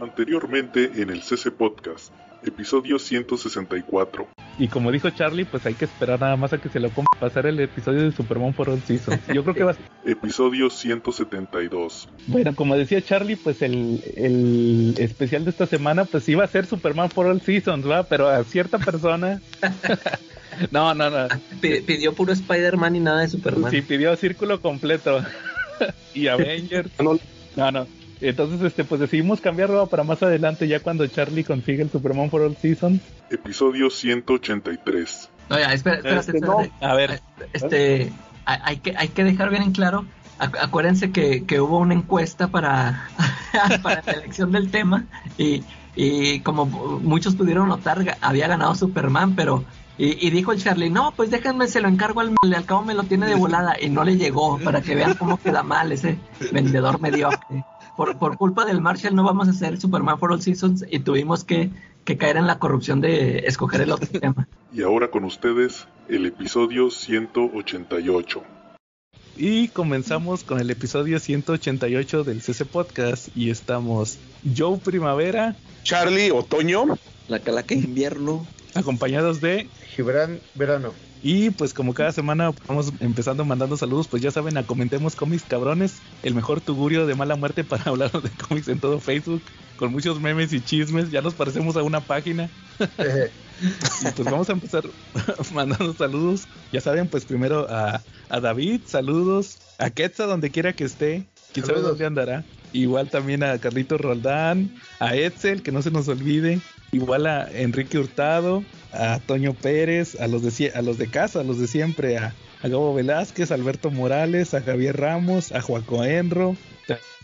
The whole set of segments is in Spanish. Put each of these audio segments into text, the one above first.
Anteriormente en el CC Podcast, episodio 164. Y como dijo Charlie, pues hay que esperar nada más a que se lo compre pasar el episodio de Superman for All Seasons. Yo creo que va a Episodio 172. Bueno, como decía Charlie, pues el, el especial de esta semana, pues iba a ser Superman for All Seasons, ¿va? Pero a cierta persona... no, no, no. P- pidió puro Spider-Man y nada de Superman. Sí, pidió círculo completo. y Avengers. No, no. Entonces, este, pues decidimos cambiarlo para más adelante, ya cuando Charlie consiga el Superman for All Seasons. Episodio 183. No, ya, espera, espérate, Este, no. A ver, Este, hay que, hay que dejar bien en claro. Acu- Acuérdense que, que hubo una encuesta para, para la elección del tema y, y como muchos pudieron notar, había ganado Superman, pero y, y dijo el Charlie, no, pues déjenme, se lo encargo al, al cabo me lo tiene de volada y no le llegó para que vean cómo queda mal ese vendedor mediocre. Por, por culpa del Marshall no vamos a hacer Superman for All Seasons y tuvimos que, que caer en la corrupción de escoger el otro tema. Y ahora con ustedes, el episodio 188. y comenzamos con el episodio 188 del CC Podcast. Y estamos Joe Primavera, Charlie, otoño. La calaca invierno. Acompañados de Gibran Verano. Y pues como cada semana vamos empezando mandando saludos, pues ya saben, a Comentemos Cómics Cabrones, el mejor tugurio de mala muerte para hablar de cómics en todo Facebook, con muchos memes y chismes, ya nos parecemos a una página. Eh, Y pues vamos a empezar mandando saludos. Ya saben, pues primero a, a David, saludos, a Quetzal donde quiera que esté, quién sabe dónde andará. Igual también a Carlito Roldán, a Edsel, que no se nos olvide. Igual a Enrique Hurtado, a Toño Pérez, a los de, a los de casa, a los de siempre, a, a Gabo Velázquez, a Alberto Morales, a Javier Ramos, a Joaco Enro,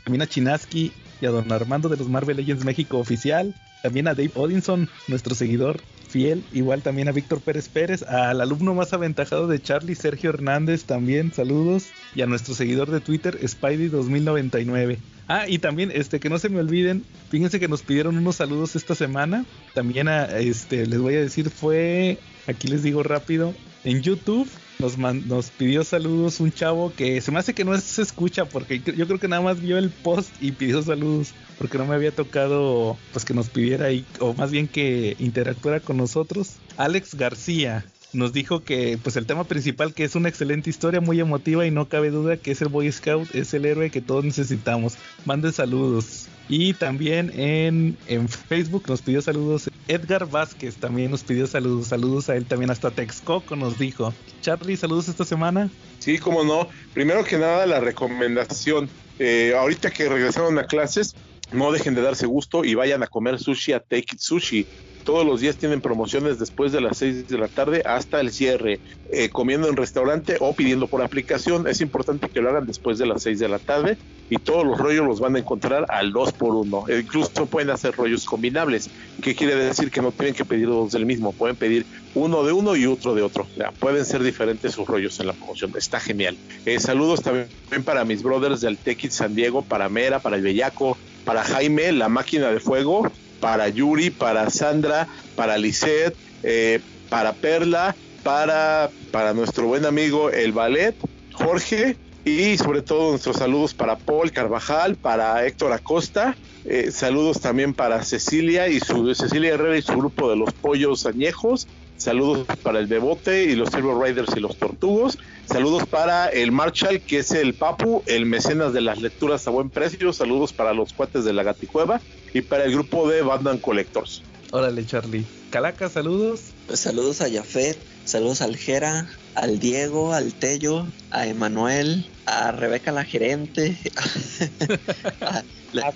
también a Chinaski y a don Armando de los Marvel Legends México oficial, también a Dave Odinson, nuestro seguidor fiel, igual también a Víctor Pérez Pérez, al alumno más aventajado de Charlie, Sergio Hernández, también saludos, y a nuestro seguidor de Twitter, Spidey 2099. Ah, y también, este, que no se me olviden, fíjense que nos pidieron unos saludos esta semana. También a, este, les voy a decir, fue, aquí les digo rápido, en YouTube nos, nos pidió saludos un chavo que se me hace que no se escucha porque yo creo que nada más vio el post y pidió saludos porque no me había tocado pues que nos pidiera ahí o más bien que interactuara con nosotros. Alex García nos dijo que pues el tema principal que es una excelente historia muy emotiva y no cabe duda que es el Boy Scout es el héroe que todos necesitamos. Manden saludos. Y también en, en Facebook nos pidió saludos. Edgar Vázquez también nos pidió saludos. Saludos a él también. Hasta Texcoco nos dijo. Charlie, saludos esta semana. Sí, cómo no. Primero que nada, la recomendación. Eh, ahorita que regresaron a clases, no dejen de darse gusto y vayan a comer sushi a Take It Sushi. Todos los días tienen promociones después de las 6 de la tarde hasta el cierre, eh, comiendo en restaurante o pidiendo por aplicación. Es importante que lo hagan después de las 6 de la tarde y todos los rollos los van a encontrar al 2 por 1 E incluso pueden hacer rollos combinables, que quiere decir que no tienen que pedir dos del mismo, pueden pedir uno de uno y otro de otro. Ya, pueden ser diferentes sus rollos en la promoción, está genial. Eh, saludos también para mis brothers del Tequit San Diego, para Mera, para el Bellaco, para Jaime, la máquina de fuego, para Yuri, para Sandra, para Lisette, eh, para Perla, para, para nuestro buen amigo el Ballet, Jorge, y sobre todo nuestros saludos para Paul Carvajal, para Héctor Acosta, eh, saludos también para Cecilia y su Cecilia Herrera y su grupo de los pollos añejos. Saludos para el Bebote y los Silver Riders y los Tortugos. Saludos para el Marshall, que es el Papu, el mecenas de las lecturas a buen precio. Saludos para los cuates de la Gaticueva y para el grupo de Batman Collectors. Órale, Charlie. Calaca, saludos. Pues saludos a Jafet, saludos al Jera, al Diego, al Tello, a Emanuel, a Rebeca la gerente, a,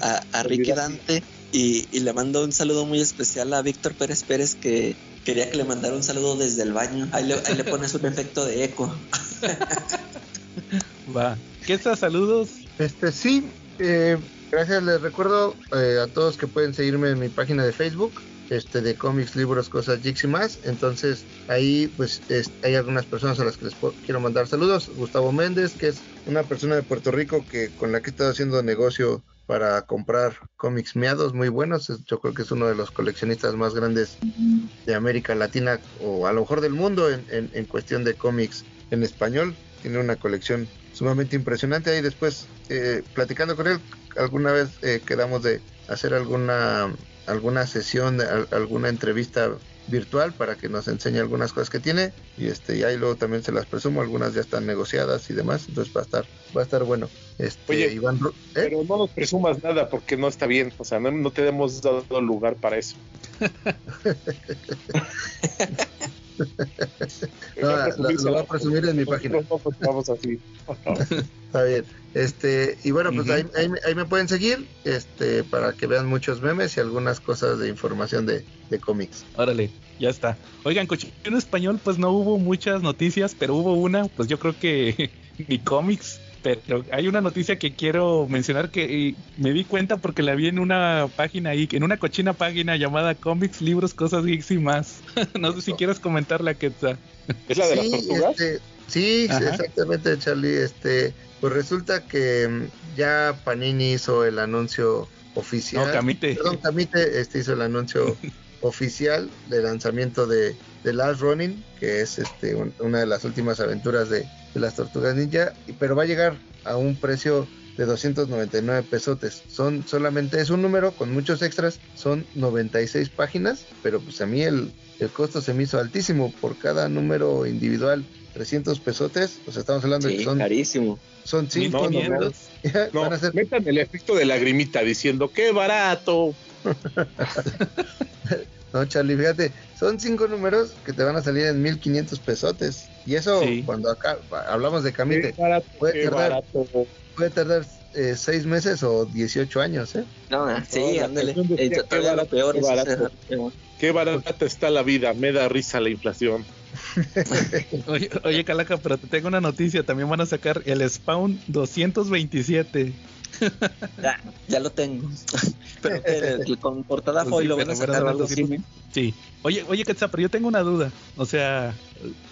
a- a Ricky Dante y, y le mando un saludo muy especial a Víctor Pérez Pérez que quería que le mandara un saludo desde el baño. Ahí le, ahí le pones un efecto de eco. Va. ¿Qué está? Saludos. Este sí, eh, gracias. Les recuerdo eh, a todos que pueden seguirme en mi página de Facebook, este de cómics, libros, cosas, geeks y más. Entonces ahí pues es- hay algunas personas a las que les puedo- quiero mandar saludos. Gustavo Méndez, que es una persona de Puerto Rico que con la que he estado haciendo negocio para comprar cómics miados muy buenos. Yo creo que es uno de los coleccionistas más grandes de América Latina o a lo mejor del mundo en, en- en cuestión de cómics en español. Tiene una colección sumamente impresionante. Ahí después, eh, platicando con él, alguna vez eh, quedamos de hacer alguna alguna sesión, alguna entrevista virtual para que nos enseñe algunas cosas que tiene y este y ahí luego también se las presumo algunas ya están negociadas y demás entonces va a estar va a estar bueno este Oye, Iván ¿eh? pero no nos presumas nada porque no está bien o sea no, no te hemos dado lugar para eso no, lo, lo, voy a presumir en mi página. vamos así. Está bien. Este y bueno pues uh -huh. ahí, ahí, ahí, me pueden seguir este para que vean muchos memes y algunas cosas de información de, de cómics. Órale ya está. Oigan cochino en español pues no hubo muchas noticias pero hubo una pues yo creo que ni cómics pero hay una noticia que quiero mencionar que me di cuenta porque la vi en una página ahí, en una cochina página llamada Cómics, Libros, Cosas Geeks y más. no sé si quieres comentarla, Quetzal. ¿Es la de sí, las tortugas? Este, sí, Ajá. exactamente, Charlie. Este, pues resulta que mm, ya Panini hizo el anuncio oficial. No, Camite. Perdón, Camite este, hizo el anuncio oficial de lanzamiento de, de Last Running, que es este, un, una de las últimas aventuras de, de las tortugas ninja, pero va a llegar a un precio de 299 pesotes. Son solamente, es un número con muchos extras, son 96 páginas, pero pues a mí el, el costo se me hizo altísimo por cada número individual. 300 pesotes, pues estamos hablando sí, de que son carísimo. Son cinco no, números. No, Van a ser... metan el efecto de lagrimita diciendo qué barato. No, Charlie, fíjate, son cinco números que te van a salir en 1500 pesotes. Y eso, sí. cuando acá hablamos de Camite, barato, puede, tardar, puede tardar eh, seis meses o 18 años, ¿eh? No, sí, no, ándale. Eh, qué barato, peor qué barato. Qué barata está la vida, me da risa la inflación. oye, oye, Calaca, pero te tengo una noticia. También van a sacar el Spawn 227. ya, ya lo tengo. pero que con portada foil lo van a sacar algo así. Sí. Oye, oye, Quetzal, pero yo tengo una duda. O sea,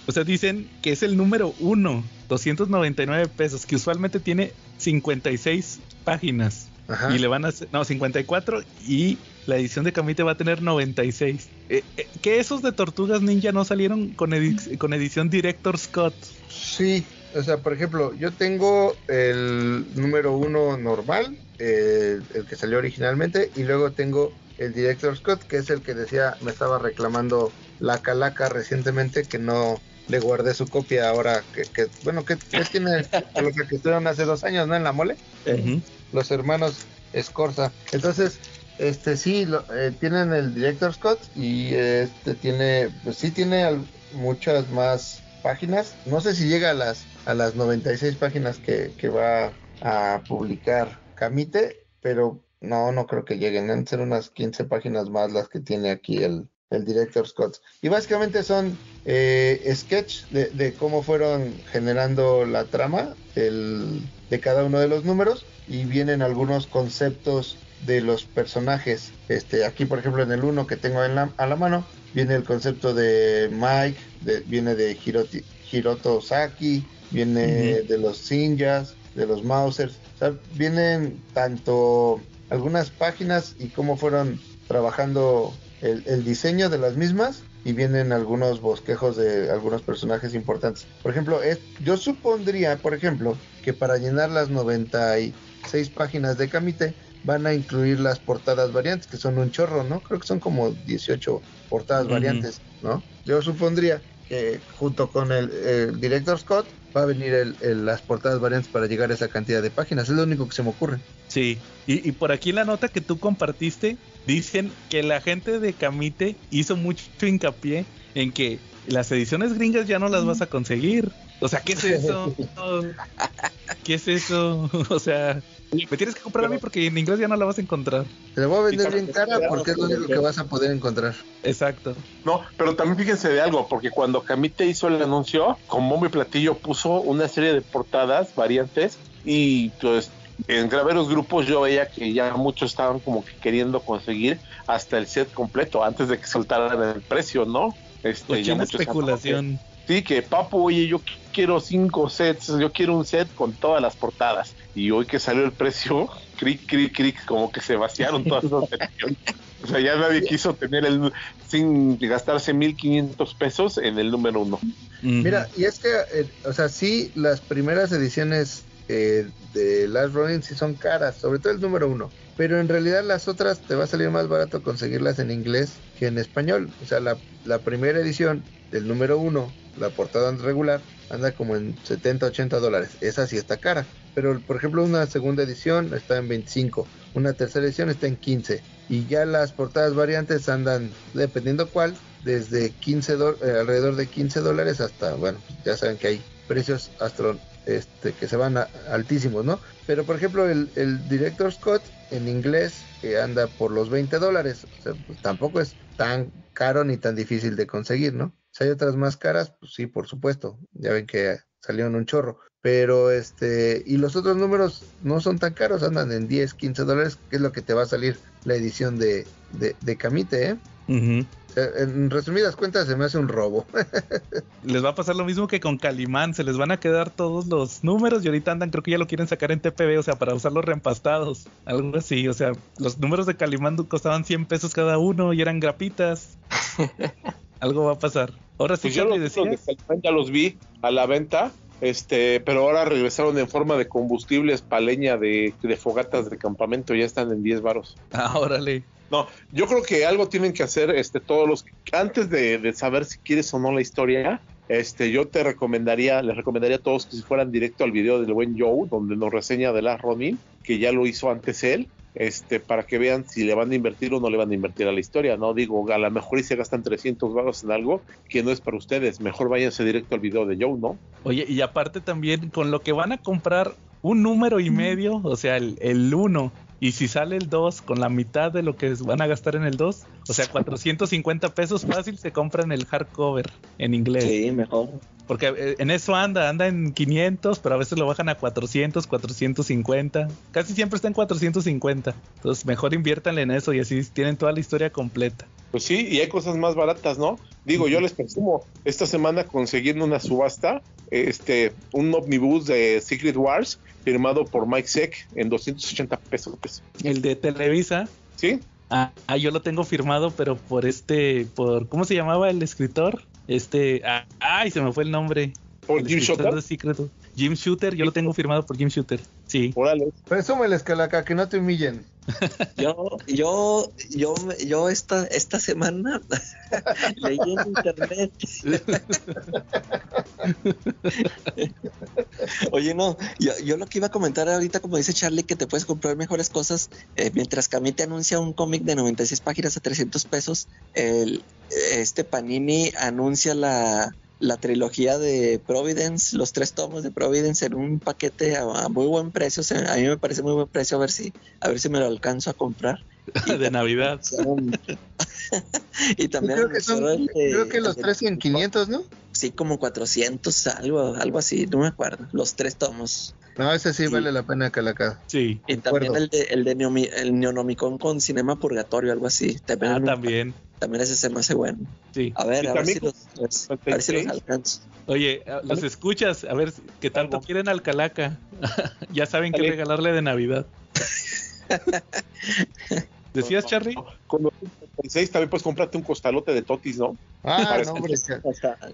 o sea, dicen que es el número uno, 299 pesos, que usualmente tiene 56 páginas. Ajá. Y le van a hacer, no, 54 y la edición de Camite va a tener 96. Eh, eh, que esos de Tortugas Ninja no salieron con, edi con edición Director Scott. Sí, o sea, por ejemplo, yo tengo el número uno normal, eh, el que salió originalmente, y luego tengo el Director Scott, que es el que decía, me estaba reclamando la calaca recientemente que no le guardé su copia ahora que, que bueno, que, que tiene lo que estuvieron hace dos años, ¿no? En la mole. Uh -huh. Los hermanos Escorza. Entonces, este sí, lo, eh, tienen el Director Scott y este tiene, pues sí tiene al, muchas más páginas. No sé si llega a las a las 96 páginas que, que va a publicar Camite, pero no, no creo que lleguen. Deben ser unas 15 páginas más las que tiene aquí el, el director Scott. Y básicamente son eh, sketch de, cómo fueron generando la trama el, de cada uno de los números y vienen algunos conceptos de los personajes. Este, aquí, por ejemplo, en el uno que tengo en la, a la mano, viene el concepto de Mike, de, viene de Hiroti, Hiroto Saki, viene uh -huh. de los Sinjas, de los Mausers. O sea, vienen tanto algunas páginas y cómo fueron trabajando el, el, diseño de las mismas y vienen algunos bosquejos de algunos personajes importantes. Por ejemplo, es, yo supondría, por ejemplo, que para llenar las 96 páginas de Camite van a incluir las portadas variantes, que son un chorro, ¿no? Creo que son como 18 portadas uh -huh. variantes, ¿no? Yo supondría que junto con el, el director Scott va a venir el, el, las portadas variantes para llegar a esa cantidad de páginas. Es lo único que se me ocurre. Sí, y, y, por aquí la nota que tú compartiste, dicen que la gente de Camite hizo mucho hincapié en que las ediciones gringas ya no las vas a conseguir. O sea, ¿qué es eso? ¿Qué es eso? O sea, me tienes que comprar a mí porque en inglés ya no la vas a encontrar. Te la voy a vender bien cara porque es lo único que vas a poder encontrar. Exacto. No, pero también fíjense de algo, porque cuando Camite hizo el anuncio, con bombo y platillo puso una serie de portadas variantes y pues en graveros grupos yo veía que ya muchos estaban como que queriendo conseguir hasta el set completo antes de que soltaran el precio, ¿no? Este, ya mucha especulación. Sí, que papu, oye, yo quiero cinco sets, yo quiero un set con todas las portadas. Y hoy que salió el precio, cric, cric, cric, como que se vaciaron todas esas ediciones. O sea, ya nadie quiso tener el sin gastarse 1500 pesos en el número uno. Mira, y es que, eh, o sea, sí, las primeras ediciones eh, de Last Running sí son caras, sobre todo el número uno. pero en realidad las otras te va a salir más barato conseguirlas en inglés que en español. O sea, la, la primera edición del número uno, la portada regular, anda como en 70, 80 dólares. Esa sí está cara. Pero, por ejemplo, una segunda edición está en 25, una tercera edición está en 15. Y ya las portadas variantes andan, dependiendo cuál, desde 15 eh, alrededor de 15 dólares hasta, bueno, ya saben que hay precios astro este, que se van altísimos, ¿no? Pero, por ejemplo, el, el Director Scott en inglés que anda por los 20 dólares. O sea, pues tampoco es tan caro ni tan difícil de conseguir, ¿no? Si hay otras más caras, pues sí, por supuesto. Ya ven que salieron un chorro. Pero este, y los otros números no son tan caros, andan en 10, 15 dólares, que es lo que te va a salir la edición de, de, de Camite, ¿eh? en resumidas cuentas, se me hace un robo. les va a pasar lo mismo que con Calimán, se les van a quedar todos los números y ahorita andan, creo que ya lo quieren sacar en TPB, o sea, para usarlos reempastados, algo así, o sea, los números de Calimán costaban 100 pesos cada uno y eran grapitas. algo va a pasar. Ahora sí, pues yo los, ya los vi a la venta, este, pero ahora regresaron en forma de combustibles paleña de, de fogatas de campamento, ya están en 10 varos. Ah, órale. No, yo creo que algo tienen que hacer este, todos los antes de, saber si quieres o no la historia. Este, yo te recomendaría, les recomendaría a todos que si fueran directo al video del buen Joe, donde nos reseña de la Ronin, que ya lo hizo antes él, este, para que vean si le van a invertir o no le van a invertir a la historia, ¿no? Digo, a lo mejor y se gastan 300 baros en algo que no es para ustedes, mejor váyanse directo al video de Joe, ¿no? Oye, y aparte también, con lo que van a comprar un número y medio, o sea, el, el uno, y si sale el 2 con la mitad de lo que van a gastar en el 2, o sea, 450 pesos fácil, se compran el hardcover en inglés. Sí, mejor. Porque eh, en eso anda, anda en 500, pero a veces lo bajan a 400, 450. Casi siempre está en 450. Entonces, mejor inviértanle en eso y así tienen toda la historia completa. Pues sí, y hay cosas más baratas, ¿no? Digo, yo les presumo, esta semana conseguí en una subasta este un omnibus de Secret Wars firmado por Mike Seck en 280 pesos. El de Televisa. Sí. Ah, ah, yo lo tengo firmado, pero por este, por, ¿cómo se llamaba el escritor? Este, ah, ay, se me fue el nombre. ¿Por Jim Shooter? Jim Shooter, yo lo tengo firmado por Jim Shooter, sí. Órale. Presúmeles, Calaca, que no te humillen. Yo, yo, yo, yo esta, esta semana leí en internet. Oye, no, yo, yo, lo que iba a comentar ahorita, como dice Charlie, que te puedes comprar mejores cosas, eh, mientras Cami te anuncia un cómic de 96 páginas a 300 pesos, el, este Panini anuncia la la trilogía de Providence, los tres tomos de Providence en un paquete a, muy buen precio. a mí me parece muy buen precio, a ver si, a ver si me lo alcanzo a comprar. de Navidad. y también creo que, son, creo que los tres en 500, ¿no? Sí, como 400, algo, algo así, no me acuerdo. Los tres tomos. No, ese sí, vale la pena Calaca. Sí. Y también el de, el de el Neonomicon con Cinema Purgatorio, algo así. También ah, también. También ese se me hace bueno. Sí. A ver, a ver, si los, a ver si los alcanzo. Oye, los escuchas, a ver qué tanto quieren al Calaca. ya saben qué regalarle de Navidad. ¿Decías, Charlie? Con los 36 también puedes comprarte un costalote de totis, ¿no? Ah, no, hombre.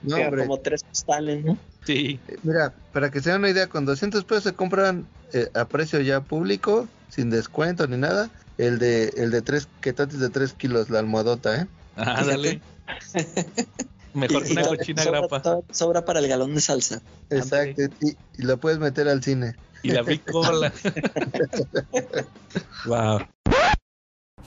no, hombre. Como tres costales, ¿no? Sí. Eh, mira, para que se den una idea, con 200 pesos se compran eh, a precio ya público, sin descuento ni nada, el de el de tres totis de 3 kilos, la almohadota, ¿eh? Ah, dale. Mejor que una cochina grapa. Sobra para el galón de salsa. Exacto, y, y, lo puedes meter al cine. Y la picola. wow.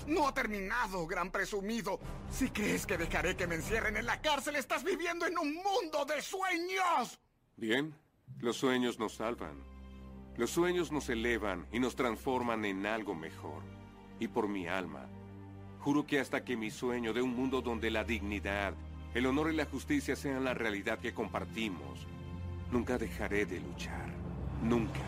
No ha terminado, gran presumido. Si crees que dejaré que me encierren en la cárcel, estás viviendo en un mundo de sueños. Bien, los sueños nos salvan. Los sueños nos elevan y nos transforman en algo mejor. Y por mi alma, juro que hasta que mi sueño de un mundo donde la dignidad, el honor y la justicia sean la realidad que compartimos, nunca dejaré de luchar. Nunca.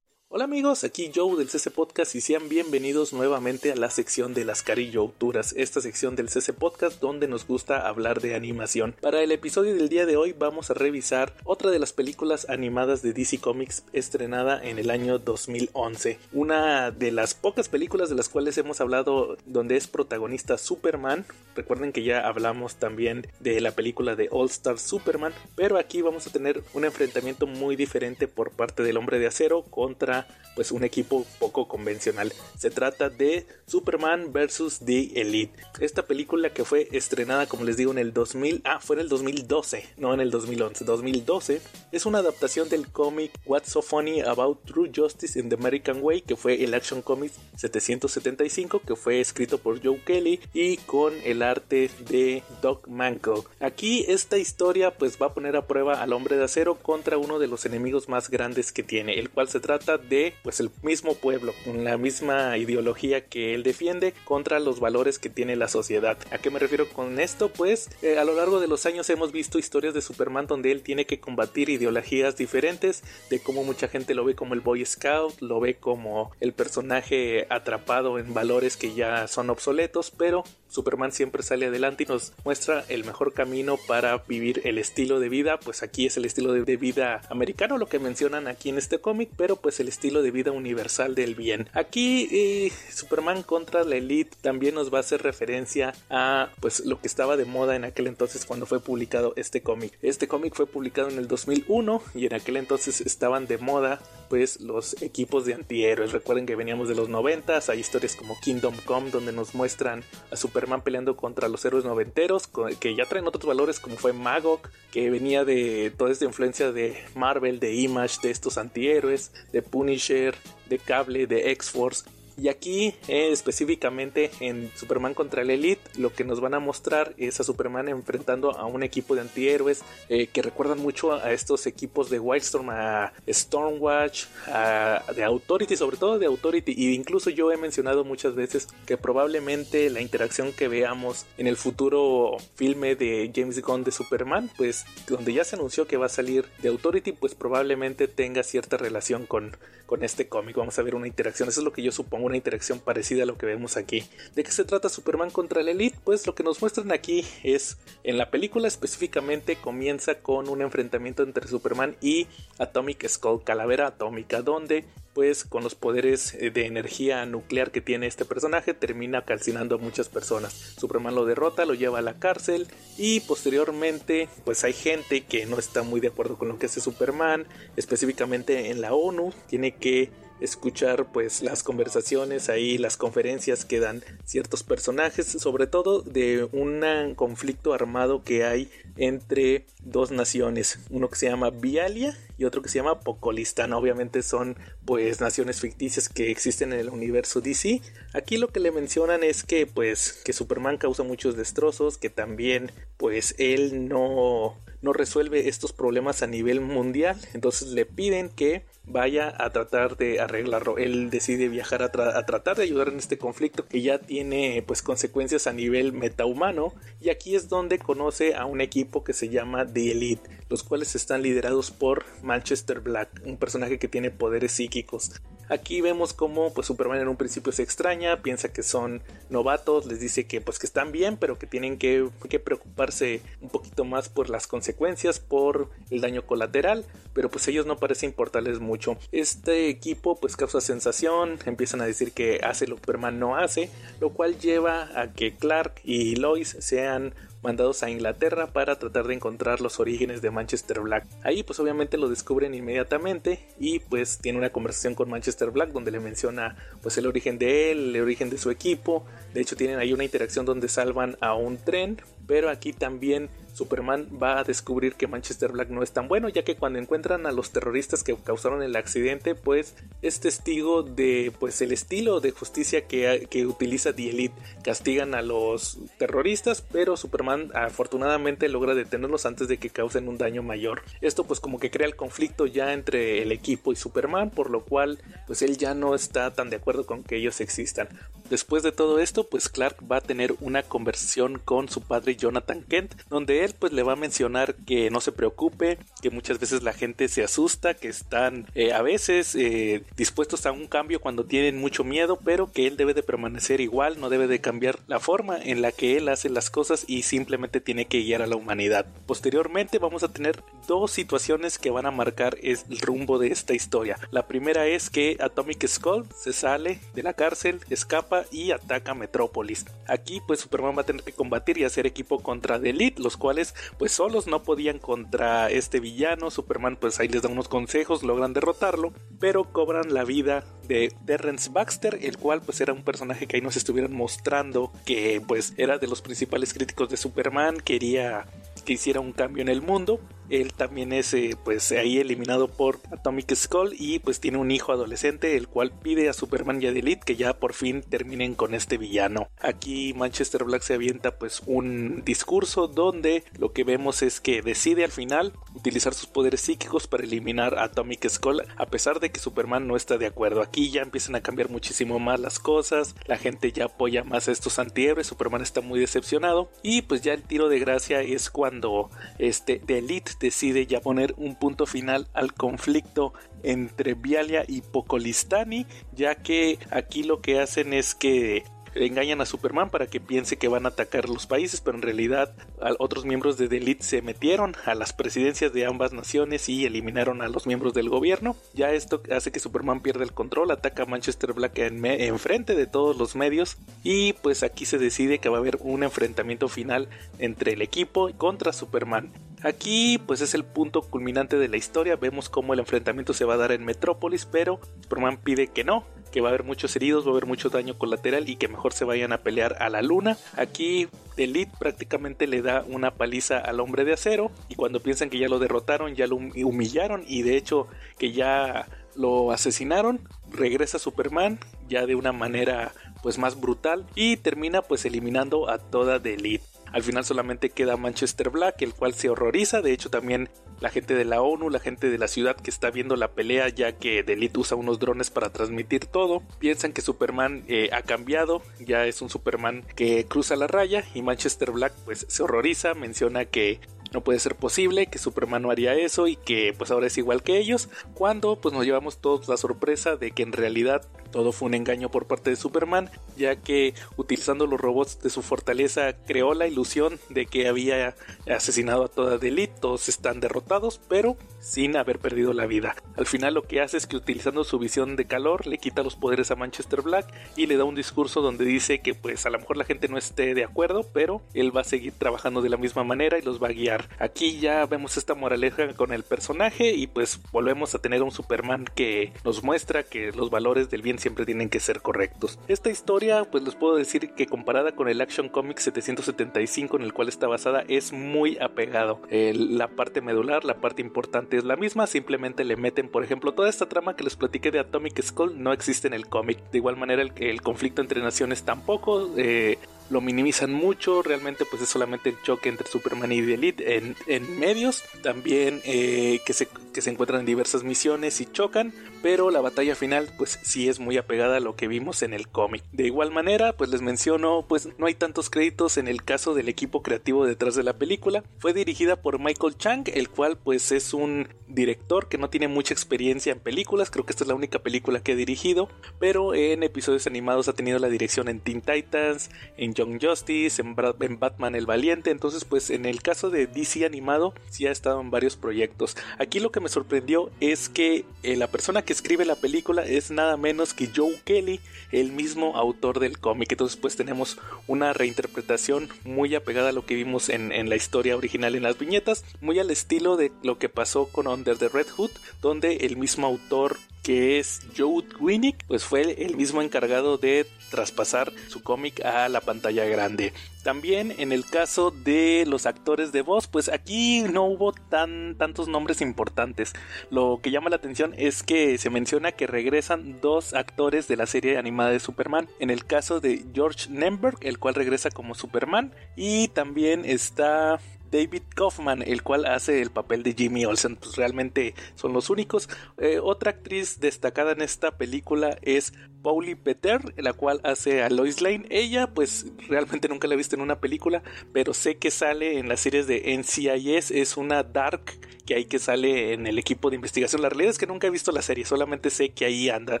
Hola amigos, aquí Joe del CC Podcast y sean bienvenidos nuevamente a la sección de las Carillouturas, esta sección del CC Podcast donde nos gusta hablar de animación. Para el episodio del día de hoy vamos a revisar otra de las películas animadas de DC Comics estrenada en el año 2011. Una de las pocas películas de las cuales hemos hablado donde es protagonista Superman. Recuerden que ya hablamos también de la película de All Star Superman, pero aquí vamos a tener un enfrentamiento muy diferente por parte del hombre de acero contra pues un equipo poco convencional. Se trata de Superman vs. The Elite. Esta película que fue estrenada, como les digo, en el 2000, ah, fue en el 2012, no en el 2011, 2012, es una adaptación del cómic What's So Funny About True Justice in the American Way, que fue el Action Comics 775, que fue escrito por Joe Kelly y con el arte de Doc Mankel. Aquí esta historia pues va a poner a prueba al hombre de acero contra uno de los enemigos más grandes que tiene, el cual se trata de pues el mismo pueblo, con la misma ideología que él defiende contra los valores que tiene la sociedad. ¿A qué me refiero con esto? Pues eh, a lo largo de los años hemos visto historias de Superman donde él tiene que combatir ideologías diferentes, de cómo mucha gente lo ve como el Boy Scout, lo ve como el personaje atrapado en valores que ya son obsoletos, pero Superman siempre sale adelante y nos muestra el mejor camino para vivir el estilo de vida, pues aquí es el estilo de vida americano, lo que mencionan aquí en este cómic, pero pues el estilo de vida universal del bien. Aquí eh, Superman contra la Elite también nos va a hacer referencia a pues lo que estaba de moda en aquel entonces cuando fue publicado este cómic. Este cómic fue publicado en el 2001 y en aquel entonces estaban de moda pues los equipos de antihéroes. Recuerden que veníamos de los 90, hay historias como Kingdom Come donde nos muestran a Superman peleando contra los héroes noventeros que ya traen otros valores como fue Magog, que venía de toda esta influencia de Marvel, de Image, de estos antihéroes, de Punisher de Cable, de X-Force y aquí eh, específicamente en Superman contra el Elite lo que nos van a mostrar es a Superman enfrentando a un equipo de antihéroes eh, que recuerdan mucho a estos equipos de Wildstorm, a Stormwatch, a, de Authority, sobre todo de Authority. Y incluso yo he mencionado muchas veces que probablemente la interacción que veamos en el futuro filme de James Gunn de Superman, pues donde ya se anunció que va a salir de Authority, pues probablemente tenga cierta relación con, con este cómic. Vamos a ver una interacción. Eso es lo que yo supongo una interacción parecida a lo que vemos aquí. ¿De qué se trata Superman contra el Elite? Pues lo que nos muestran aquí es, en la película específicamente, comienza con un enfrentamiento entre Superman y Atomic Skull, Calavera Atómica, donde pues con los poderes eh, de energía nuclear que tiene este personaje termina calcinando a muchas personas. Superman lo derrota, lo lleva a la cárcel y posteriormente pues hay gente que no está muy de acuerdo con lo que hace Superman, específicamente en la ONU, tiene que escuchar pues las conversaciones ahí, las conferencias que dan ciertos personajes, sobre todo de un conflicto armado que hay entre dos naciones, uno que se llama Vialia y otro que se llama Pocolistán. Obviamente son pues naciones ficticias que existen en el universo DC. Aquí lo que le mencionan es que pues que Superman causa muchos destrozos, que también pues él no no resuelve estos problemas a nivel mundial, entonces le piden que vaya a tratar de arreglarlo. Él decide viajar a, tratar de ayudar en este conflicto que ya tiene pues consecuencias a nivel metahumano y aquí es donde conoce a un equipo que se llama The Elite, los cuales están liderados por Manchester Black, un personaje que tiene poderes psíquicos. Aquí vemos como pues Superman en un principio se extraña, piensa que son novatos, les dice que pues que están bien, pero que tienen que, que preocuparse un poquito más por las consecuencias, por el daño colateral, pero pues ellos no parece importarles mucho. Este equipo pues causa sensación, empiezan a decir que hace lo que Superman no hace, lo cual lleva a que Clark y Lois sean mandados a Inglaterra para tratar de encontrar los orígenes de Manchester Black. Ahí pues obviamente lo descubren inmediatamente y pues tiene una conversación con Manchester Black donde le menciona pues el origen de él, el origen de su equipo. De hecho tienen ahí una interacción donde salvan a un tren, pero aquí también Superman va a descubrir que Manchester Black no es tan bueno, ya que cuando encuentran a los terroristas que causaron el accidente, pues es testigo de pues el estilo de justicia que, que utiliza The Elite. Castigan a los terroristas, pero Superman afortunadamente logra detenerlos antes de que causen un daño mayor. Esto pues como que crea el conflicto ya entre el equipo y Superman, por lo cual pues él ya no está tan de acuerdo con que ellos existan. Después de todo esto, pues Clark va a tener una conversación con su padre Jonathan Kent, donde él pues le va a mencionar que no se preocupe, que muchas veces la gente se asusta, que están eh, a veces eh, dispuestos a un cambio cuando tienen mucho miedo, pero que él debe de permanecer igual, no debe de cambiar la forma en la que él hace las cosas y simplemente tiene que guiar a la humanidad. Posteriormente vamos a tener dos situaciones que van a marcar el rumbo de esta historia. La primera es que Atomic Skull se sale de la cárcel, escapa Y ataca Metrópolis. Aquí pues Superman va a tener que combatir y hacer equipo contra The Elite, los cuales pues solos no podían contra este villano. Superman pues ahí les da unos consejos, logran derrotarlo, pero cobran la vida de Terrence Baxter, el cual pues era un personaje que ahí nos estuvieron mostrando que pues era de los principales críticos de Superman, quería que hiciera un cambio en el mundo. Él también es eh, pues ahí eliminado por Atomic Skull y pues tiene un hijo adolescente el cual pide a Superman y a Elite que ya por fin terminen con este villano. Aquí Manchester Black se avienta pues un discurso donde lo que vemos es que decide al final utilizar sus poderes psíquicos para eliminar a Atomic Skull a pesar de que Superman no está de acuerdo. Aquí ya empiezan a cambiar muchísimo más las cosas, la gente ya apoya más a estos antihéroes, Superman está muy decepcionado y pues ya el tiro de gracia es cuando este The Elite decide ya poner un punto final al conflicto entre Vialia y Pokolistani, ya que aquí lo que hacen es que engañan a Superman para que piense que van a atacar los países, pero en realidad otros miembros de The Elite se metieron a las presidencias de ambas naciones y eliminaron a los miembros del gobierno. Ya esto hace que Superman pierda el control, ataca a Manchester Black en, en frente de todos los medios y pues aquí se decide que va a haber un enfrentamiento final entre el equipo contra Superman. Aquí pues es el punto culminante de la historia, vemos cómo el enfrentamiento se va a dar en Metrópolis, pero Superman pide que no, que va a haber muchos heridos, va a haber mucho daño colateral y que mejor se vayan a pelear a la luna. Aquí Elite prácticamente le da una paliza al hombre de acero y cuando piensan que ya lo derrotaron, ya lo humillaron y de hecho que ya lo asesinaron, regresa Superman ya de una manera pues más brutal y termina pues eliminando a toda The Elite. Al final solamente queda Manchester Black, el cual se horroriza. De hecho, también la gente de la ONU, la gente de la ciudad que está viendo la pelea, ya que Delete usa unos drones para transmitir todo, piensan que Superman eh, ha cambiado, ya es un Superman que cruza la raya y Manchester Black pues se horroriza, menciona que no puede ser posible que Superman no haría eso y que pues ahora es igual que ellos, cuando pues nos llevamos todos la sorpresa de que en realidad todo fue un engaño por parte de Superman, ya que utilizando los robots de su fortaleza creó la ilusión de que había asesinado a toda Delete, todos están derrotados, pero sin haber perdido la vida. Al final lo que hace es que utilizando su visión de calor le quita los poderes a Manchester Black y le da un discurso donde dice que pues a lo mejor la gente no esté de acuerdo, pero él va a seguir trabajando de la misma manera y los va a guiar. Aquí ya vemos esta moraleja con el personaje y pues volvemos a tener un Superman que nos muestra que los valores del bien siempre tienen que ser correctos. Esta historia, pues les puedo decir que comparada con el Action Comics 775 en el cual está basada, es muy apegado. la parte medular, la parte importante es la misma, simplemente le meten, por ejemplo, toda esta trama que les platiqué de Atomic Skull no existe en el cómic. De igual manera, el, el conflicto entre naciones tampoco. Eh, lo minimizan mucho, realmente pues es solamente el choque entre Superman y The Elite en, en medios, también eh, que, se, que se encuentran en diversas misiones y chocan, pero la batalla final pues sí es muy apegada a lo que vimos en el cómic. De igual manera pues les menciono pues no hay tantos créditos en el caso del equipo creativo detrás de la película, fue dirigida por Michael Chang, el cual pues es un director que no tiene mucha experiencia en películas, creo que esta es la única película que ha dirigido, pero en episodios animados ha tenido la dirección en Teen Titans, Young Justice, en, Batman el Valiente, entonces pues en el caso de DC animado sí ha estado en varios proyectos. Aquí lo que me sorprendió es que eh, la persona que escribe la película es nada menos que Joe Kelly, el mismo autor del cómic, entonces pues tenemos una reinterpretación muy apegada a lo que vimos en, en la historia original en las viñetas, muy al estilo de lo que pasó con Under the Red Hood, donde el mismo autor que es Joe Winnick, pues fue el mismo encargado de traspasar su cómic a la pantalla grande. También en el caso de los actores de voz, pues aquí no hubo tan tantos nombres importantes. Lo que llama la atención es que se menciona que regresan dos actores de la serie animada de Superman. En el caso de George Nemberg, el cual regresa como Superman, y también está David Kaufman, el cual hace el papel de Jimmy Olsen, pues realmente son los únicos. Eh, otra actriz destacada en esta película es Pauli Peter, la cual hace a Lois Lane. Ella, pues realmente nunca la he visto en una película, pero sé que sale en las series de NCIS, es una Dark que hay que sale en el equipo de investigación. La realidad es que nunca he visto la serie, solamente sé que ahí anda.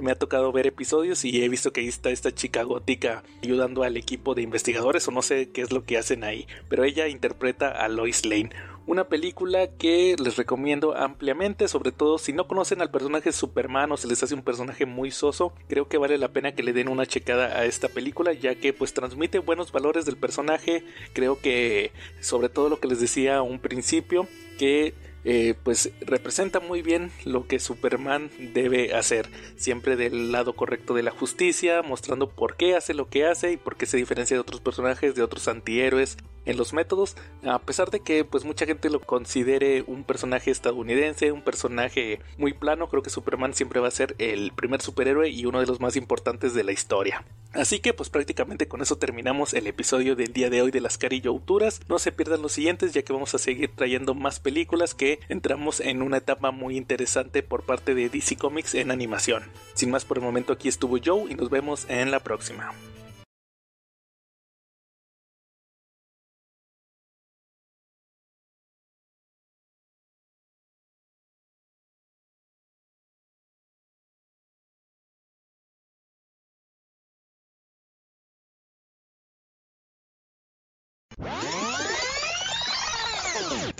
Me ha tocado ver episodios y he visto que ahí está esta chica gótica ayudando al equipo de investigadores o no sé qué es lo que hacen ahí, pero ella interpreta a Lois Lane. Una película que les recomiendo ampliamente, sobre todo si no conocen al personaje Superman o se les hace un personaje muy soso, creo que vale la pena que le den una checada a esta película, ya que pues transmite buenos valores del personaje, creo que sobre todo lo que les decía a un principio, que eh, pues representa muy bien lo que Superman debe hacer, siempre del lado correcto de la justicia, mostrando por qué hace lo que hace y por qué se diferencia de otros personajes, de otros antihéroes en los métodos, a pesar de que pues mucha gente lo considere un personaje estadounidense, un personaje muy plano, creo que Superman siempre va a ser el primer superhéroe y uno de los más importantes de la historia. Así que pues prácticamente con eso terminamos el episodio del día de hoy de las Carillouturas. No se pierdan los siguientes ya que vamos a seguir trayendo más películas que entramos en una etapa muy interesante por parte de DC Comics en animación. Sin más por el momento aquí estuvo Joe y nos vemos en la próxima.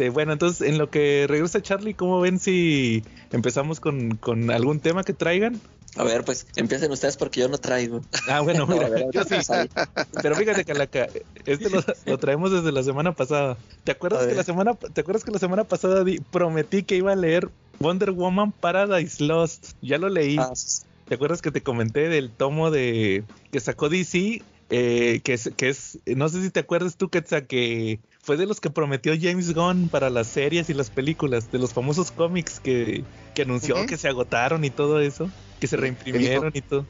Este, bueno, entonces en lo que regresa Charlie, ¿cómo ven si empezamos con, algún tema que traigan? A ver, pues empiecen ustedes porque yo no traigo. Ah, bueno, mira, yo sí. Pero fíjate, Calaca, este lo, traemos desde la semana pasada. ¿Te acuerdas que la semana, te acuerdas que la semana pasada prometí que iba a leer Wonder Woman Paradise Lost? Ya lo leí. Ah, ¿Te acuerdas que te comenté del tomo de que sacó DC? Eh, que es, que es, no sé si te acuerdas tú, que que fue de los que prometió James Gunn para las series y las películas, de los famosos cómics que, anunció que se agotaron y todo eso, que se reimprimieron y todo.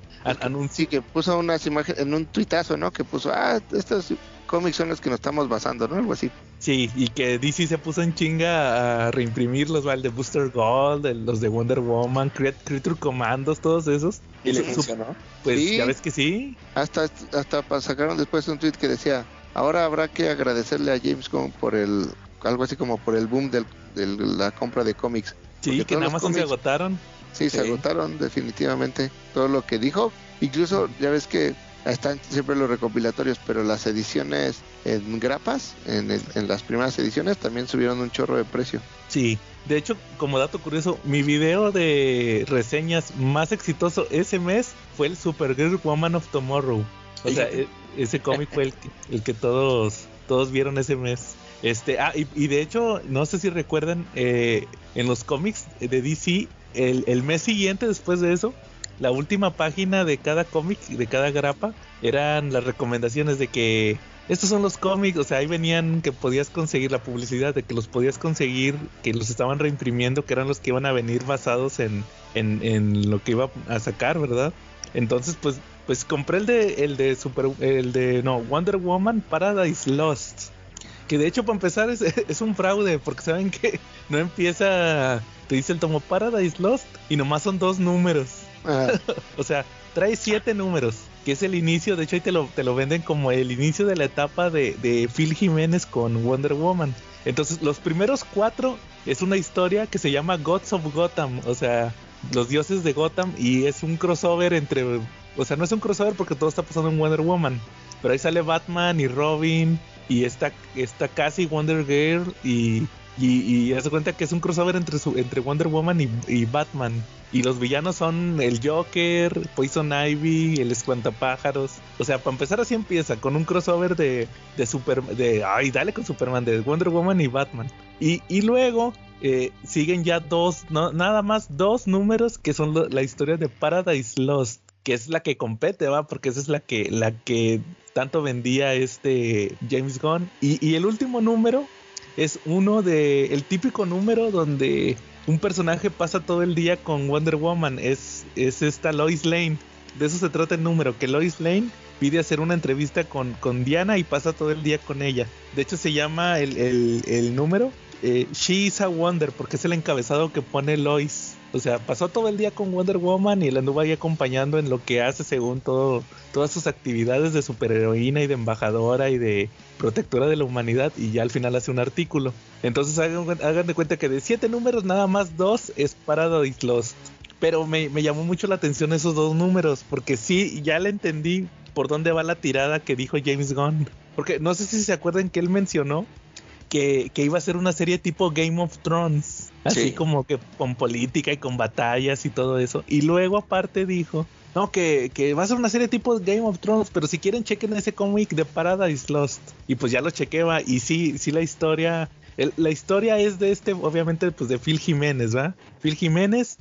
sí, que puso unas imágenes en un tuitazo, ¿no? Que puso, ah, estos cómics son los que nos estamos basando, ¿no? Algo así. Sí, y que DC se puso en chinga a reimprimir ¿vale? de Booster Gold, los de Wonder Woman, Creature Commandos, todos esos. ¿Y le funcionó? Pues ya ves que sí. Hasta, hasta sacaron después un tweet que decía, Ahora habrá que agradecerle a James Gunn por el, algo así como por el boom de la compra de cómics. Sí, que nada más se agotaron. Sí, se agotaron definitivamente todo lo que dijo. Incluso ya ves que están siempre los recopilatorios, pero las ediciones en grapas, en, en, las primeras ediciones, también subieron un chorro de precio. Sí, de hecho, como dato curioso, mi video de reseñas más exitoso ese mes fue el Supergirl Woman of Tomorrow. O sea, e, ese cómic fue el que, el que todos, todos vieron ese mes. Este, ah, y, de hecho, no sé si recuerdan, eh, en los cómics de DC, el, el, mes siguiente después de eso, la última página de cada cómic, de cada grapa, eran las recomendaciones de que estos son los cómics, o sea, ahí venían que podías conseguir la publicidad, de que los podías conseguir, que los estaban reimprimiendo, que eran los que iban a venir basados en, en, en lo que iba a sacar, ¿verdad? Entonces, pues pues compré el de el de Super el de no Wonder Woman Paradise Lost. Que de hecho para empezar es, es un fraude porque saben que no empieza te dice el tomo Paradise Lost y nomás son dos números. Ah. o sea, trae siete números, que es el inicio, de hecho ahí te lo, te lo venden como el inicio de la etapa de, de Phil Jiménez con Wonder Woman. Entonces los primeros cuatro es una historia que se llama Gods of Gotham, o sea, los dioses de Gotham y es un crossover entre o sea, no es un crossover porque todo está pasando en Wonder Woman. Pero ahí sale Batman y Robin. Y está, está casi Wonder Girl. Y, y, y cuenta que es un crossover entre, entre Wonder Woman y, Batman. Y los villanos son el Joker, Poison Ivy, el Escuantapájaros. O sea, para empezar así empieza, con un crossover de, de Super... De, ay, dale con Superman, de Wonder Woman y Batman. Y, y luego eh, siguen ya dos, nada más dos números que son la historia de Paradise Lost que es la que compete, ¿va? Porque esa es la que, la que tanto vendía este James Gunn. Y, el último número es uno de, el típico número donde un personaje pasa todo el día con Wonder Woman, es, es esta Lois Lane. De eso se trata el número, que Lois Lane pide hacer una entrevista con, con Diana y pasa todo el día con ella. De hecho se llama el, el, número eh, She is a Wonder, porque es el encabezado que pone Lois. O sea, pasó todo el día con Wonder Woman y la anduvo ahí acompañando en lo que hace según todo, todas sus actividades de superheroína y de embajadora y de protectora de la humanidad y ya al final hace un artículo. Entonces hagan, de cuenta que de siete números nada más dos es Paradise Lost. Pero me, me llamó mucho la atención esos dos números porque sí, ya le entendí por dónde va la tirada que dijo James Gunn. Porque no sé si se acuerdan que él mencionó que, que iba a ser una serie tipo Game of Thrones. Así Sí. como que con política y con batallas y todo eso. Y luego aparte dijo, no, que, que va a ser una serie tipo Game of Thrones, pero si quieren chequen ese cómic de Paradise Lost. Y pues ya lo chequeba y sí, sí la historia, el- la historia es de este, obviamente, pues de Phil Jiménez, ¿va? Phil Jiménez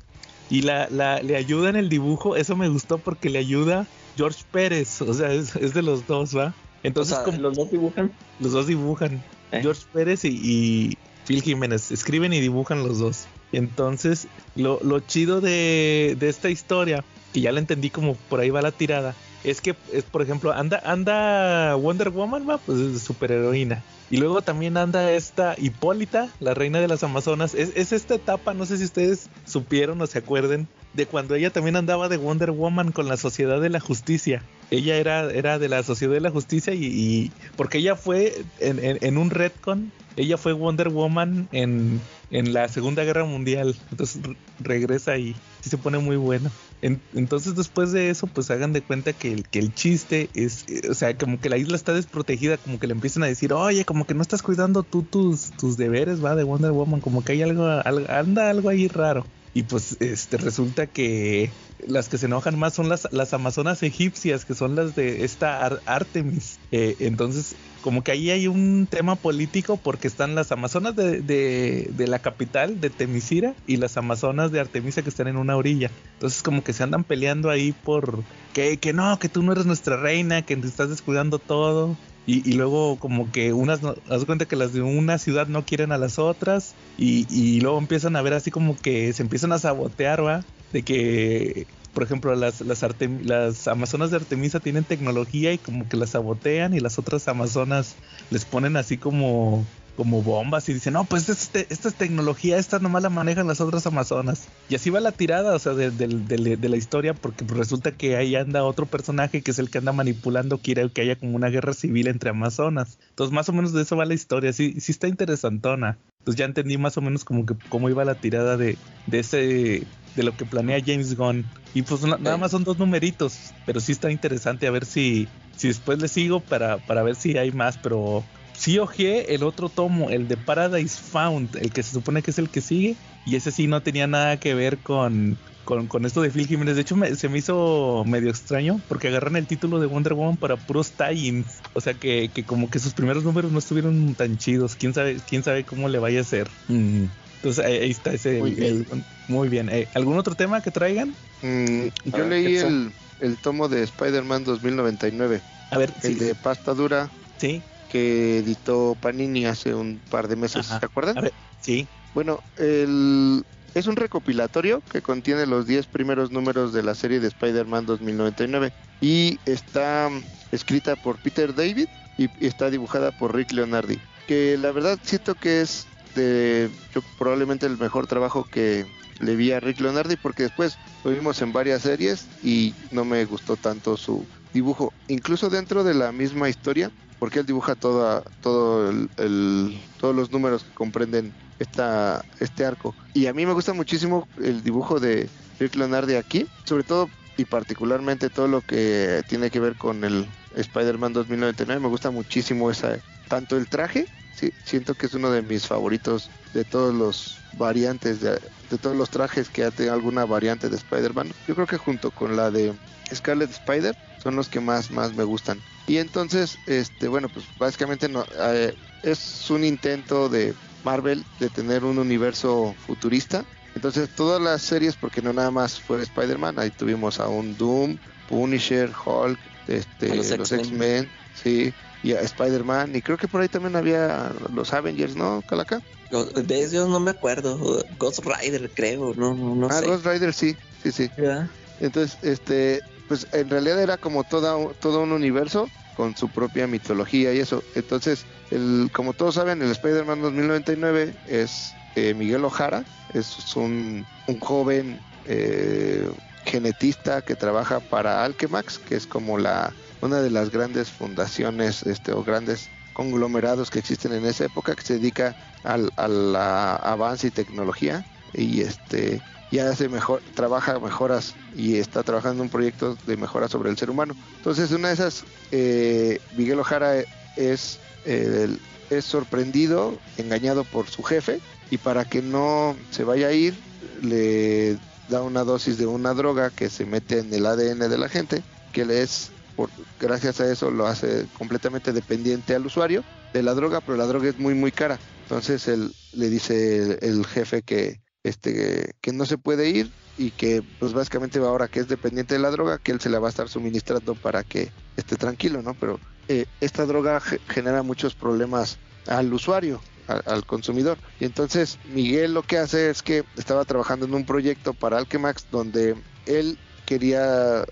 y la, la, le ayuda en el dibujo, eso me gustó porque le ayuda George Pérez, o sea, es, es de los dos, ¿va? Entonces o sea, como los dos dibujan. los dos dibujan, ¿Eh? George Pérez y, y Phil Jiménez, escriben y dibujan los dos. Entonces, lo, lo chido de, de esta historia, que ya la entendí como por ahí va la tirada, es que, es, por ejemplo, anda, anda Wonder Woman, va, pues es superheroína. Y luego también anda esta Hipólita, la reina de las Amazonas. Es, es esta etapa, no sé si ustedes supieron o se acuerden, de cuando ella también andaba de Wonder Woman con la Sociedad de la Justicia. Ella era, era de la Sociedad de la Justicia y, porque ella fue en, un retcon, ella fue Wonder Woman en, en la Segunda Guerra Mundial. Entonces re- regresa y se pone muy bueno. En- entonces después de eso, pues hagan de cuenta que el, que el chiste es, eh, o sea, como que la isla está desprotegida, como que le empiezan a decir, oye, como que no estás cuidando tú tus, tus deberes, va, de Wonder Woman, como que hay algo- anda algo ahí raro. Y pues este resulta que las que se enojan más son las, las amazonas egipcias, que son las de esta Ar- Artemis. Eh, entonces, como que ahí hay un tema político porque están las amazonas de, de- de la capital, de Temisira, y las amazonas de Artemisa que están en una orilla. Entonces, como que se andan peleando ahí por que, que no, que tú no eres nuestra reina, que te estás descuidando todo. Y, y luego como que unas, no, haz cuenta que las de una ciudad no quieren a las otras y, y luego empiezan a ver así como que se empiezan a sabotear, ¿va? De que, por ejemplo, las, las, amazonas de Artemisa tienen tecnología y como que las sabotean y las otras amazonas les ponen así como como bombas y dicen, no, pues este, esta es tecnología, esta nomás la manejan las otras amazonas. Y así va la tirada, o sea, de, de- de- de la historia, porque pues resulta que ahí anda otro personaje que es el que anda manipulando, quiere que haya como una guerra civil entre amazonas. Entonces, más o menos de eso va la historia, sí, sí está interesantona. Entonces ya entendí más o menos como que cómo iba la tirada de, de ese de lo que planea James Gunn. Y pues na- nada más son dos numeritos, pero sí está interesante a ver si, si después le sigo para, para ver si hay más, pero sí ojeé el otro tomo, el de Paradise Found, el que se supone que es el que sigue, y ese sí no tenía nada que ver con, con, con esto de Phil Jiménez. De hecho, me- se me hizo medio extraño porque agarran el título de Wonder Woman para puros tie-ins. O sea que, que como que sus primeros números no estuvieron tan chidos. Quién sabe, quién sabe cómo le vaya a ser. Mm. Entonces ahí, ahí está ese. Muy bien. el- muy bien. Eh, ¿Algún otro tema que traigan? Mm, yo ver, leí el, el tomo de Spider-Man 2099, A ver, el sí, de pasta dura sí, que editó Panini hace un par de meses, Ajá. ¿se acuerdan? A ver. sí. Bueno, el, es un recopilatorio que contiene los 10 primeros números de la serie de Spider-Man 2099 y está escrita por Peter David y y está dibujada por Rick Leonardi, que la verdad siento que es de yo, probablemente el mejor trabajo que le vi a Rick Leonardi porque después lo vimos en varias series y no me gustó tanto su dibujo, incluso dentro de la misma historia, porque él dibuja todo el, todos los números que comprenden esta, este arco. Y a mí me gusta muchísimo el dibujo de Rick Leonardi aquí, sobre todo y particularmente todo lo que tiene que ver con el Spider-Man 2099. Me gusta muchísimo esa, tanto el traje, siento que es uno de mis favoritos de todos los variantes, de, de todos los trajes que ha tenido alguna variante de Spider-Man. Yo creo que junto con la de Scarlet Spider son los que más, más me gustan. Y entonces, este, bueno, pues básicamente no, eh, es un intento de Marvel de tener un universo futurista. Entonces todas las series, porque no nada más fue Spider-Man, ahí tuvimos a un Doom, Punisher, Hulk, este, los X-Men. Sí, y a Spider-Man, y creo que por ahí también había los Avengers, ¿no, Calaca? De ellos no me acuerdo. Ghost Rider, creo. No, no, no ah, sé. Ghost Rider, sí, sí, sí. ¿Verdad? Entonces, este, pues en realidad era como toda, todo un universo con su propia mitología y eso. Entonces, el, como todos saben, el Spider-Man 2099 es eh, Miguel Ojara, es un, un joven eh, genetista que trabaja para Alchemax, que es como la una de las grandes fundaciones este, o grandes conglomerados que existen en esa época que se dedica al, a la avance y tecnología y este y hace mejor trabaja mejoras y está trabajando un proyecto de mejora sobre el ser humano entonces una de esas eh, Miguel Ojara es eh, el- es sorprendido, engañado por su jefe y para que no se vaya a ir le da una dosis de una droga que se mete en el ADN de la gente, que le es, por, gracias a eso lo hace completamente dependiente al usuario de la droga, pero la droga es muy muy cara. Entonces él le dice el jefe que este que no se puede ir y que pues básicamente ahora que es dependiente de la droga que él se la va a estar suministrando para que esté tranquilo, ¿no? Pero eh, esta droga ge- genera muchos problemas al usuario, al consumidor. Y entonces Miguel lo que hace es que estaba trabajando en un proyecto para Alchemax donde él quería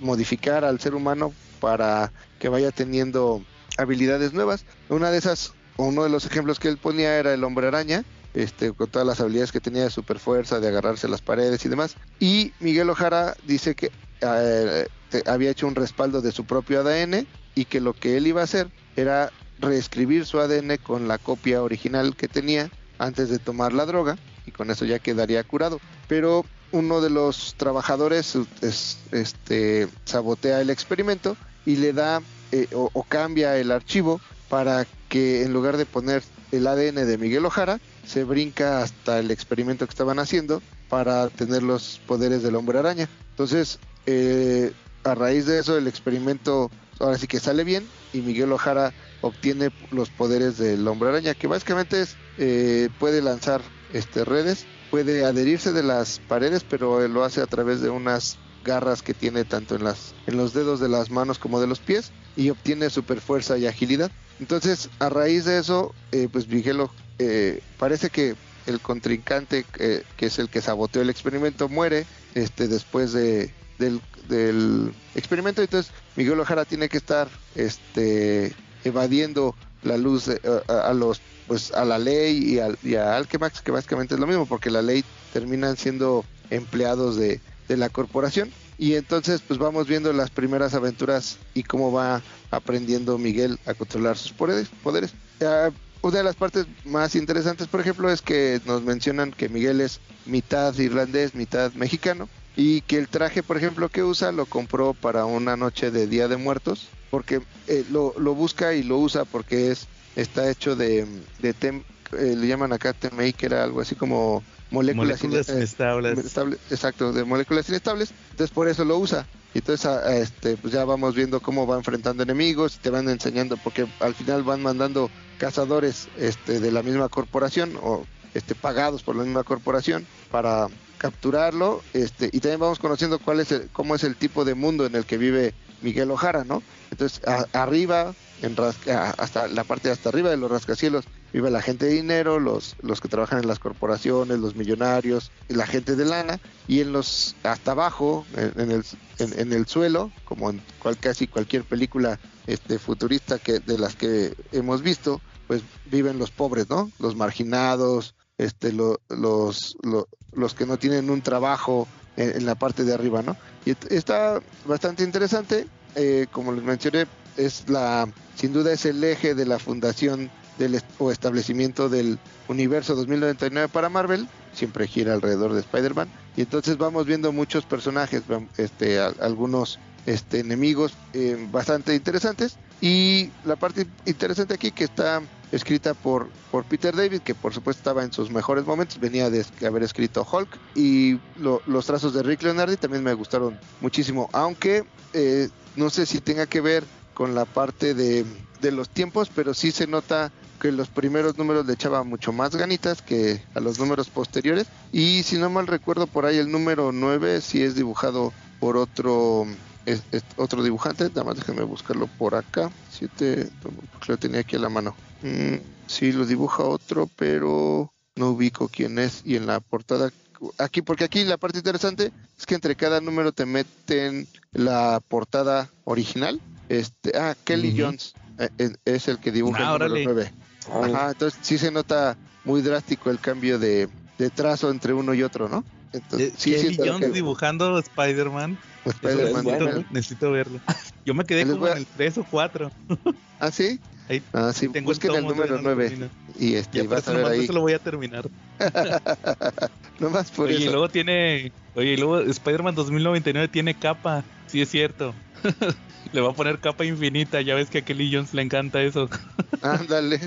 modificar al ser humano para que vaya teniendo habilidades nuevas. Una de esas, uno de los ejemplos que él ponía era el hombre araña, este, con todas las habilidades que tenía de super fuerza, de agarrarse a las paredes y demás. Y Miguel Ojara dice que eh, había hecho un respaldo de su propio ADN y que lo que él iba a hacer era reescribir su ADN con la copia original que tenía antes de tomar la droga y con eso ya quedaría curado. Pero uno de los trabajadores es- este, sabotea el experimento y le da eh, o cambia el archivo para que en lugar de poner el ADN de Miguel Ojara, se brinca hasta el experimento que estaban haciendo para tener los poderes del hombre araña. Entonces, eh, a raíz de eso, el experimento ahora sí que sale bien y Miguel Ojara obtiene los poderes del hombre araña, que básicamente es, eh, puede lanzar este, redes, puede adherirse de las paredes, pero lo hace a través de unas garras que tiene tanto en las en los dedos de las manos como de los pies y obtiene super fuerza y agilidad. Entonces, a raíz de eso, eh, pues Miguel O- eh, parece que el contrincante eh, que es el que saboteó el experimento muere este después de del, experimento. Entonces Miguel Ojara tiene que estar este evadiendo la luz a, a los pues a la ley y, al, y a Alchemax que básicamente es lo mismo porque la ley terminan siendo empleados de la corporación y entonces pues vamos viendo las primeras aventuras y cómo va aprendiendo Miguel a controlar sus poderes. Ah, una de las partes más interesantes, por ejemplo, es que nos mencionan que Miguel es mitad irlandés, mitad mexicano y que el traje, por ejemplo, que usa lo compró para una noche de Día de Muertos porque eh, lo, lo busca y lo usa porque es está hecho de, de tem- eh, le llaman acá temei que era algo así como moléculas, eh, inestables. estable- exacto, de moléculas inestables, entonces por eso lo usa. Y Entonces, a- a este, pues ya vamos viendo cómo va enfrentando enemigos, y te van enseñando, porque al final van mandando cazadores este, de la misma corporación o este, pagados por la misma corporación para capturarlo, este, y también vamos conociendo cuál es el, cómo es el tipo de mundo en el que vive Miguel Ojara, ¿no? Entonces, arriba, en rasca- hasta la parte de hasta arriba de los rascacielos, vive la gente de dinero, los, los que trabajan en las corporaciones, los millonarios, la gente de lana, y en los hasta abajo, en, el, en, en el suelo, como en cual, casi cualquier película este, futurista que de las que hemos visto, pues viven los pobres, ¿no? Los marginados, este, lo- los, lo- los que no tienen un trabajo en, la parte de arriba, ¿no? Y está bastante interesante, eh, como les mencioné, es la, sin duda es el eje de la fundación del o establecimiento del universo 2099 para Marvel, siempre gira alrededor de Spider-Man, y entonces vamos viendo muchos personajes, este, algunos este, enemigos eh, bastante interesantes, y la parte interesante aquí que está escrita por, por Peter David, que por supuesto estaba en sus mejores momentos, venía de haber escrito Hulk, y lo- los trazos de Rick Leonardi también me gustaron muchísimo, aunque eh, no sé si tenga que ver con la parte de, de los tiempos, pero sí se nota que los primeros números le echaba mucho más ganitas que a los números posteriores. Y si no mal recuerdo, por ahí el número 9 sí es dibujado por otro es- es otro dibujante. Nada más déjenme buscarlo por acá. Siete, porque lo tenía aquí a la mano. Mm, sí, lo dibuja otro, pero no ubico quién es. Y en la portada aquí, porque aquí la parte interesante es que entre cada número te meten la portada original. Este, ah, Kelly. Jones eh, eh, es el que dibuja Ah, el número órale. 9. Ajá, entonces sí se nota muy drástico el cambio de, de trazo entre uno y otro, ¿no? Entonces, sí, Kelly Jones que dibujando Spider-Man. Spider-Man, necesito, verlo. Yo me quedé como a- en el 3 o 4. Ah, sí. Ahí Ah, sí, tengo busquen el número todavía no lo 9 termino. y este y por vas a ver ahí. eso lo voy a terminar. Nomás por Oye, y eso. luego tiene. Oye, y luego Spider-Man 2099 tiene capa. Sí, es cierto. le va a poner capa infinita. Ya ves que a Kelly Jones le encanta eso. Ándale.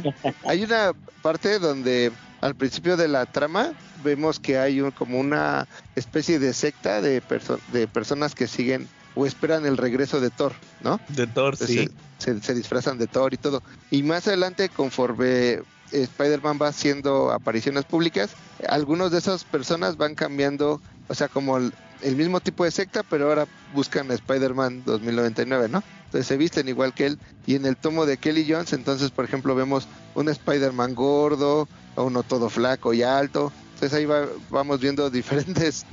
Hay una parte donde al principio de la trama vemos que hay un, como una especie de secta de, perso- de personas que siguen o esperan el regreso de Thor, ¿no? De Thor, Entonces, sí. se, se disfrazan de Thor y todo. Y más adelante, conforme Spider-Man va haciendo apariciones públicas, algunos de esas personas van cambiando, o sea, como el, el mismo tipo de secta, pero ahora buscan a Spider-Man 2099, ¿no? Entonces se visten igual que él. Y en el tomo de Kelly Jones, entonces, por ejemplo, vemos un Spider-Man gordo, a uno todo flaco y alto. Entonces ahí va- vamos viendo diferentes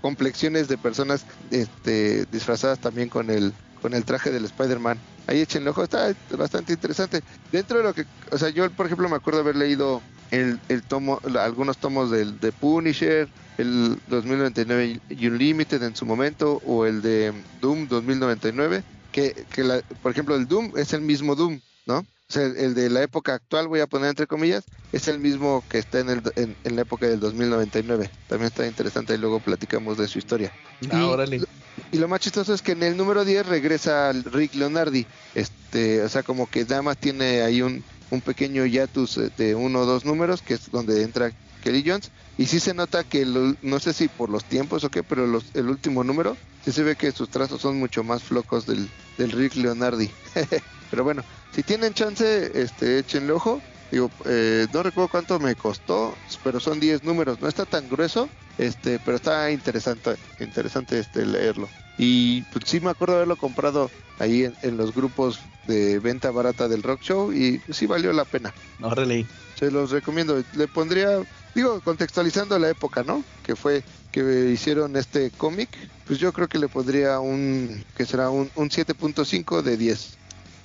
complexiones de personas este, disfrazadas también con el con el traje del Spider-Man. Ahí échenle ojo, está bastante interesante. Dentro de lo que, o sea, yo por ejemplo me acuerdo haber leído el, el tomo, algunos tomos del de Punisher, el 2099 Unlimited en su momento, o el de Doom 2099, que, que la- por ejemplo el Doom es el mismo Doom, ¿no? O sea, el, de la época actual, voy a poner entre comillas, es el mismo que está en, el, en, en la época del 2099. También está interesante y luego platicamos de su historia. Ah, Y- órale. Y lo más chistoso es que en el número 10 regresa Rick Leonardi. Este, o sea, como que nada más tiene ahí un, un pequeño hiatus de uno o dos números, que es donde entra Kelly Jones. Y sí se nota que, lo- no sé si por los tiempos o qué, pero los- el último número, sí se ve que sus trazos son mucho más flocos del, del Rick Leonardi. pero bueno, si tienen chance, este, échenle ojo. Digo, eh, no recuerdo cuánto me costó, pero son 10 números. No está tan grueso, este, pero está interesante, interesante este leerlo. Y pues sí me acuerdo haberlo comprado ahí en, en los grupos de venta barata del Rock Show y pues, sí valió la pena. Órale. Se los recomiendo. Le pondría, digo, contextualizando la época, ¿no? Que fue que hicieron este cómic, pues yo creo que le pondría un, que será un, un 7.5 de 10.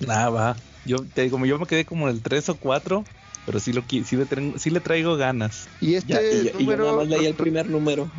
Ah, va. Yo te digo, yo me quedé como en el 3 o 4, pero sí, lo, sí, le, traigo, sí le traigo ganas. Y este Ya, y, yo- y yo número, nada más leí el primer número.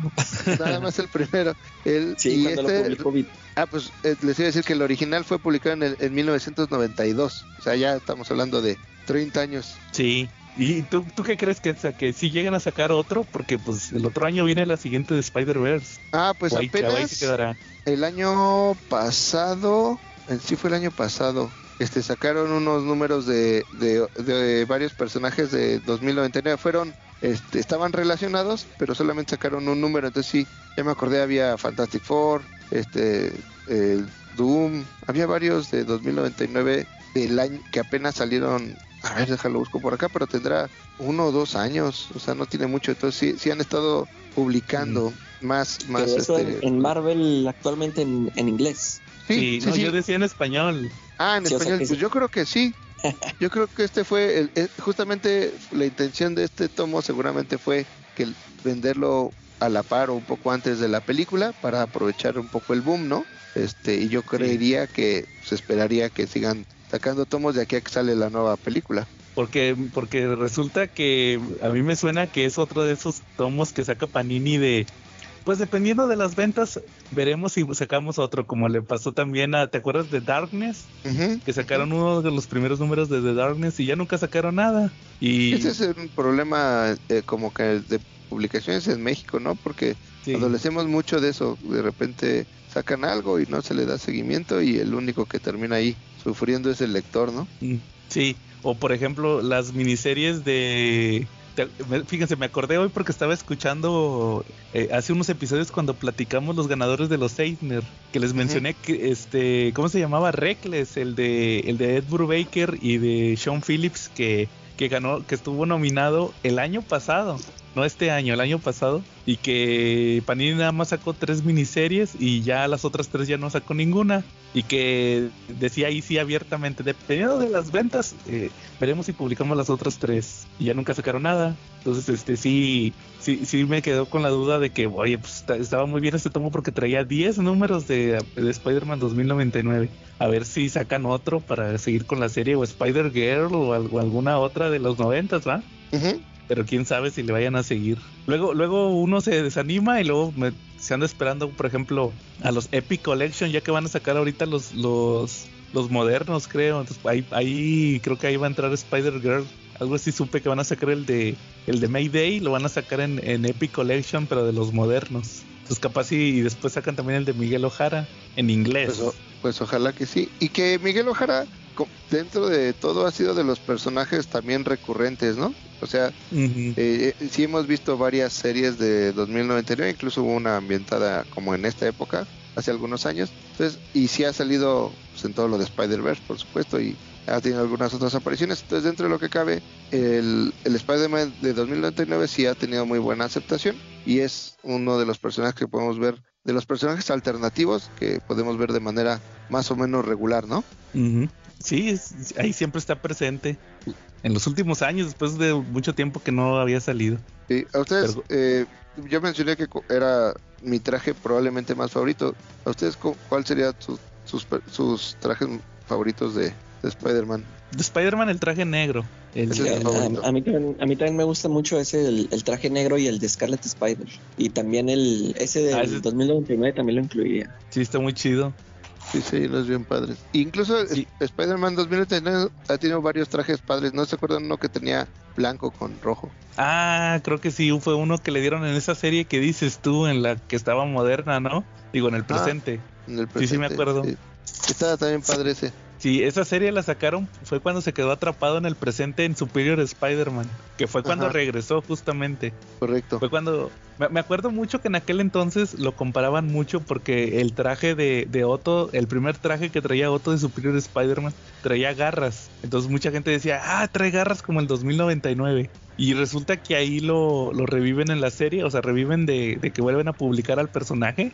nada más el primero. El, Sí, y cuando lo este- publicó Vid. Ah, pues eh, les iba a decir que el original fue publicado en, el, en 1992. O sea, ya estamos hablando de 30 años. Sí. ¿Y tú, tú qué crees que, o sea, que si llegan a sacar otro? Porque pues el otro año viene la siguiente de Spider-Verse. Ah, pues ahí apenas se quedará. el año pasado, sí fue el año pasado, este sacaron unos números de, de, de varios personajes de 2099. Fueron, este, estaban relacionados, pero solamente sacaron un número. Entonces sí, ya me acordé, había Fantastic Four, este, el Doom, había varios de 2099 del año que apenas salieron. A ver, déjalo busco por acá, pero tendrá uno o dos años, o sea, no tiene mucho. Entonces sí, sí han estado publicando más, más. Pero eso este, en, en Marvel actualmente en, en inglés. Sí, Sí, sí, no, sí. yo decía en español. Ah, en Sí, o sea español, pues sí. yo creo que sí. Yo creo que este fue, el, el- justamente la intención de este tomo seguramente fue que el- venderlo a la par o un poco antes de la película para aprovechar un poco el boom, ¿no? Este, y yo creería que se esperaría que sigan sacando tomos de aquí a que sale la nueva película. Porque, porque resulta que a mí me suena que es otro de esos tomos que saca Panini de... Pues dependiendo de las ventas, veremos si sacamos otro, como le pasó también a... ¿Te acuerdas de Darkness? Que sacaron uno de los primeros números de The Darkness y ya nunca sacaron nada. Y... Ese es un problema eh, como que de publicaciones en México, ¿no? Porque sí. adolecemos mucho de eso. De repente sacan algo y no se le da seguimiento y el único que termina ahí sufriendo es el lector, ¿no? Mm, Sí, o por ejemplo las miniseries de... Fíjense, me acordé hoy porque estaba escuchando eh, hace unos episodios cuando platicamos los ganadores de los Eisner, que les mencioné que este, ¿cómo se llamaba? Reckless, el de el de Ed Brubaker y de Sean Phillips que que ganó, que estuvo nominado el año pasado, no este año, el año pasado, y que Panini nada más sacó tres miniseries y ya las otras tres ya no sacó ninguna, y que decía ahí sí abiertamente, dependiendo de las ventas, eh, veremos si publicamos las otras tres, y ya nunca sacaron nada, entonces este sí, sí, sí me quedó con la duda de que, oye, pues estaba muy bien este tomo porque traía 10 números de, de Spider-Man 2099. A ver si sacan otro para seguir con la serie o Spider-Girl o, al- o alguna otra de los 90, ¿va? Ujú. Pero quién sabe si le vayan a seguir. Luego, luego uno se desanima y luego me- se anda esperando, por ejemplo, a los Epic Collection, ya que van a sacar ahorita los, los, los modernos, creo. Entonces, ahí, ahí creo que ahí va a entrar Spider-Girl. Algo así supe que van a sacar el de el de Mayday, lo van a sacar en, en Epic Collection, pero de los modernos. Entonces capaz y, después sacan también el de Miguel Ojara en inglés. Pues, o- pues ojalá que sí. Y que Miguel Ojara dentro de todo ha sido de los personajes también recurrentes, ¿no? O sea, eh, eh, sí hemos visto varias series de 2099, incluso hubo una ambientada como en esta época, hace algunos años. Entonces, y sí ha salido pues, en todo lo de Spider-Verse, por supuesto, y ha tenido algunas otras apariciones. Entonces, dentro de lo que cabe, el, el Spider-Man de 2099 sí ha tenido muy buena aceptación y es uno de los personajes que podemos ver, de los personajes alternativos que podemos ver de manera más o menos regular, ¿no? Sí, es- ahí siempre está presente. En los últimos años, después de mucho tiempo que no había salido. Sí, a ustedes, Pero- eh, yo mencioné que era mi traje probablemente más favorito. ¿A ustedes cu- cuál sería su- sus, sus trajes favoritos de, de Spider-Man? De Spider-Man el traje negro. El- el-. A, a mí también, a mí también me gusta mucho ese, el, el traje negro y el de Scarlet Spider. Y también el ese del Ah, ese- 2099 también lo incluiría. sí, está muy chido. Sí, sí, los bien padres. Incluso Sí. Spider-Man 2099 ha tenido varios trajes padres. ¿No se acuerdan uno que tenía blanco con rojo? Ah, creo que sí, fue uno que le dieron en esa serie que dices tú, en la que estaba moderna, ¿no? Digo, en el Ah. presente. En el Sí, sí me presente, acuerdo. sí. Estaba también padre ese. Sí, esa serie la sacaron, fue cuando se quedó atrapado en el presente en Superior Spider-Man, que fue cuando Ajá. regresó justamente. Correcto. Fue cuando... Me, me acuerdo mucho que en aquel entonces lo comparaban mucho porque el traje de, de Otto, el primer traje que traía Otto de Superior Spider-Man, traía garras. Entonces mucha gente decía, ah, trae garras como el 2099. Y resulta que ahí lo, lo reviven en la serie, o sea, reviven de, de que vuelven a publicar al personaje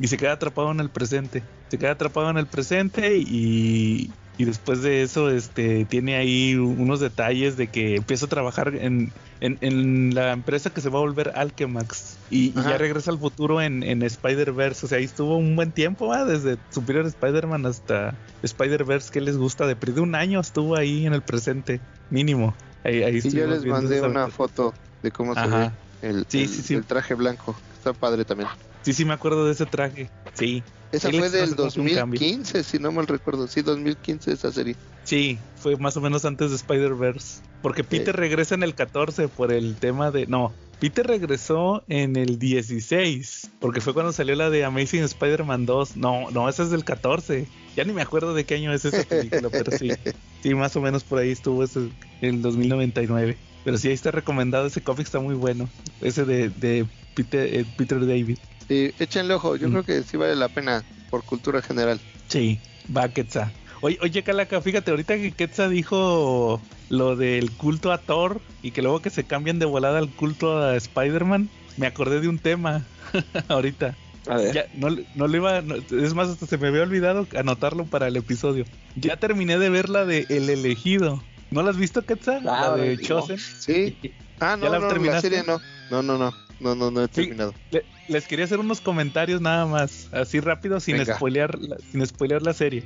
y se queda atrapado en el presente. Se queda atrapado en el presente y, y después de eso este, tiene ahí unos detalles de que empieza a trabajar en, en, en la empresa que se va a volver Alchemax y, y ya regresa al futuro en, en Spider-Verse. O sea, ahí estuvo un buen tiempo, ¿va? desde Superior Spider-Man hasta Spider-Verse, que les gusta. De perdido un año estuvo ahí en el presente, mínimo. Ahí, ahí Y yo les mandé una foto de cómo se ve el, Sí, el- sí, sí. el traje blanco. Está padre también. Sí, sí, me acuerdo de ese traje. Sí. Esa fue del cambio. 2015, si no mal recuerdo. Sí, 2015 esa serie. Sí, fue más o menos antes de Spider-Verse. Porque Peter regresa en el 14 por el tema de... No, Peter regresó en el 16. Porque fue cuando salió la de Amazing Spider-Man 2. No, no, esa es del 14. Ya ni me acuerdo de qué año es esa película, pero sí. Sí, más o menos por ahí estuvo ese, el 2099. Pero sí, ahí está recomendado. Ese cómic está muy bueno. Ese de, de Peter, eh, Peter David. Sí, échenle ojo. Yo Mm. creo que sí vale la pena por cultura general. Sí, va Quetzal. Oye, oye, Calaca, fíjate, ahorita que Quetzal dijo lo del culto a Thor y que luego que se cambian de volada al culto a Spider-Man, me acordé de un tema ahorita. A ver. Ya, no, no le iba, no- es más, hasta se me había olvidado anotarlo para el episodio. Ya terminé de ver la de El Elegido. ¿No la has visto, Quetzal? Ah, la de no. Chosen. Sí. Ah, ¿Ya no, la no, la serie no. No, no, no. No, no, no he Sí. terminado. Le- les quería hacer unos comentarios nada más, así rápido, sin Venga. spoilear, la- sin spoilear la serie.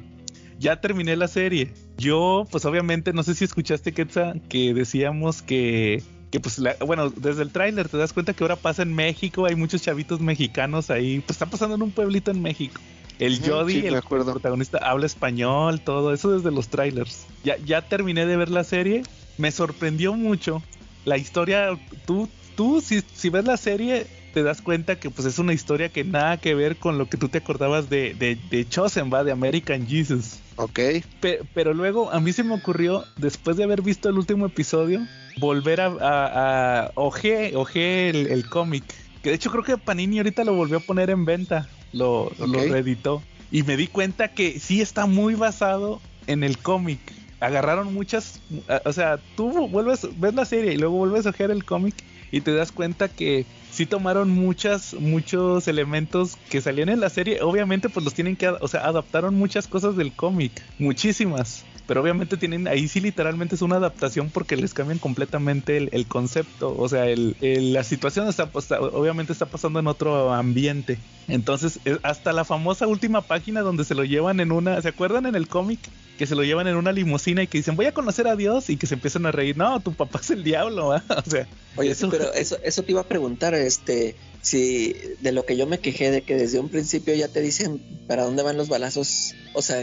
Ya terminé la serie. Yo, pues obviamente, no sé si escuchaste, Quetzal, que decíamos que, que pues, la- bueno, desde el tráiler te das cuenta que ahora pasa en México, hay muchos chavitos mexicanos ahí, pues está pasando en un pueblito en México. El Jody, sí, me el protagonista, habla español, todo eso desde los trailers. Ya, ya terminé de ver la serie, me sorprendió mucho. La historia, tú, tú si, si ves la serie, te das cuenta que pues es una historia que nada que ver con lo que tú te acordabas de, de, de Chosen, va, de American Jesus. Ok. Pe- pero luego a mí se me ocurrió, después de haber visto el último episodio, volver a, a, a ojeé, ojeé el, el cómic. Que de hecho creo que Panini ahorita lo volvió a poner en venta, lo, lo reeditó. Y me di cuenta que sí está muy basado en el cómic. Agarraron muchas, o sea, tú vuelves, ves la serie y luego vuelves a ojear el cómic y te das cuenta que sí tomaron muchas, muchos elementos que salían en la serie. Obviamente, pues los tienen que, o sea, adaptaron muchas cosas del cómic, muchísimas. Pero obviamente tienen, ahí sí literalmente es una adaptación porque les cambian completamente el, el concepto. O sea, el, el- la situación está, obviamente está pasando en otro ambiente. Entonces, eh, hasta la famosa última página donde se lo llevan en una, ¿se acuerdan en el cómic? Que se lo llevan en una limusina y que dicen, voy a conocer a Dios y que se empiezan a reír. No, tu papá es el diablo, ¿va? O sea, Oye, eso- pero eso, eso te iba a preguntar, este, si de lo que yo me quejé de que desde un principio ya te dicen para dónde van los balazos, o sea,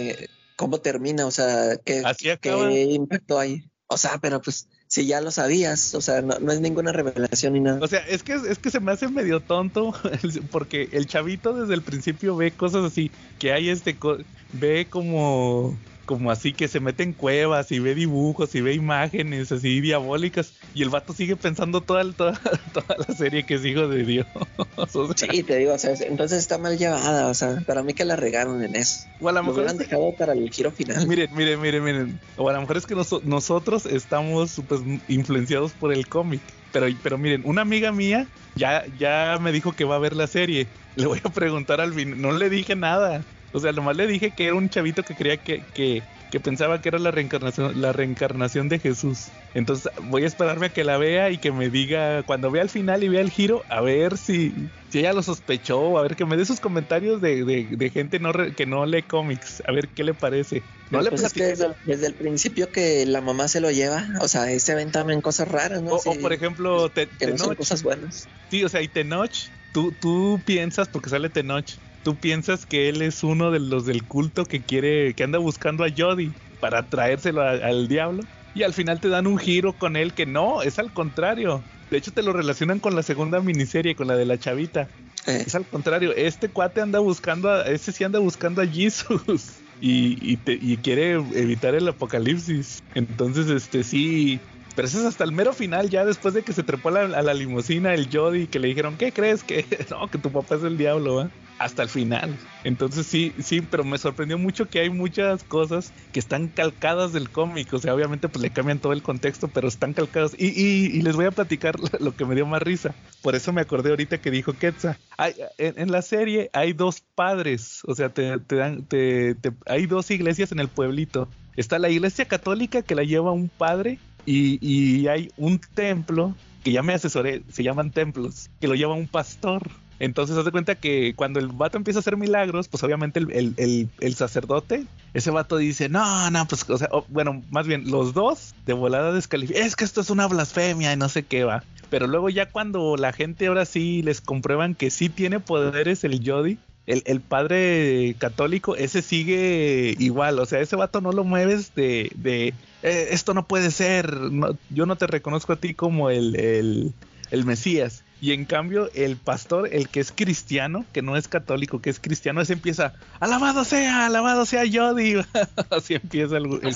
cómo termina, o sea, qué, impacto hay. O sea, pero pues si ya lo sabías, o sea, no, no es ninguna revelación ni nada. O sea, es que, es que se me hace medio tonto porque el chavito desde el principio ve cosas así, que hay este, ve como como así que se mete en cuevas y ve dibujos y ve imágenes así diabólicas y el vato sigue pensando toda, toda, toda la serie que es hijo de Dios. O sea, sí, te digo, o sea, entonces está mal llevada, o sea, para mí que la regaron en eso. O a lo mejor hubieran dejado para el giro final. Miren, miren, miren, miren. O a lo mejor es que nos- nosotros estamos pues, influenciados por el cómic. Pero, pero miren, una amiga mía ya, ya me dijo que va a ver la serie. Le voy a preguntar al fin. No le dije nada. O sea, nomás le dije que era un chavito que creía que, que, que pensaba que era la reencarnación, la reencarnación de Jesús. Entonces voy a esperarme a que la vea y que me diga, cuando vea el final y vea el giro, a ver si, si ella lo sospechó, a ver que me dé sus comentarios de, de, de gente no re- que no lee cómics, a ver qué le parece. No le Pues es que desde, el- desde el principio que la mamá se lo lleva, o sea, ahí se ven también cosas raras, ¿no? O, por ejemplo, te, que no son cosas buenas. Sí, o sea, y Tenoch, tú, tú piensas, porque sale Tenoch, tú piensas que él es uno de los del culto que quiere, que anda buscando a Jody para traérselo a- al diablo. Y al final te dan un giro con él que no, es al contrario. De hecho, te lo relacionan con la segunda miniserie, con la de la chavita. Eh, Es al contrario, este cuate anda buscando a, ese sí anda buscando a Jesus. Y, y, te- y quiere evitar el apocalipsis. Entonces, este sí. Pero eso es hasta el mero final, ya después de que se trepó a la, a limusina el Jody, que le dijeron, ¿qué crees? Que no, que tu papá es el diablo, ¿va? Hasta el final. Entonces sí, sí, pero me sorprendió mucho que hay muchas cosas que están calcadas del cómic. O sea, obviamente pues le cambian todo el contexto, pero están calcadas. Y, y- y les voy a platicar lo que me dio más risa. Por eso me acordé ahorita que dijo Quetzal. En, la serie hay dos padres, o sea, te, dan, te- hay dos iglesias en el pueblito. Está la iglesia católica que la lleva un padre y, hay un templo que ya me asesoré, se llaman templos, que lo lleva un pastor. Entonces, haz de cuenta que cuando el vato empieza a hacer milagros, pues obviamente el, el- el- sacerdote, ese vato dice, no, no, pues, o sea, bueno, más bien, los dos de volada descalifican, es que esto es una blasfemia y no sé qué va. Pero luego ya cuando la gente ahora sí les comprueban que sí tiene poderes el Jody, el, el padre católico, ese sigue igual, o sea, ese vato no lo mueves de, de "Eh, esto no puede ser, yo no te reconozco a ti como el, el, el Mesías. Y en cambio, el pastor, el que es cristiano, que no es católico, que es cristiano, ese empieza, alabado sea, alabado sea Jody. Así empieza el, el.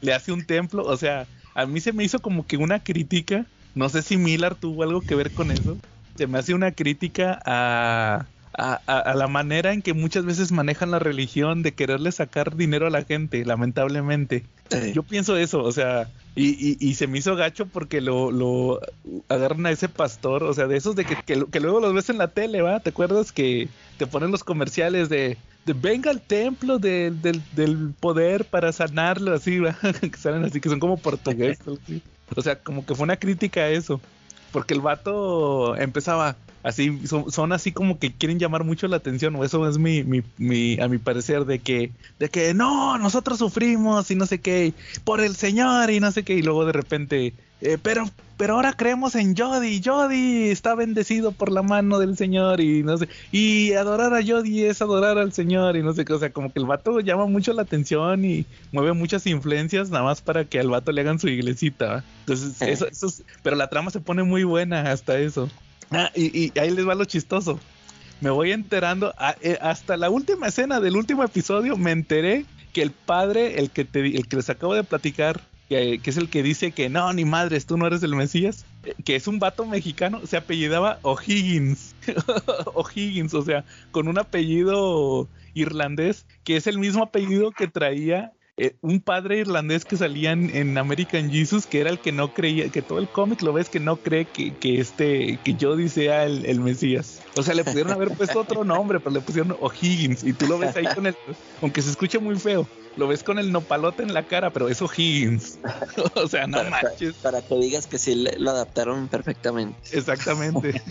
Le hace un templo, o sea, a mí se me hizo como que una crítica, no sé si Miller tuvo algo que ver con eso, se me hace una crítica a, a, a- a la manera en que muchas veces manejan la religión de quererle sacar dinero a la gente, lamentablemente. Yo pienso eso, o sea, y, y- y se me hizo gacho porque lo, lo agarran a ese pastor, o sea, de esos de que, que, lo- que luego los ves en la tele, ¿va? ¿Te acuerdas que te ponen los comerciales de, de venga al templo de- del, del poder para sanarlo, así, ¿va? que salen así, que son como portugueses. O sea, como que fue una crítica a eso. Porque el vato empezaba así, son, son así como que quieren llamar mucho la atención, o eso es mi, mi, mi, a mi parecer, de que, de que no, nosotros sufrimos y no sé qué, por el Señor y no sé qué, y luego de repente, eh, pero, pero ahora creemos en Jody, Jody está bendecido por la mano del Señor y no sé, y adorar a Jody es adorar al Señor y no sé qué, o sea, como que el vato llama mucho la atención y mueve muchas influencias nada más para que al vato le hagan su iglesita, entonces, eso, eso es- pero la trama se pone muy buena hasta eso. Ah, y, y ahí les va lo chistoso. Me voy enterando, a- eh, hasta la última escena del último episodio, me enteré que el padre, el que, te, el que les acabo de platicar, que, que es el que dice que no, ni madres, tú no eres el Mesías, eh, que es un vato mexicano, se apellidaba O'Higgins. O'Higgins, o sea, con un apellido irlandés, que es el mismo apellido que traía eh, un padre irlandés que salía en, American Jesus, que era el que no creía, que todo el cómic lo ves que no cree que, que este, que Jody sea el, el Mesías. O sea, le pudieron haber puesto otro nombre, pero le pusieron O'Higgins, y tú lo ves ahí con el, aunque se escuche muy feo, lo ves con el nopalote en la cara, pero es O'Higgins. o sea, no para, para- manches. para que digas que sí lo adaptaron perfectamente. Exactamente.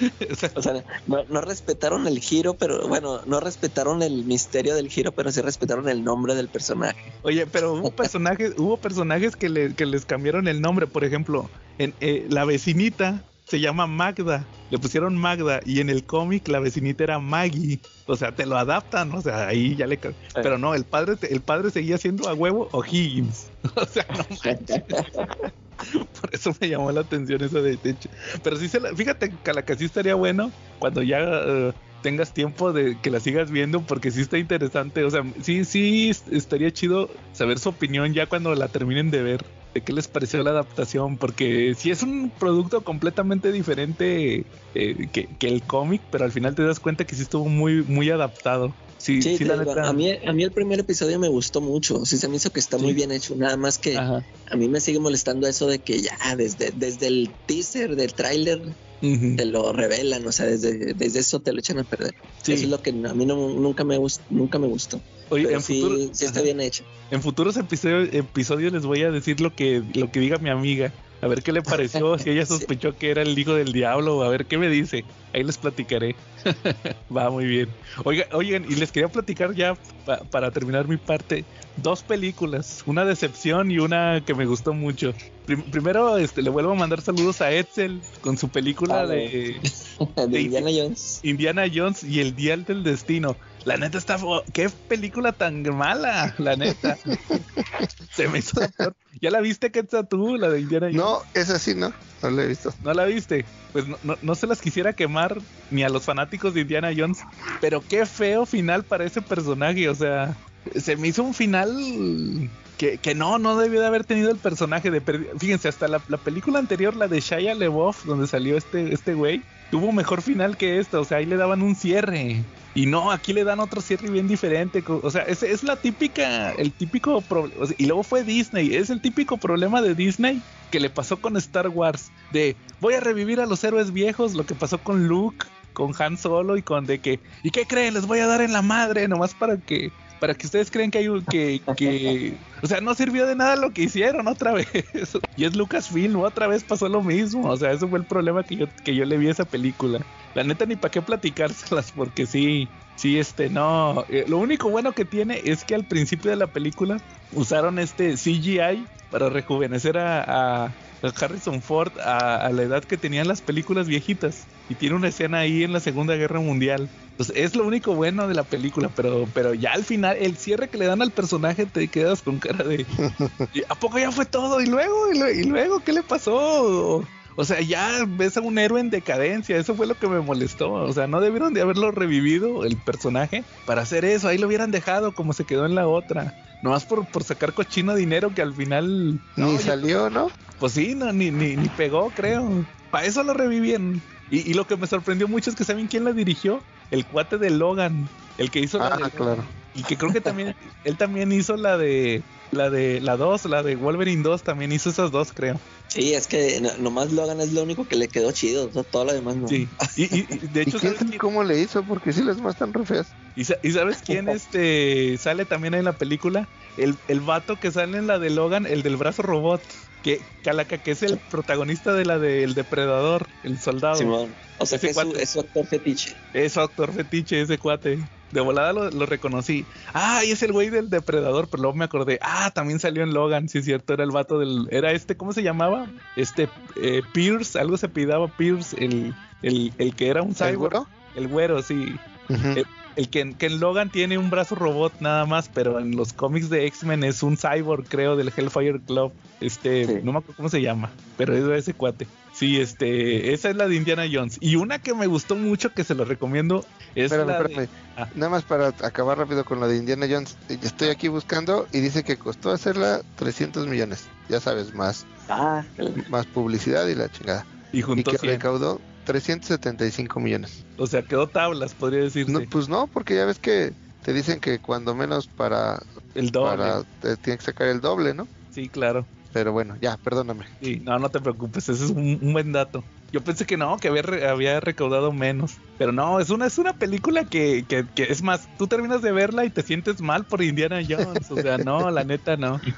O sea, O sea, no, no respetaron el giro, pero bueno, no respetaron el misterio del giro, pero sí respetaron el nombre del personaje. Oye, pero hubo personajes, hubo personajes que, le- que les cambiaron el nombre. Por ejemplo, en eh, la vecinita se llama Magda, le pusieron Magda y en el cómic la vecinita era Maggie. O sea, te lo adaptan, o sea, ahí ya le ca- Pero no, el padre, el padre seguía siendo a huevo O'Higgins. O sea, no manches. Por eso me llamó la atención eso de techo. Pero sí se la, fíjate que la que sí estaría bueno cuando ya eh, tengas tiempo de que la sigas viendo porque sí está interesante. O sea, sí, sí estaría chido saber su opinión ya cuando la terminen de ver. De qué les pareció la adaptación, porque si es un producto completamente diferente eh, que, que, el cómic, pero al final te das cuenta que sí estuvo muy, muy adaptado. Sí, sí, la neta... a, mí, a mí el primer episodio me gustó mucho, sí se me hizo que está muy bien hecho, nada más que a mí me sigue molestando eso de que ya desde, desde el teaser del tráiler te lo revelan, o sea, desde, desde eso te lo echan a perder. Eso es lo que a mí no, nunca, me gust, nunca me gustó. Oye, en sí, futuro, sí está bien hecho. En futuros episodios, episodios les voy a decir lo que, lo que diga mi amiga. A ver qué le pareció, si ella sospechó que era el hijo del diablo, a ver qué me dice. Ahí les platicaré. Va muy bien. Oiga, oigan, y les quería platicar ya para terminar mi parte dos películas, una decepción y una que me gustó mucho. primero este, le vuelvo a mandar saludos a Edsel con su película de, de, Indiana Jones. Indiana Jones y el Dial del Destino. La neta está... ¡Qué película tan mala! La neta. Se me hizo ¿Ya la viste, Quetzal, tú, la de Indiana Jones? No, esa sí, no. No la he visto. ¿No la viste? Pues no, no, se las quisiera quemar ni a los fanáticos de Indiana Jones. Pero qué feo final para ese personaje. O sea, se me hizo un final que, que, no, no debió de haber tenido el personaje de... Fíjense, hasta la, película anterior, la de Shia LeBoff, donde salió este, este güey, tuvo mejor final que esta, o sea, ahí le daban un cierre. Y no, aquí le dan otro cierre bien diferente. O sea, es, es la típica, el típico problema. y luego fue Disney. Es el típico problema de Disney que le pasó con Star Wars. De voy a revivir a los héroes viejos, lo que pasó con Luke, con Han Solo y con de que, ¿y qué creen? Les voy a dar en la madre, nomás para que para que ustedes crean que hay un, que, que, o sea, no sirvió de nada lo que hicieron otra vez. Y es Lucasfilm, otra vez pasó lo mismo. O sea, eso fue el problema que yo, que yo le vi a esa película. La neta ni para qué platicárselas, porque sí, sí, este, no. Eh, lo único bueno que tiene es que al principio de la película usaron este CGI para rejuvenecer a Harrison Ford a, la edad que tenían las películas viejitas. Y tiene una escena ahí en la Segunda Guerra Mundial. Pues es lo único bueno de la película, pero, pero ya al final, el cierre que le dan al personaje, te quedas con cara de. ¿A poco ya fue todo? ¿Y luego? ¿Y luego? ¿Qué le pasó? O sea, ya ves a un héroe en decadencia. Eso fue lo que me molestó. O sea, no debieron de haberlo revivido el personaje para hacer eso. Ahí lo hubieran dejado como se quedó en la otra. Nomás por, por sacar cochino dinero que al final. Ni salió, ¿no? Pues sí, no, ni, ni, ni pegó, creo. Para eso lo revivían. Y, y, lo que me sorprendió mucho es que ¿saben quién la dirigió? El cuate de Logan. El que hizo la ah, claro. Y que creo que también. él también hizo la de. La de la 2, la de Wolverine 2, también hizo esas dos, creo. Sí, es que nomás Logan es lo único que le quedó chido, todo lo demás no. Sí, y, y, de hecho, ¿Y cómo le hizo? Porque sí las más tan re feas. ¿Y, sabes quién este sale también en la película? El, el vato que sale en la de Logan, el del brazo robot. Que Calaca, que es el protagonista de la del depredador, el soldado. O sea, que es su, actor fetiche. Es su actor fetiche, ese cuate. De volada lo, reconocí. Ah, y es el güey del depredador, pero luego me acordé. Ah, también salió en Logan, sí es cierto, era el vato del. Era este, ¿cómo se llamaba? Este, eh, Pierce, algo se pidaba Pierce, el, el, el que era un cyborg. ¿El güero? El güero, sí el que, en Logan tiene un brazo robot nada más, pero en los cómics de X-Men es un cyborg, creo, del Hellfire Club. Este, no me acuerdo cómo se llama, pero es de ese cuate. Sí, este, esa es la de Indiana Jones. Y una que me gustó mucho, que se lo recomiendo, es la De... Ah. Nada más para acabar rápido con la de Indiana Jones. Estoy aquí buscando y dice que costó hacerla 300 millones. Ya sabes, más, ah, más publicidad y la chingada. Y, junto y que recaudó 375 millones. O sea, quedó tablas, podría decirse. No, pues no, porque ya ves que te dicen que cuando menos para... El doble. Para, tiene que sacar el doble, ¿no? Sí, claro. Pero bueno, ya, perdóname. Sí, no, no te preocupes, ese es un, buen dato. Yo pensé que no, que había, había recaudado menos. Pero no, es una, es una película que, que, que, es más, tú terminas de verla y te sientes mal por Indiana Jones. O sea, no, la neta no.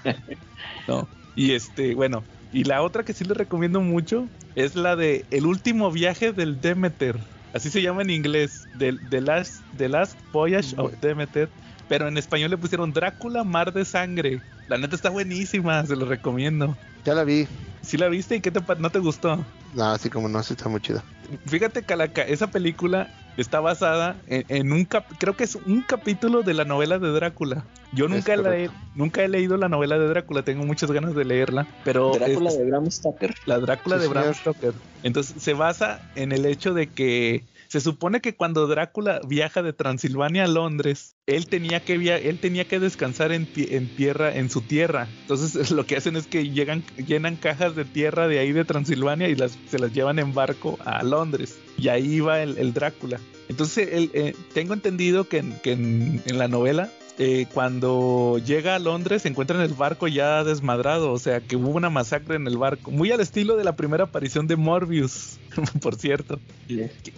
No. Y este, bueno, y la otra que sí les recomiendo mucho es la de El último viaje del Demeter. Así se llama en inglés. The, last, the last Voyage of Demeter. Pero en español le pusieron Drácula, Mar de Sangre. La neta está buenísima, se lo recomiendo. Ya la vi. ¿Sí la viste y qué te, no te gustó? No, así como no, sí está muy chida. Fíjate, Calaca, esa película está basada en, un cap creo que es un capítulo de la novela de Drácula. Yo nunca, he, nunca he leído la novela de Drácula, tengo muchas ganas de leerla, pero... Drácula de Bram Stoker. La Drácula de Bram Stoker. Entonces se basa en el hecho de que Se supone que cuando Drácula viaja de Transilvania a Londres, él tenía que él tenía que descansar en, en, tierra, en su tierra. Entonces lo que hacen es que llegan, llenan cajas de tierra de ahí de Transilvania y las, se las llevan en barco a Londres. Y ahí va el, Drácula. Entonces eh, tengo entendido que, en la novela eh, cuando llega a Londres se encuentra en el barco ya desmadrado, o sea que hubo una masacre en el barco, muy al estilo de la primera aparición de Morbius, por cierto,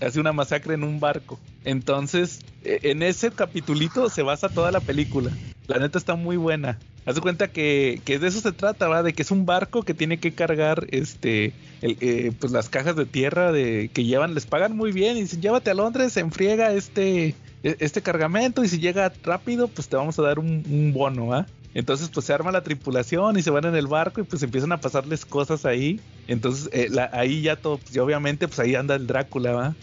hace una masacre en un barco. Entonces, eh, en ese capitulito se basa toda la película. La neta está muy buena. Haz de cuenta que, que, de eso se trata, ¿va? De que es un barco que tiene que cargar este el, eh, pues las cajas de tierra de que llevan, les pagan muy bien y dicen llévate a Londres, se enfriega este este cargamento y si llega rápido, pues te vamos a dar un, bono, ¿ah? Entonces, pues se arma la tripulación y se van en el barco y pues empiezan a pasarles cosas ahí. Entonces, eh, ahí ya todo, pues, obviamente, pues ahí anda el Drácula, ¿va?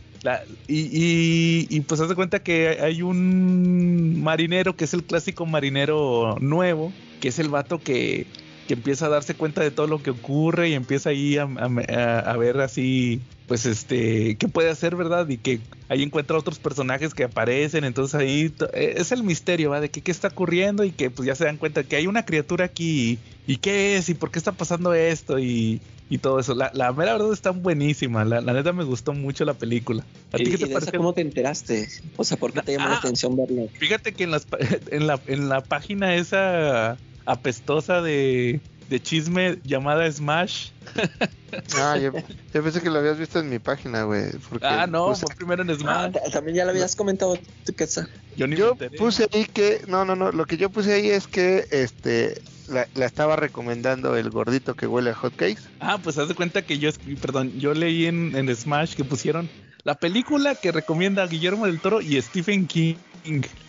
Y, y, y, pues haz de cuenta que hay un marinero que es el clásico marinero nuevo, que es el vato que, que empieza a darse cuenta de todo lo que ocurre y empieza ahí a, a, a ver así pues este, qué puede hacer, ¿verdad? Y que ahí encuentra otros personajes que aparecen, entonces ahí es el misterio, ¿va? De que, qué está ocurriendo y que pues ya se dan cuenta que hay una criatura aquí y, qué es y por qué está pasando esto y, y todo eso. La, la, mera verdad está buenísima, la, la, neta me gustó mucho la película. ¿A ti qué te parece? ¿Cómo te enteraste? O sea, ¿por qué te llamó ah, la atención verla? Fíjate que en, las, en, la, en la página esa apestosa de, de chisme llamada Smash. Ah, yo, yo, pensé que lo habías visto en mi página, güey. Ah, no, puse... fue primero en Smash. Ah, también ya lo habías comentado, ¿tú qué Yo, ni yo puse ahí que, no, no, no, lo que yo puse ahí es que, este, la, la, estaba recomendando el gordito que huele a hotcakes. Ah, pues haz de cuenta que yo, perdón, yo leí en, en Smash que pusieron la película que recomienda Guillermo del Toro y Stephen King.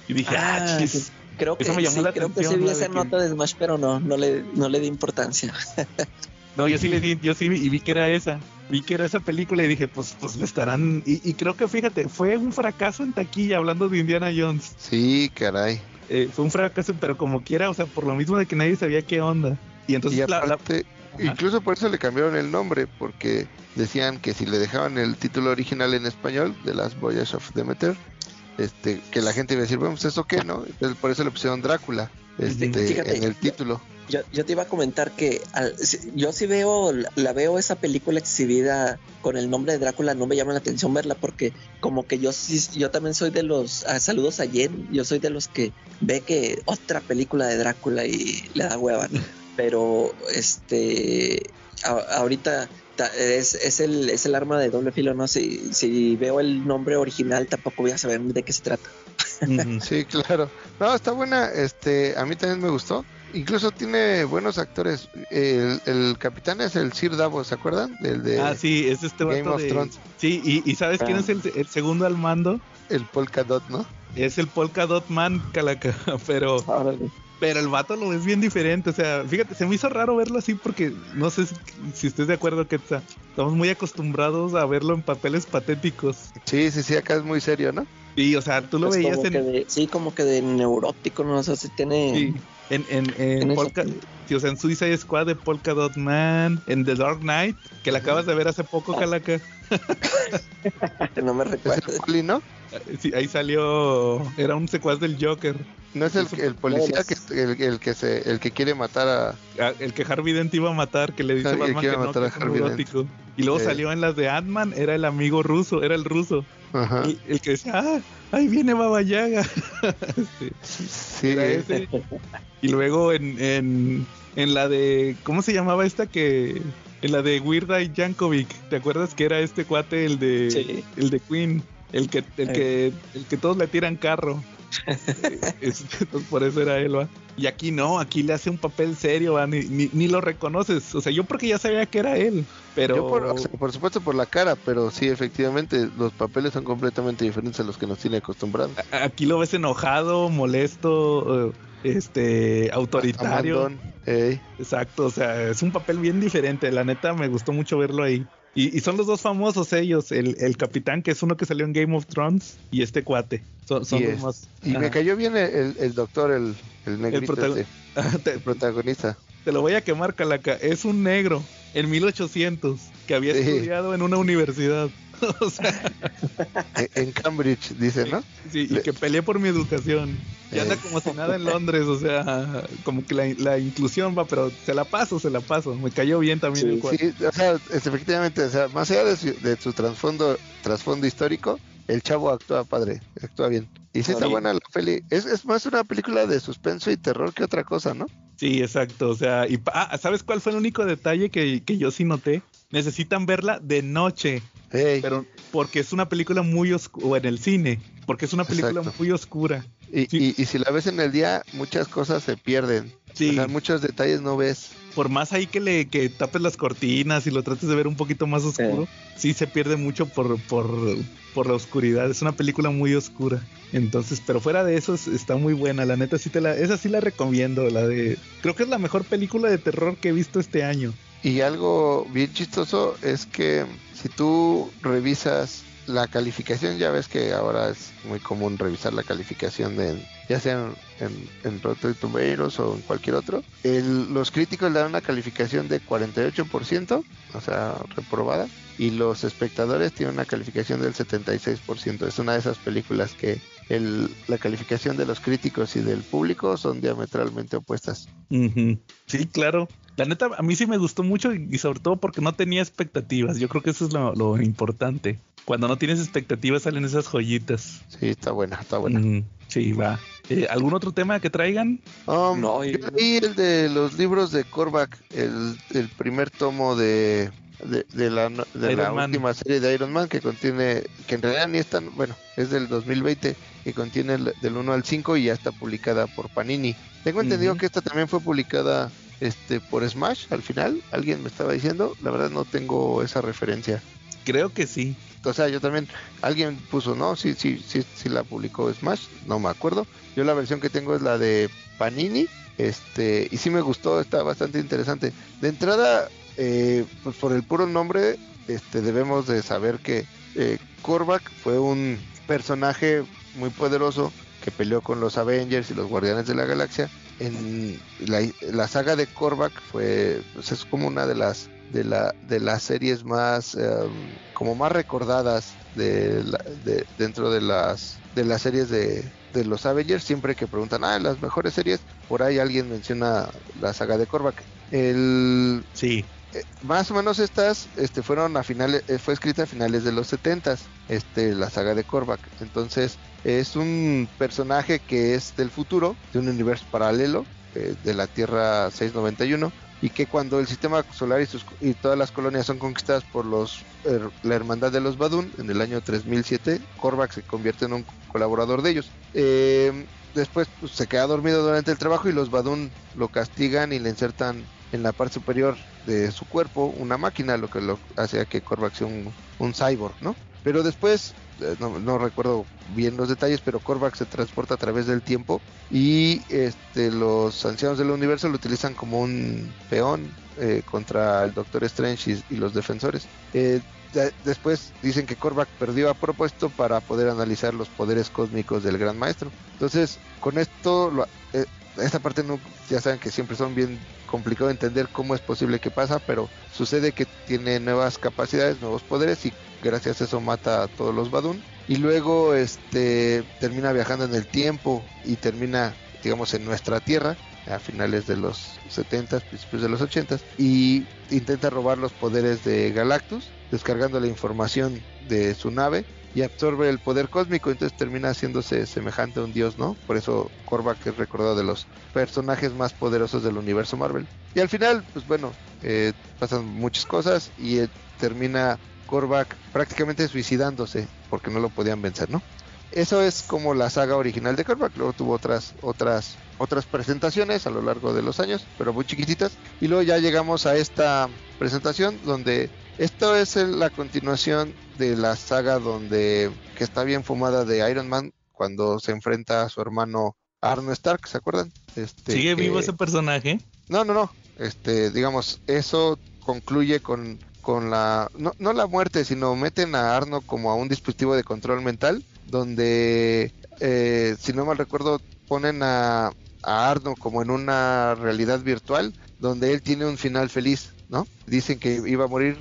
Y dije, ah, ah chis. Creo que, Eso me llamó sí, la creo atención, que sí vi esa De nota de Smash, pero no, no le, no le di importancia. No, yo sí le di, yo sí vi, y vi que era esa. Vi que era esa película y dije, pues, pues le estarán. Y, y creo que fíjate, fue un fracaso en taquilla hablando de Indiana Jones. Sí, caray. Eh, fue un fracaso, pero como quiera, o sea, por lo mismo de que nadie sabía qué onda. Y entonces y la- la- aparte, incluso por eso le cambiaron el nombre, porque decían que si le dejaban el título original en español, de las Voyages of Demeter, este, que la gente iba a decir, bueno, pues eso qué, ¿no? Entonces por eso le pusieron Drácula este, Fíjate. en el título. Yo, yo te iba a comentar que al- yo sí veo, la veo esa película exhibida con el nombre de Drácula, no me llama la atención verla porque como que yo sí, yo también soy de los, ah, saludos a Jen, yo soy de los que ve que otra película de Drácula y le da hueva, ¿no? pero este, a- ahorita ta- es, es, el, es el arma de doble filo, ¿no? Si, si veo el nombre original tampoco voy a saber de qué se trata. Sí, claro. No, está buena. Este, a mí también me gustó. Incluso tiene buenos actores. El, el capitán es el Sir Davos, ¿se acuerdan? El de Ah, sí, es este Game vato of de- Thrones. Sí, y, y ¿sabes quién Ah. es el, el segundo al mando? el Polka Dot, ¿no? Es el Polka Dot Man, Calaca. Pero, Órale. Pero el vato lo ves bien diferente. O sea, fíjate, se me hizo raro verlo así porque no sé si, si estés de acuerdo, que Estamos muy acostumbrados a verlo en papeles patéticos. Sí, sí, sí, acá es muy serio, ¿no? Y, o sea, tú lo Es veías como en, que de- sí, como que de neurótico, ¿no? O sea, sí tiene... Sí, en, en, en, En Polka- sí, o sea, en Suicide Squad de Polka Dot Man, en The Dark Knight, que la acabas de ver hace poco, Calaca. No me Es recuerdo. el poli, ¿no? Sí, ahí salió, era un secuaz del Joker. No es el, el policía que el, el que se el que quiere matar a Ah, El que Harvey Dent iba a matar, que le dice que Batman quiere que no, matar que a Harvey Dent. neurótico. Y luego Sí. salió en las de Ant-Man, era el amigo ruso, era el ruso. Ajá. El, el que decía, ah, ahí viene Baba Yaga. Este, Sí, ese. Y luego en, en, en la de, ¿cómo se llamaba esta que... En la de Weird Al Yankovic, ¿te acuerdas que era este cuate, el de, Sí. el de Queen? El que, el Sí. que, el que todos le tiran carro. Es- entonces, por eso era él, ¿va? Y aquí no, aquí le hace un papel serio, ¿va? Ni, ni, ni lo reconoces. O sea, yo porque ya sabía que era él, pero... Yo por, o sea, por supuesto por la cara, pero sí, efectivamente, los papeles son completamente diferentes a los que nos tiene acostumbrados. Aquí lo ves enojado, molesto, eh, este, autoritario. Amandón. Exacto, o sea, es un papel bien diferente. La neta, me gustó mucho verlo ahí. Y, y son los dos famosos ellos, el, el capitán, que es uno que salió en Game of Thrones, y este cuate. Son, son Y los más... Y me cayó bien el, el- el doctor, el, el negrito, protagon- este, te, el protagonista. te lo voy a quemar, Calaca. Es un negro en 1800 que había Sí. estudiado en una universidad. o sea, En Cambridge, dice, ¿no? sí, y que peleé por mi educación. Y anda como si nada en Londres, o sea, como que la, la inclusión va, pero se la paso, se la paso. Me cayó bien también el cuadro. Sí, o sea, es- efectivamente, o sea, más allá de su, de su trasfondo, trasfondo histórico, el chavo actúa padre, actúa bien. Y sí está Sí. buena la peli. Es, es más una película de suspenso y terror que otra cosa, ¿no? Sí, exacto. O sea, y pa- ah, ¿sabes cuál fue el único detalle que, que yo sí noté? Necesitan verla de noche, pero porque es una película muy oscura, o en el cine, porque es una película Exacto. muy oscura. y, sí. y- y si la ves en el día, muchas cosas se pierden. Sí. O sea, muchos detalles no ves. Por más ahí que le que tapes las cortinas y lo trates de ver un poquito más oscuro, sí se pierde mucho por, por, por la oscuridad. Es una película muy oscura. Entonces, pero fuera de eso es- está muy buena. La neta sí te la, esa sí la recomiendo. La de, creo que es la mejor película de terror que he visto este año. Y algo bien chistoso es que si tú revisas la calificación, ya ves que ahora es muy común revisar la calificación de, ya sea en, en, en Tomatoes o en cualquier otro. El- los críticos le dan una calificación de 48%, o sea, reprobada, y los espectadores tienen una calificación del 76%. Es una de esas películas que el, la calificación de los críticos y del público son diametralmente opuestas. Sí, claro. La neta, a mí sí me gustó mucho y sobre todo porque no tenía expectativas. Yo creo que eso es lo, lo importante. Cuando no tienes expectativas salen esas joyitas. Sí, está buena, está buena. Mm, sí, va. Eh, ¿Algún otro tema que traigan? Um, No, yo leí el de los libros de Korvac, el, el primer tomo de, de, de la, de última serie de Iron Man que contiene, que en realidad ni es tan, bueno, es del 2020, que contiene el- del 1 al 5 y ya está publicada por Panini. Tengo entendido que esta también fue publicada este por Smash al final, alguien me estaba diciendo, la verdad no tengo esa referencia. Creo que sí. O sea, yo también, alguien puso, no, sí, sí, sí, sí la publicó Smash, no me acuerdo. Yo la versión que tengo es la de Panini, este, y sí me gustó, está bastante interesante. De entrada, eh, pues por el puro nombre, este, debemos de saber que eh, Korvac fue un personaje muy poderoso que peleó con los Avengers y los Guardianes de la Galaxia. En la, la saga de Korvac fue, pues es como una de las de la de las series más em, como más recordadas de, la- de- dentro de las de las series de, de los Avengers siempre que preguntan ah las mejores series por ahí alguien menciona la saga de Korvac el Sí. eh, más o menos estas este fueron a finales eh, fue escrita a finales de los 70 este la saga de Korvac entonces es un personaje que es del futuro de un universo paralelo eh, de la Tierra 691 y que cuando el sistema solar y, sus- y todas las colonias son conquistadas por los her- la hermandad de los Badun en el año 3007 Korvac se convierte en un colaborador de ellos Eh, después pues, se queda dormido durante el trabajo y los Badun lo castigan y le insertan en la parte superior de su cuerpo una máquina, lo que lo hace que Korvac sea un cyborg, ¿no? Pero después, eh, no, no recuerdo bien los detalles, pero Korvac se transporta a través del tiempo y este, los ancianos del universo lo utilizan como un peón eh, contra el Doctor Strange y, y los defensores. Eh, de- después dicen que Korvac perdió a propósito para poder analizar los poderes cósmicos del Gran Maestro. Entonces, con esto, lo- eh, esta parte no, ya saben que siempre son bien complicado de entender cómo es posible que pasa, pero sucede que tiene nuevas capacidades, nuevos poderes y gracias a eso mata a todos los Badun y luego este termina viajando en el tiempo y termina digamos en nuestra tierra a finales de los 70 principios de los 80 y intenta robar los poderes de Galactus descargando la información de su nave y absorbe el poder cósmico, entonces termina haciéndose semejante a un dios, ¿no? Por eso Korvac es recordado de los personajes más poderosos del universo Marvel. Y al final, pues bueno, eh, pasan muchas cosas y eh, termina Korvac prácticamente suicidándose porque no lo podían vencer, ¿no? Eso es como la saga original de Korvac, luego tuvo otras otras otras presentaciones a lo largo de los años, pero muy chiquititas, y luego ya llegamos a esta presentación donde esto es la continuación de la saga donde que está bien fumada de Iron Man cuando se enfrenta a su hermano Arno Stark, ¿se acuerdan? Este, ¿Sigue vivo ese personaje? no, no, no. Este, digamos, eso concluye con, con la, no, no la muerte, sino meten a Arno como a un dispositivo de control mental, donde, eh, si no mal recuerdo, ponen a, a Arno como en una realidad virtual, donde él tiene un final feliz, ¿no? Dicen que iba a morir,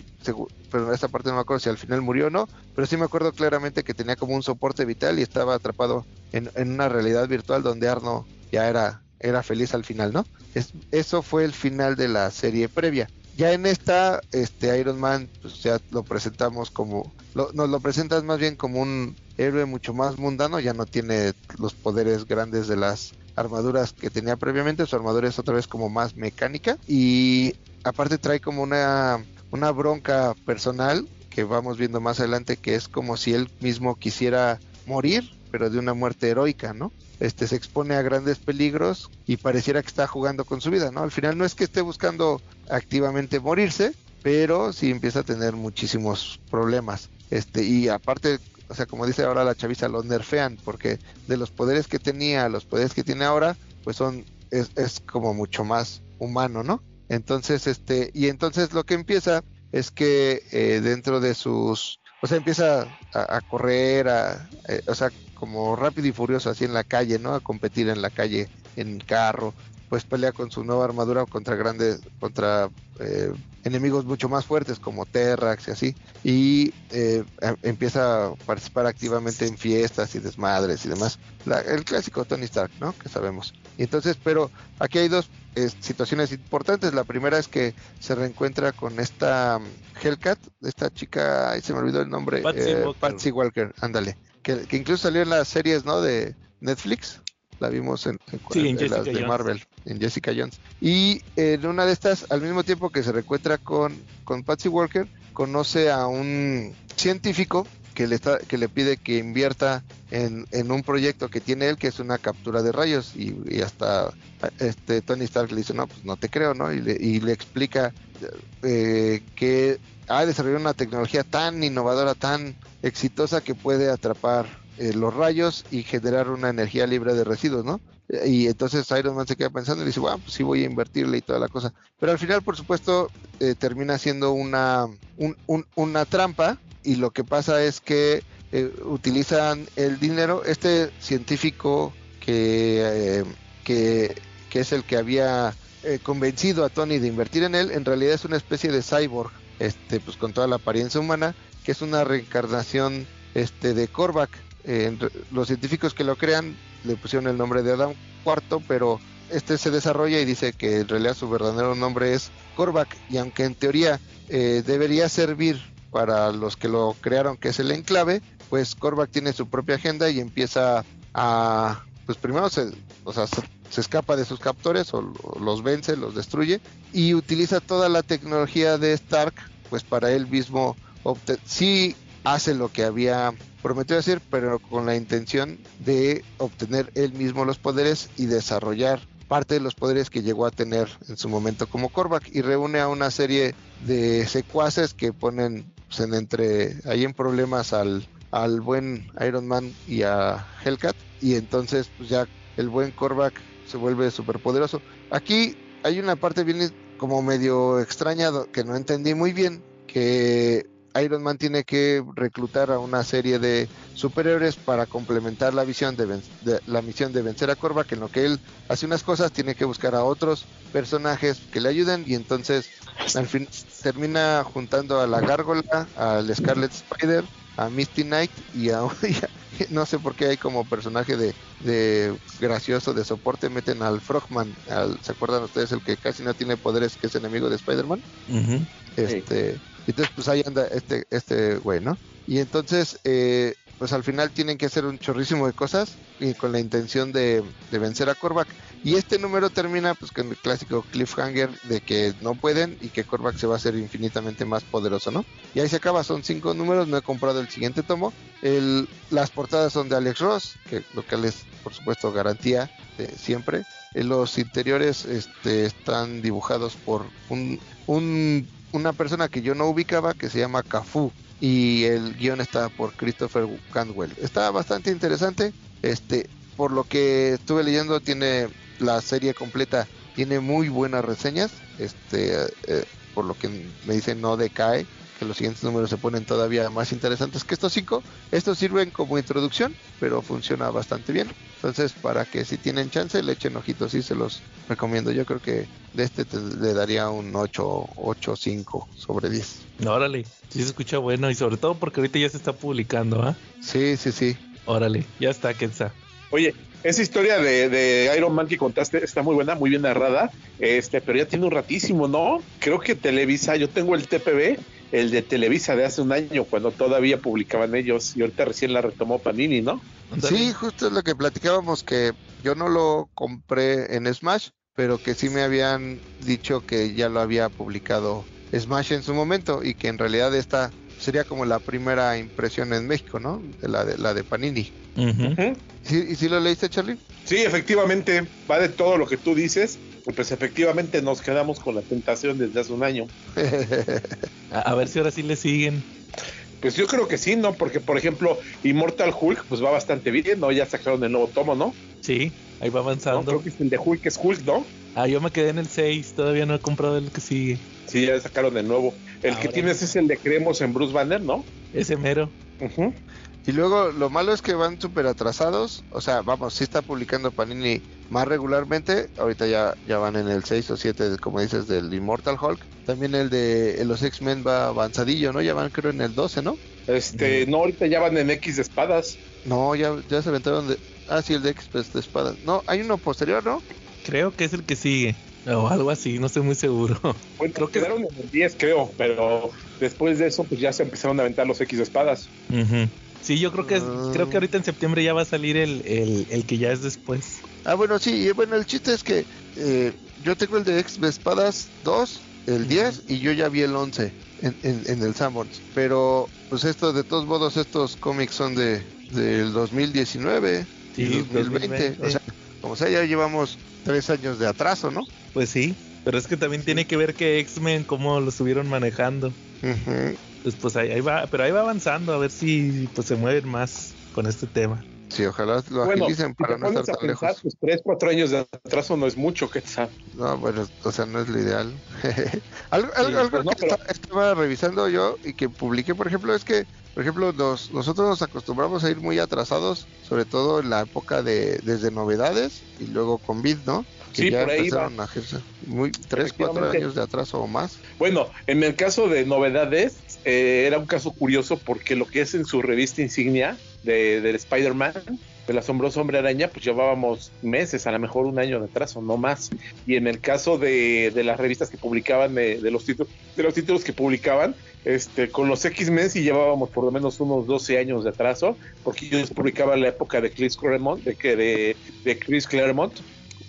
pero en esta parte no me acuerdo si al final murió o no, pero sí me acuerdo claramente que tenía como un soporte vital y estaba atrapado en, una realidad virtual donde Arno ya era, era feliz al final, ¿no? Es, eso fue el final de la serie previa. Ya en esta, este Iron Man, pues ya lo presentamos como, nos lo presentas más bien como un héroe mucho más mundano, ya no tiene los poderes grandes de las armaduras que tenía previamente, su armadura es otra vez como más mecánica y aparte trae como una, una bronca personal que vamos viendo más adelante que es como si él mismo quisiera morir, pero de una muerte heroica, ¿no? Este se expone a grandes peligros y pareciera que está jugando con su vida, ¿no? Al final no es que esté buscando activamente morirse, pero sí empieza a tener muchísimos problemas. Este, y aparte o sea, como dice ahora la chaviza, lo nerfean, porque de los poderes que tenía los poderes que tiene ahora, pues son, es, es como mucho más humano, ¿no? Entonces, este, y entonces lo que empieza es que eh, dentro de sus, o sea, empieza a, correr, a, eh, o sea, como rápido y furioso así en la calle, ¿no? A competir en la calle, en carro, pues pelea con su nueva armadura contra grandes, contra eh, enemigos mucho más fuertes como Terrax y así, y eh, em, empieza a participar activamente en fiestas y desmadres y demás. el clásico Tony Stark, ¿no? Que sabemos. Y entonces, pero aquí hay dos eh, situaciones importantes. La primera es que se reencuentra con esta um, Hellcat, esta chica, ahí se me olvidó el nombre, Patsy, Walker. ándale, que, que incluso salió en las series, ¿no? De Netflix la vimos en, las de Marvel, en Jessica Jones. Y en una de estas, al mismo tiempo que se reencuentra con, con Patsy Walker, conoce a un científico que le, está, que le pide que invierta en, un proyecto que tiene él, que es una captura de rayos, y, hasta este Tony Stark le dice, no, pues no te creo, ¿no? Y le, y le explica eh, que ha desarrollado una tecnología tan innovadora, tan exitosa que puede atrapar eh, los rayos y generar una energía libre de residuos, ¿no? Y entonces Iron Man se queda pensando y dice, bueno, pues sí voy a invertirle y toda la cosa. Pero al final, por supuesto, eh, termina siendo una, una trampa y lo que pasa es que eh, utilizan el dinero. Este científico que, que, que, es el que había convencido a Tony de invertir en él, en realidad es una especie de cyborg, este, pues con toda la apariencia humana, que es una reencarnación este, de Korvac los científicos que lo crean le pusieron el nombre de Adam IV, pero este se desarrolla y dice que en realidad su verdadero nombre es Korvac y aunque en teoría eh, debería servir para los que lo crearon, que es el enclave, pues Korvac tiene su propia agenda y empieza a, pues primero se, o sea, se, escapa de sus captores o, los vence, los destruye y utiliza toda la tecnología de Stark, pues para él mismo sí hace lo que había prometió decir, pero con la intención de obtener él mismo los poderes y desarrollar parte de los poderes que llegó a tener en su momento como Korvac y reúne a una serie de secuaces que ponen pues, en entre ahí en problemas al, al buen Iron Man y a Hellcat y entonces pues ya el buen Korvac se vuelve súper poderoso. Aquí hay una parte bien como medio extraña que no entendí muy bien que Iron Man tiene que reclutar a una serie de superhéroes para complementar la visión de, la misión de vencer a que en lo que él hace unas cosas tiene que buscar a otros personajes que le ayuden y entonces al fin termina juntando a la Gárgola, al Scarlet Spider, a Misty Knight y a, no sé por qué hay como personaje de, gracioso de soporte meten al Frogman, ¿se acuerdan ustedes el que casi no tiene poderes que es enemigo de Spider-Man? Este entonces, pues ahí anda este, este güey, ¿no? Y entonces, eh, pues al final tienen que hacer un chorrísimo de cosas y con la intención de, vencer a Korvac. Y este número termina pues con el clásico cliffhanger de que no pueden y que Korvac se va a hacer infinitamente más poderoso, ¿no? Y ahí se acaba, son cinco números, no he comprado el siguiente tomo. El, las portadas son de Alex Ross, que lo que es por supuesto garantía de siempre. los interiores este, están dibujados por un, un una persona que yo no ubicaba que se llama Cafu y el guion está por Christopher Cantwell. Está bastante interesante. Este, por lo que estuve leyendo, tiene la serie completa, tiene muy buenas reseñas. Este, eh, por lo que me dicen no decae, que los siguientes números se ponen todavía más interesantes que estos cinco. Estos sirven como introducción, pero funciona bastante bien. Entonces, para que si tienen chance, le echen ojitos, sí se los recomiendo. Yo creo que de este te- le daría un 8, 8, 5 sobre 10. Órale, sí se escucha bueno y sobre todo porque ahorita ya se está publicando, ¿ah? Sí, sí, sí. Órale, ya está, Kenza. Oye, esa historia de, de Iron Man que contaste está muy buena, muy bien narrada, este, pero ya tiene un ratísimo, ¿no? Creo que Televisa, yo tengo el TPB, el de Televisa de hace un año, cuando todavía publicaban ellos, y ahorita recién la retomó Panini, ¿no? Sí, justo es lo que platicábamos, que yo no lo compré en Smash, pero que sí me habían dicho que ya lo había publicado Smash en su momento y que en realidad esta sería como la primera impresión en México, ¿no? De la de, la de Panini. ¿Sí, ¿Y si lo leíste, Charlie? Sí, efectivamente, va de todo lo que tú dices, pues efectivamente nos quedamos con la tentación desde hace un año. A, a ver si ahora sí le siguen. Pues yo creo que sí, ¿no? Porque, por ejemplo, Immortal Hulk, pues va bastante bien, ¿no? Ya sacaron el nuevo tomo, ¿no? Sí, ahí va ¿No? avanzando. Creo que es el de Hulk, es Hulk, ¿no? Ah, yo me quedé en el 6, todavía no he comprado el que sigue. Sí, ya sacaron el nuevo. El que tienes es el de Creemos en Bruce Banner, ¿no? Ese mero. Ujú. Y luego lo malo es que van súper atrasados. O sea, vamos, sí está publicando Panini más regularmente. Ahorita ya, ya van en el 6 o 7, como dices, del Immortal Hulk. También el de los X-Men va avanzadillo, ¿no? Ya van creo en el 12, ¿no? Este, no, ahorita ya van en X de espadas. No, ya, ya se aventaron de... Ah, sí, el de X de espadas. No, hay uno posterior, ¿no? Creo que es el que sigue. O algo así, no estoy muy seguro. Bueno, Creo que- quedaron en el 10, creo, pero después de eso, pues ya se empezaron a aventar los X de espadas. Sí, yo creo que es- Ah. creo que ahorita en septiembre ya va a salir el, el, el que ya es después. Ah, bueno, sí, y bueno, el chiste es que eh, yo tengo el de X de espadas 2, el 10, y yo ya vi el 11 en, en, en el Sanborns. Pero, pues esto, de todos modos, estos cómics son de del 2019 Sí, y 2020. 2020. O sea, como sea, ya llevamos tres años de atraso, ¿no? Pues sí, pero es que también tiene que ver que X-Men cómo lo estuvieron manejando. Pues, pues ahí, ahí va, pero ahí va avanzando a ver si pues se mueven más con este tema. Sí, ojalá lo Bueno, agilicen si para te no estar tan pensar, lejos. pues 3, 4 años de atraso no es mucho, ¿qué tal? No, bueno, o sea, no es lo ideal. algo algo, Sí, algo pues no, que pero- estaba revisando yo y que publiqué, por ejemplo, es que, por ejemplo, nos, nosotros nos acostumbramos a ir muy atrasados, sobre todo en la época de desde novedades y luego con Vid, ¿no? Que Sí, ya por ahí empezaron a ejercer muy tres, cuatro años de atraso o más. Bueno, en el caso de novedades, eh, era un caso curioso porque lo que es en su revista insignia de, del Spider-Man, del asombroso hombre araña, pues llevábamos meses, a lo mejor un año de atraso, no más. Y en el caso de, de las revistas que publicaban, de, de los títulos, de los títulos que publicaban, este, con los X-Men sí llevábamos por lo menos unos 12 años de atraso, porque ellos publicaban la época de Chris Claremont, de, de, de Chris Claremont.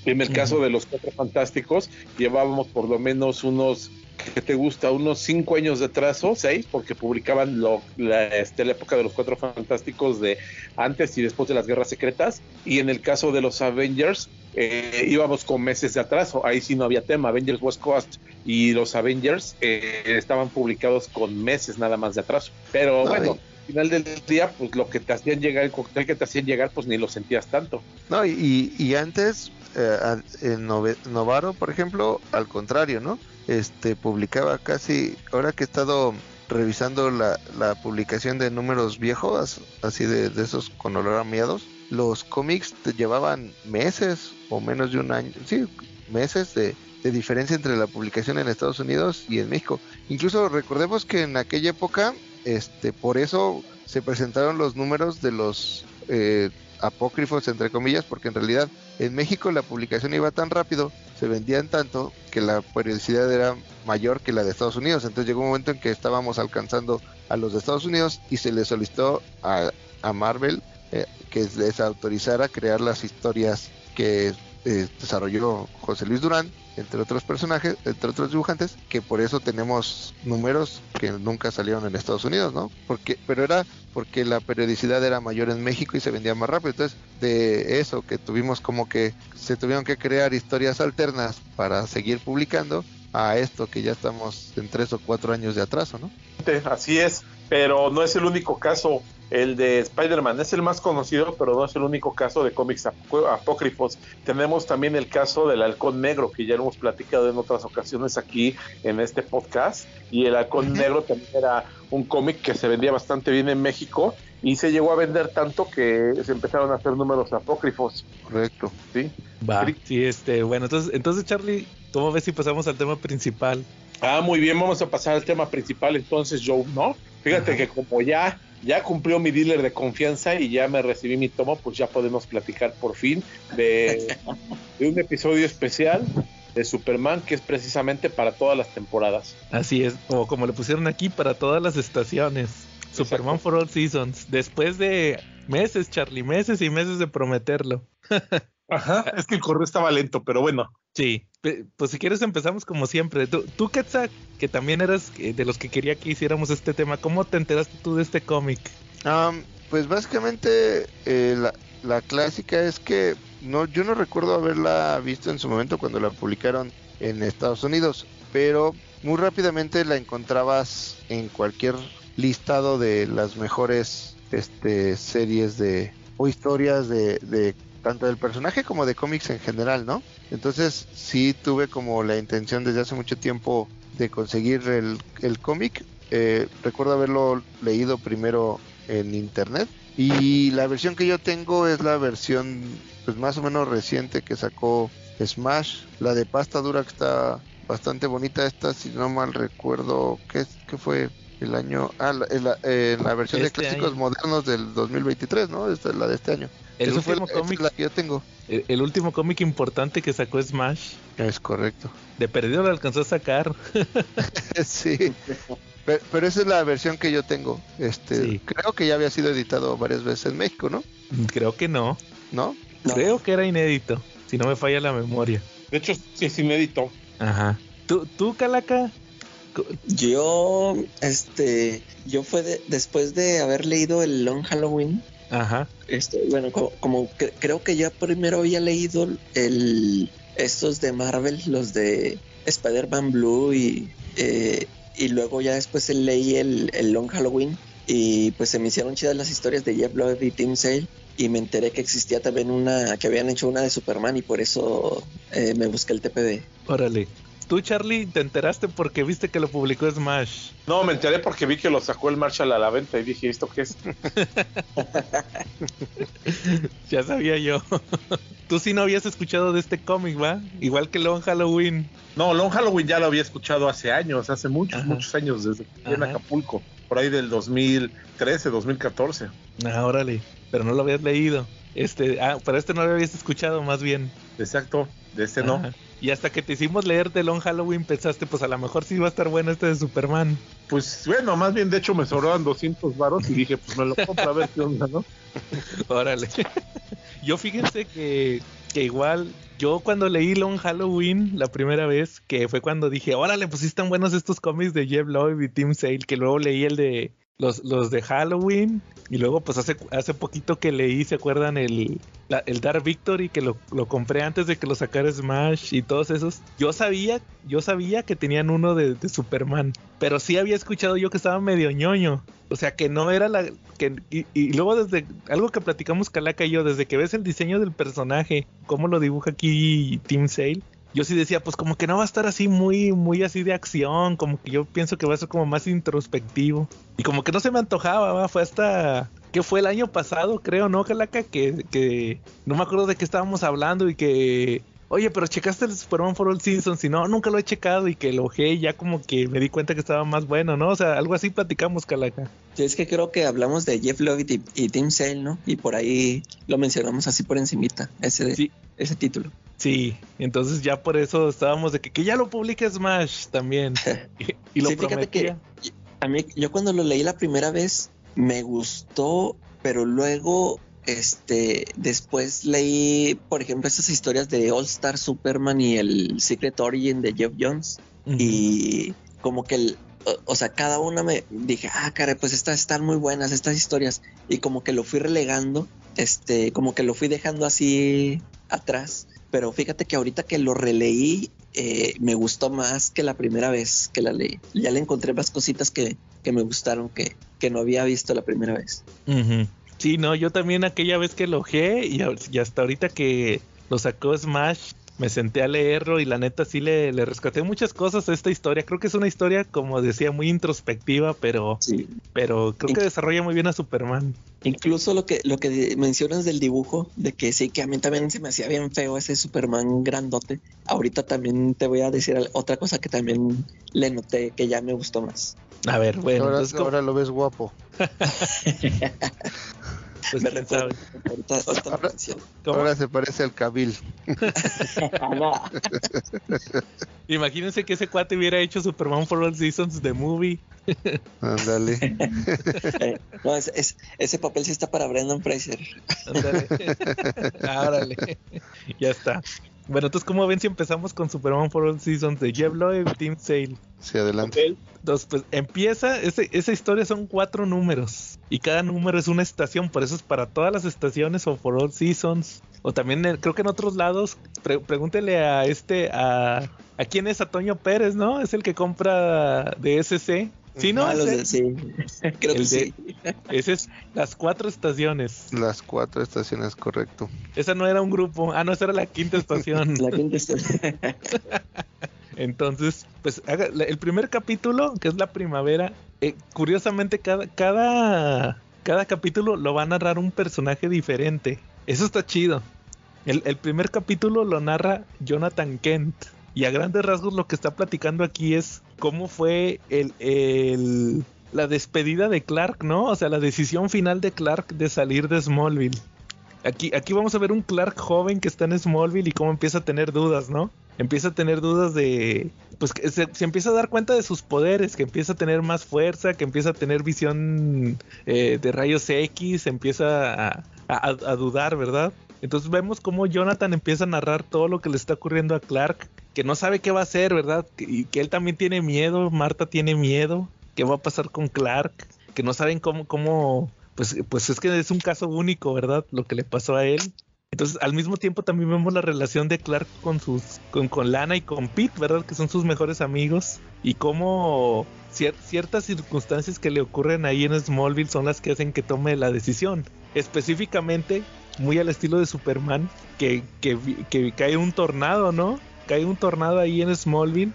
En el caso de los Cuatro Fantásticos, llevábamos por lo menos unos ¿qué te gusta? Unos cinco años de atraso, seis, porque publicaban lo, la, este, la época de los cuatro fantásticos de antes y después de las guerras secretas. Y en el caso de los Avengers, eh, íbamos con meses de atraso. Ahí sí no había tema. Avengers West Coast y los Avengers eh, estaban publicados con meses nada más de atraso. Pero No, bueno. Al final del día, pues lo que te hacían llegar, el cóctel que te hacían llegar, pues ni lo sentías tanto. No, y, y antes, eh, Novaro, por ejemplo, al contrario, ¿no? Este, publicaba casi, ahora que he estado revisando la, publicación de números viejos, así de, de esos con olor a miados, los cómics te llevaban meses o menos de un año, sí, meses de, de diferencia entre la publicación en Estados Unidos y en México. Incluso recordemos que en aquella época, este, por eso se presentaron los números de los eh, apócrifos, entre comillas, porque en realidad en México la publicación iba tan rápido, se vendían tanto, que la periodicidad era mayor que la de Estados Unidos. Entonces llegó un momento en que estábamos alcanzando a los de Estados Unidos y se le solicitó a, a Marvel eh, que les autorizara crear las historias que eh, desarrolló José Luis Durán, entre otros personajes, entre otros dibujantes, que por eso tenemos números que nunca salieron en Estados Unidos, ¿no? Porque, pero era porque la periodicidad era mayor en México y se vendía más rápido. Entonces, de eso que tuvimos como que se tuvieron que crear historias alternas para seguir publicando a esto que ya estamos en tres o cuatro años de atraso, ¿no? Así es, pero no es el único caso. El de Spider-Man es el más conocido, pero no es el único caso de cómics apócrifos. Tenemos también el caso del Halcón Negro, que ya lo hemos platicado en otras ocasiones aquí en este podcast. Y el Halcón Negro también era un cómic que se vendía bastante bien en México y se llegó a vender tanto que se empezaron a hacer números apócrifos. Correcto. Sí. Va. Sí, este, bueno, entonces, entonces Charlie, ¿cómo ves si pasamos al tema principal? Ah, muy bien, vamos a pasar al tema principal entonces, Joe, ¿no? Fíjate que como ya, ya cumplió mi dealer de confianza y ya me recibí mi tomo, pues ya podemos platicar por fin de, de un episodio especial de Superman que es precisamente para todas las temporadas. Así es, o como le pusieron aquí, para todas las estaciones. Superman for All Seasons. Después de meses, Charlie, meses y meses de prometerlo. Ajá, es que el correo estaba lento, pero bueno. Sí, pues si quieres empezamos como siempre. Tú, tú que también eras eh, de los que quería que hiciéramos este tema, ¿cómo te enteraste tú de este cómic? pues básicamente eh, la, clásica es que no, yo no recuerdo haberla visto en su momento cuando la publicaron en Estados Unidos, pero muy rápidamente la encontrabas en cualquier listado de las mejores este, series de o historias de tanto del personaje como de cómics en general, ¿no? Entonces sí tuve como la intención desde hace mucho tiempo de conseguir el, el cómic. Eh, recuerdo haberlo leído primero en internet y la versión que yo tengo es la versión pues más o menos reciente que sacó Smash, la de pasta dura que está bastante bonita esta, si no mal recuerdo, ¿qué, qué fue? El año, ah, la, la, eh, la versión Este de clásicos año. modernos del 2023, ¿no? Esta es la de este año. El Esa fue último la, es cómic. la que yo tengo. El, el último cómic importante que sacó Smash. Es correcto. De perdido lo alcanzó a sacar. sí. Pero, pero, esa es la versión que yo tengo. Este, Sí. creo que ya había sido editado varias veces en México, ¿no? Creo que no. ¿No? Creo que era inédito. Si no me falla la memoria. De hecho, sí es inédito. Ajá. ¿Tú, tú Calaca? Yo, este, yo fue de- después de haber leído el Long Halloween. Ajá. Este, bueno, como, como cre- creo que yo primero había leído el estos de Marvel, los de Spider-Man Blue y eh, y luego ya después leí el, el Long Halloween y pues se me hicieron chidas las historias de Jeff Loeb y Tim Sale y me enteré que existía también una que habían hecho una de Superman y por eso eh, me busqué el TPB. Órale. Tú, Charlie, te enteraste porque viste que lo publicó Smash. No, me enteré porque vi que lo sacó el Marshall a la venta y dije, ¿esto qué es? ya sabía yo. Tú sí no habías escuchado de este cómic, ¿va? Igual que Long Halloween. No, Long Halloween ya lo había escuchado hace años, hace muchos, Ajá. muchos años, desde que en. Acapulco, por ahí del 2013, 2014. Ah, órale. Pero no lo habías leído. Este, ah, pero este no lo habías escuchado más bien. Exacto, de este no. Ajá. Y hasta que te hicimos leer de Long Halloween pensaste, pues a lo mejor sí va a estar bueno este de Superman. Pues bueno, más bien de hecho me sobraban 200 varos y dije, pues me lo compro a ver qué onda, ¿no? Órale. Yo fíjense que, que igual, yo cuando leí Long Halloween la primera vez, que fue cuando dije, órale, pues sí están buenos estos cómics de Jeff Loeb y Tim Sale, que luego leí el de los, los de Halloween, y luego pues hace, hace poquito que leí, ¿se acuerdan? El, la- Dark Victory, que lo, lo compré antes de que lo sacara Smash y todos esos. Yo sabía, yo sabía que tenían uno de, de Superman, pero sí había escuchado yo que estaba medio ñoño. O sea, que no era la... Que, y, luego desde... Algo que platicamos Calaca y yo, desde que ves el diseño del personaje, cómo lo dibuja aquí Tim Sale, yo sí decía, pues como que no va a estar así muy, muy así de acción, como que yo pienso que va a ser como más introspectivo. Y como que no se me antojaba, ¿va? fue hasta... que fue el año pasado, creo, ¿no, Calaca? Que, que no me acuerdo de qué estábamos hablando y que... Oye, pero checaste el Superman for All Seasons y no, nunca lo he checado y que lo ojé y ya como que me di cuenta que estaba más bueno, ¿no? O sea, algo así platicamos, Calaca. Sí, es que creo que hablamos de Jeff Loeb y, y Tim Sale, ¿no? Y por ahí lo mencionamos así por encimita, ese, Sí. ese título. Sí, entonces ya por eso estábamos de que, que ya lo publique Smash también. Y, y lo sí, fíjate que a mí, yo cuando lo leí la primera vez, me gustó, pero luego, este, después leí, por ejemplo, esas historias de All Star Superman y el Secret Origin de Jeff Jones. Y como que, el, o, o sea, cada una me dije, ah, caray, pues estas están muy buenas, estas historias. Y como que lo fui relegando, este, como que lo fui dejando así atrás. Pero fíjate que ahorita que lo releí, eh, me gustó más que la primera vez que la leí. Ya le encontré más cositas que, que me gustaron que, que no había visto la primera vez. Sí, no, yo también aquella vez que lo y, y hasta ahorita que lo sacó Smash, me senté a leerlo y la neta sí le, le rescaté muchas cosas a esta historia. Creo que es una historia, como decía, muy introspectiva, pero, Sí. pero creo que desarrolla muy bien a Superman. Incluso lo que, lo que mencionas del dibujo, de que sí, que a mí también se me hacía bien feo ese Superman grandote. Ahorita también te voy a decir otra cosa que también le noté que ya me gustó más. A ver, bueno, ahora, entonces, ¿cómo- ahora lo ves guapo. pues, me recuerda. Ahorita, ahorita Ahora-. Ahora se parece al Cabil. Imagínense que ese cuate hubiera hecho Superman for All Seasons de movie. Ándale. Eh, no, es- es- ese papel sí está para Brendan Fraser. Ándale. Árale. ya está. Bueno, entonces, ¿cómo ven si empezamos con Superman for All Seasons de Jeff Loeb y Tim Sale? Sí, adelante. Entonces, pues empieza, ese- esa historia son cuatro números y cada número es una estación, por eso es para todas las estaciones o for all seasons. O también eh, creo que en otros lados, pre- pregúntele a este, a, a quién es a Toño Pérez, ¿no? Es el que compra de SC. Sí, ¿no? Ah, Ese- sí. Creo que de- sí. Ese es las cuatro estaciones. Las cuatro estaciones, correcto. Esa no era un grupo. Ah, no, esa era la quinta estación. La quinta está- Entonces, pues el primer capítulo, que es la primavera, eh, curiosamente cada, cada, cada capítulo lo va a narrar un personaje diferente. Eso está chido. El, el primer capítulo lo narra Jonathan Kent. Y a grandes rasgos lo que está platicando aquí es cómo fue el, el- la despedida de Clark, ¿no? O sea, la decisión final de Clark de salir de Smallville. Aquí, aquí vamos a ver un Clark joven que está en Smallville y cómo empieza a tener dudas, ¿no? Empieza a tener dudas de... Pues que se, empieza a dar cuenta de sus poderes, que empieza a tener más fuerza, que empieza a tener visión eh, de rayos X, empieza a, dudar, ¿verdad? Entonces vemos cómo Jonathan empieza a narrar todo lo que le está ocurriendo a Clark, que no sabe qué va a hacer, ¿verdad? Y que él también tiene miedo, Marta tiene miedo, qué va a pasar con Clark, que no saben cómo, cómo, pues, pues es que es un caso único, ¿verdad? Lo que le pasó a él. Entonces, al mismo tiempo también vemos la relación de Clark con sus, con, Lana y con Pete, ¿verdad? Que son sus mejores amigos. Y cómo cier- ciertas circunstancias que le ocurren ahí en Smallville son las que hacen que tome la decisión. Específicamente, muy al estilo de Superman, que, que, que cae un tornado, ¿no? Cae un tornado ahí en Smallville.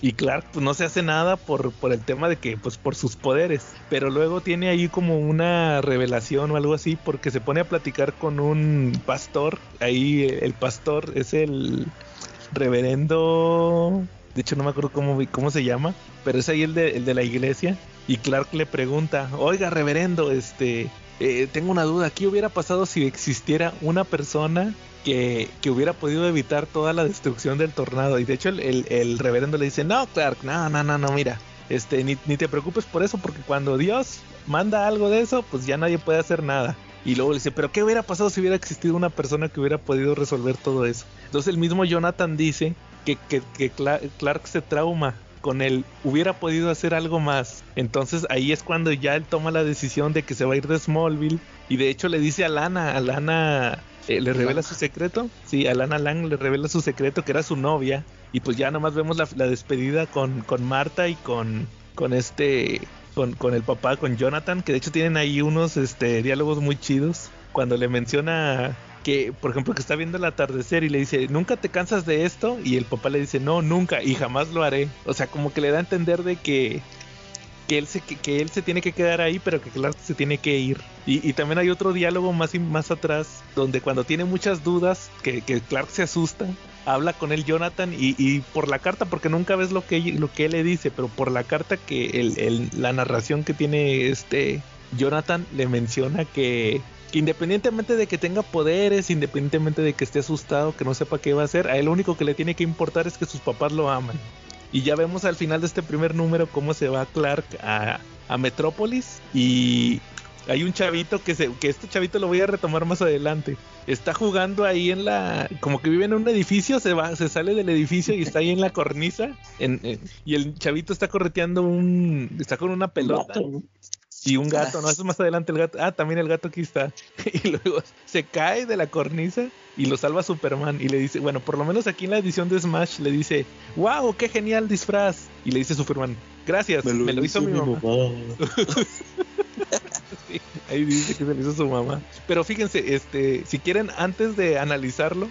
Y Clark pues no se hace nada por, por el tema de que, pues por sus poderes. Pero luego tiene ahí como una revelación o algo así porque se pone a platicar con un pastor. Ahí el pastor es el reverendo... De hecho no me acuerdo cómo, cómo se llama. Pero es ahí el de, el de la iglesia. Y Clark le pregunta, oiga reverendo, este... eh, tengo una duda, ¿qué hubiera pasado si existiera una persona que, hubiera podido evitar toda la destrucción del tornado. Y de hecho el, reverendo le dice, no, Clark, no, no, no, no, mira, este, ni, ni te preocupes por eso, porque cuando Dios manda algo de eso, pues ya nadie puede hacer nada. Y luego le dice, pero ¿qué hubiera pasado si hubiera existido una persona que hubiera podido resolver todo eso? Entonces el mismo Jonathan dice que, que, que Cla- Clark se trauma con él hubiera podido hacer algo más. Entonces ahí es cuando ya él toma la decisión de que se va a ir de Smallville y de hecho le dice a Lana, a Lana eh, le revela su secreto, sí, a Lana Lang le revela su secreto que era su novia y pues ya nomás vemos la, la despedida con, con Marta y con, con este, con, con el papá, con Jonathan, que de hecho tienen ahí unos este, diálogos muy chidos cuando le menciona que, por ejemplo, que está viendo el atardecer y le dice, ¿nunca te cansas de esto? Y el papá le dice, no, nunca, y jamás lo haré. O sea, como que le da a entender de que, que, él, se, que, que él se tiene que quedar ahí, pero que Clark se tiene que ir. Y, y también hay otro diálogo más, y- más atrás, donde cuando tiene muchas dudas, que, que Clark se asusta, habla con él Jonathan y, y por la carta, porque nunca ves lo que, lo que él le dice, pero por la carta que el, el- la narración que tiene este Jonathan le menciona que, que independientemente de que tenga poderes, independientemente de que esté asustado, que no sepa qué va a hacer, a él lo único que le tiene que importar es que sus papás lo aman. Y ya vemos al final de este primer número cómo se va Clark a, a Metrópolis y hay un chavito que se, que este chavito lo voy a retomar más adelante. Está jugando ahí en la, como que vive en un edificio, se va, se sale del edificio y está ahí en la cornisa y el chavito está correteando un, está con una pelota. Y un gato, no, eso es más adelante el gato, ah, también el gato aquí está, y luego se cae de la cornisa y lo salva Superman y le dice, bueno, por lo menos aquí en la edición de Smash le dice, wow, qué genial disfraz, y le dice Superman, gracias, me lo, hizo, mi mamá. ahí dice que se lo hizo su mamá. Pero fíjense, este, si quieren, antes de analizarlo,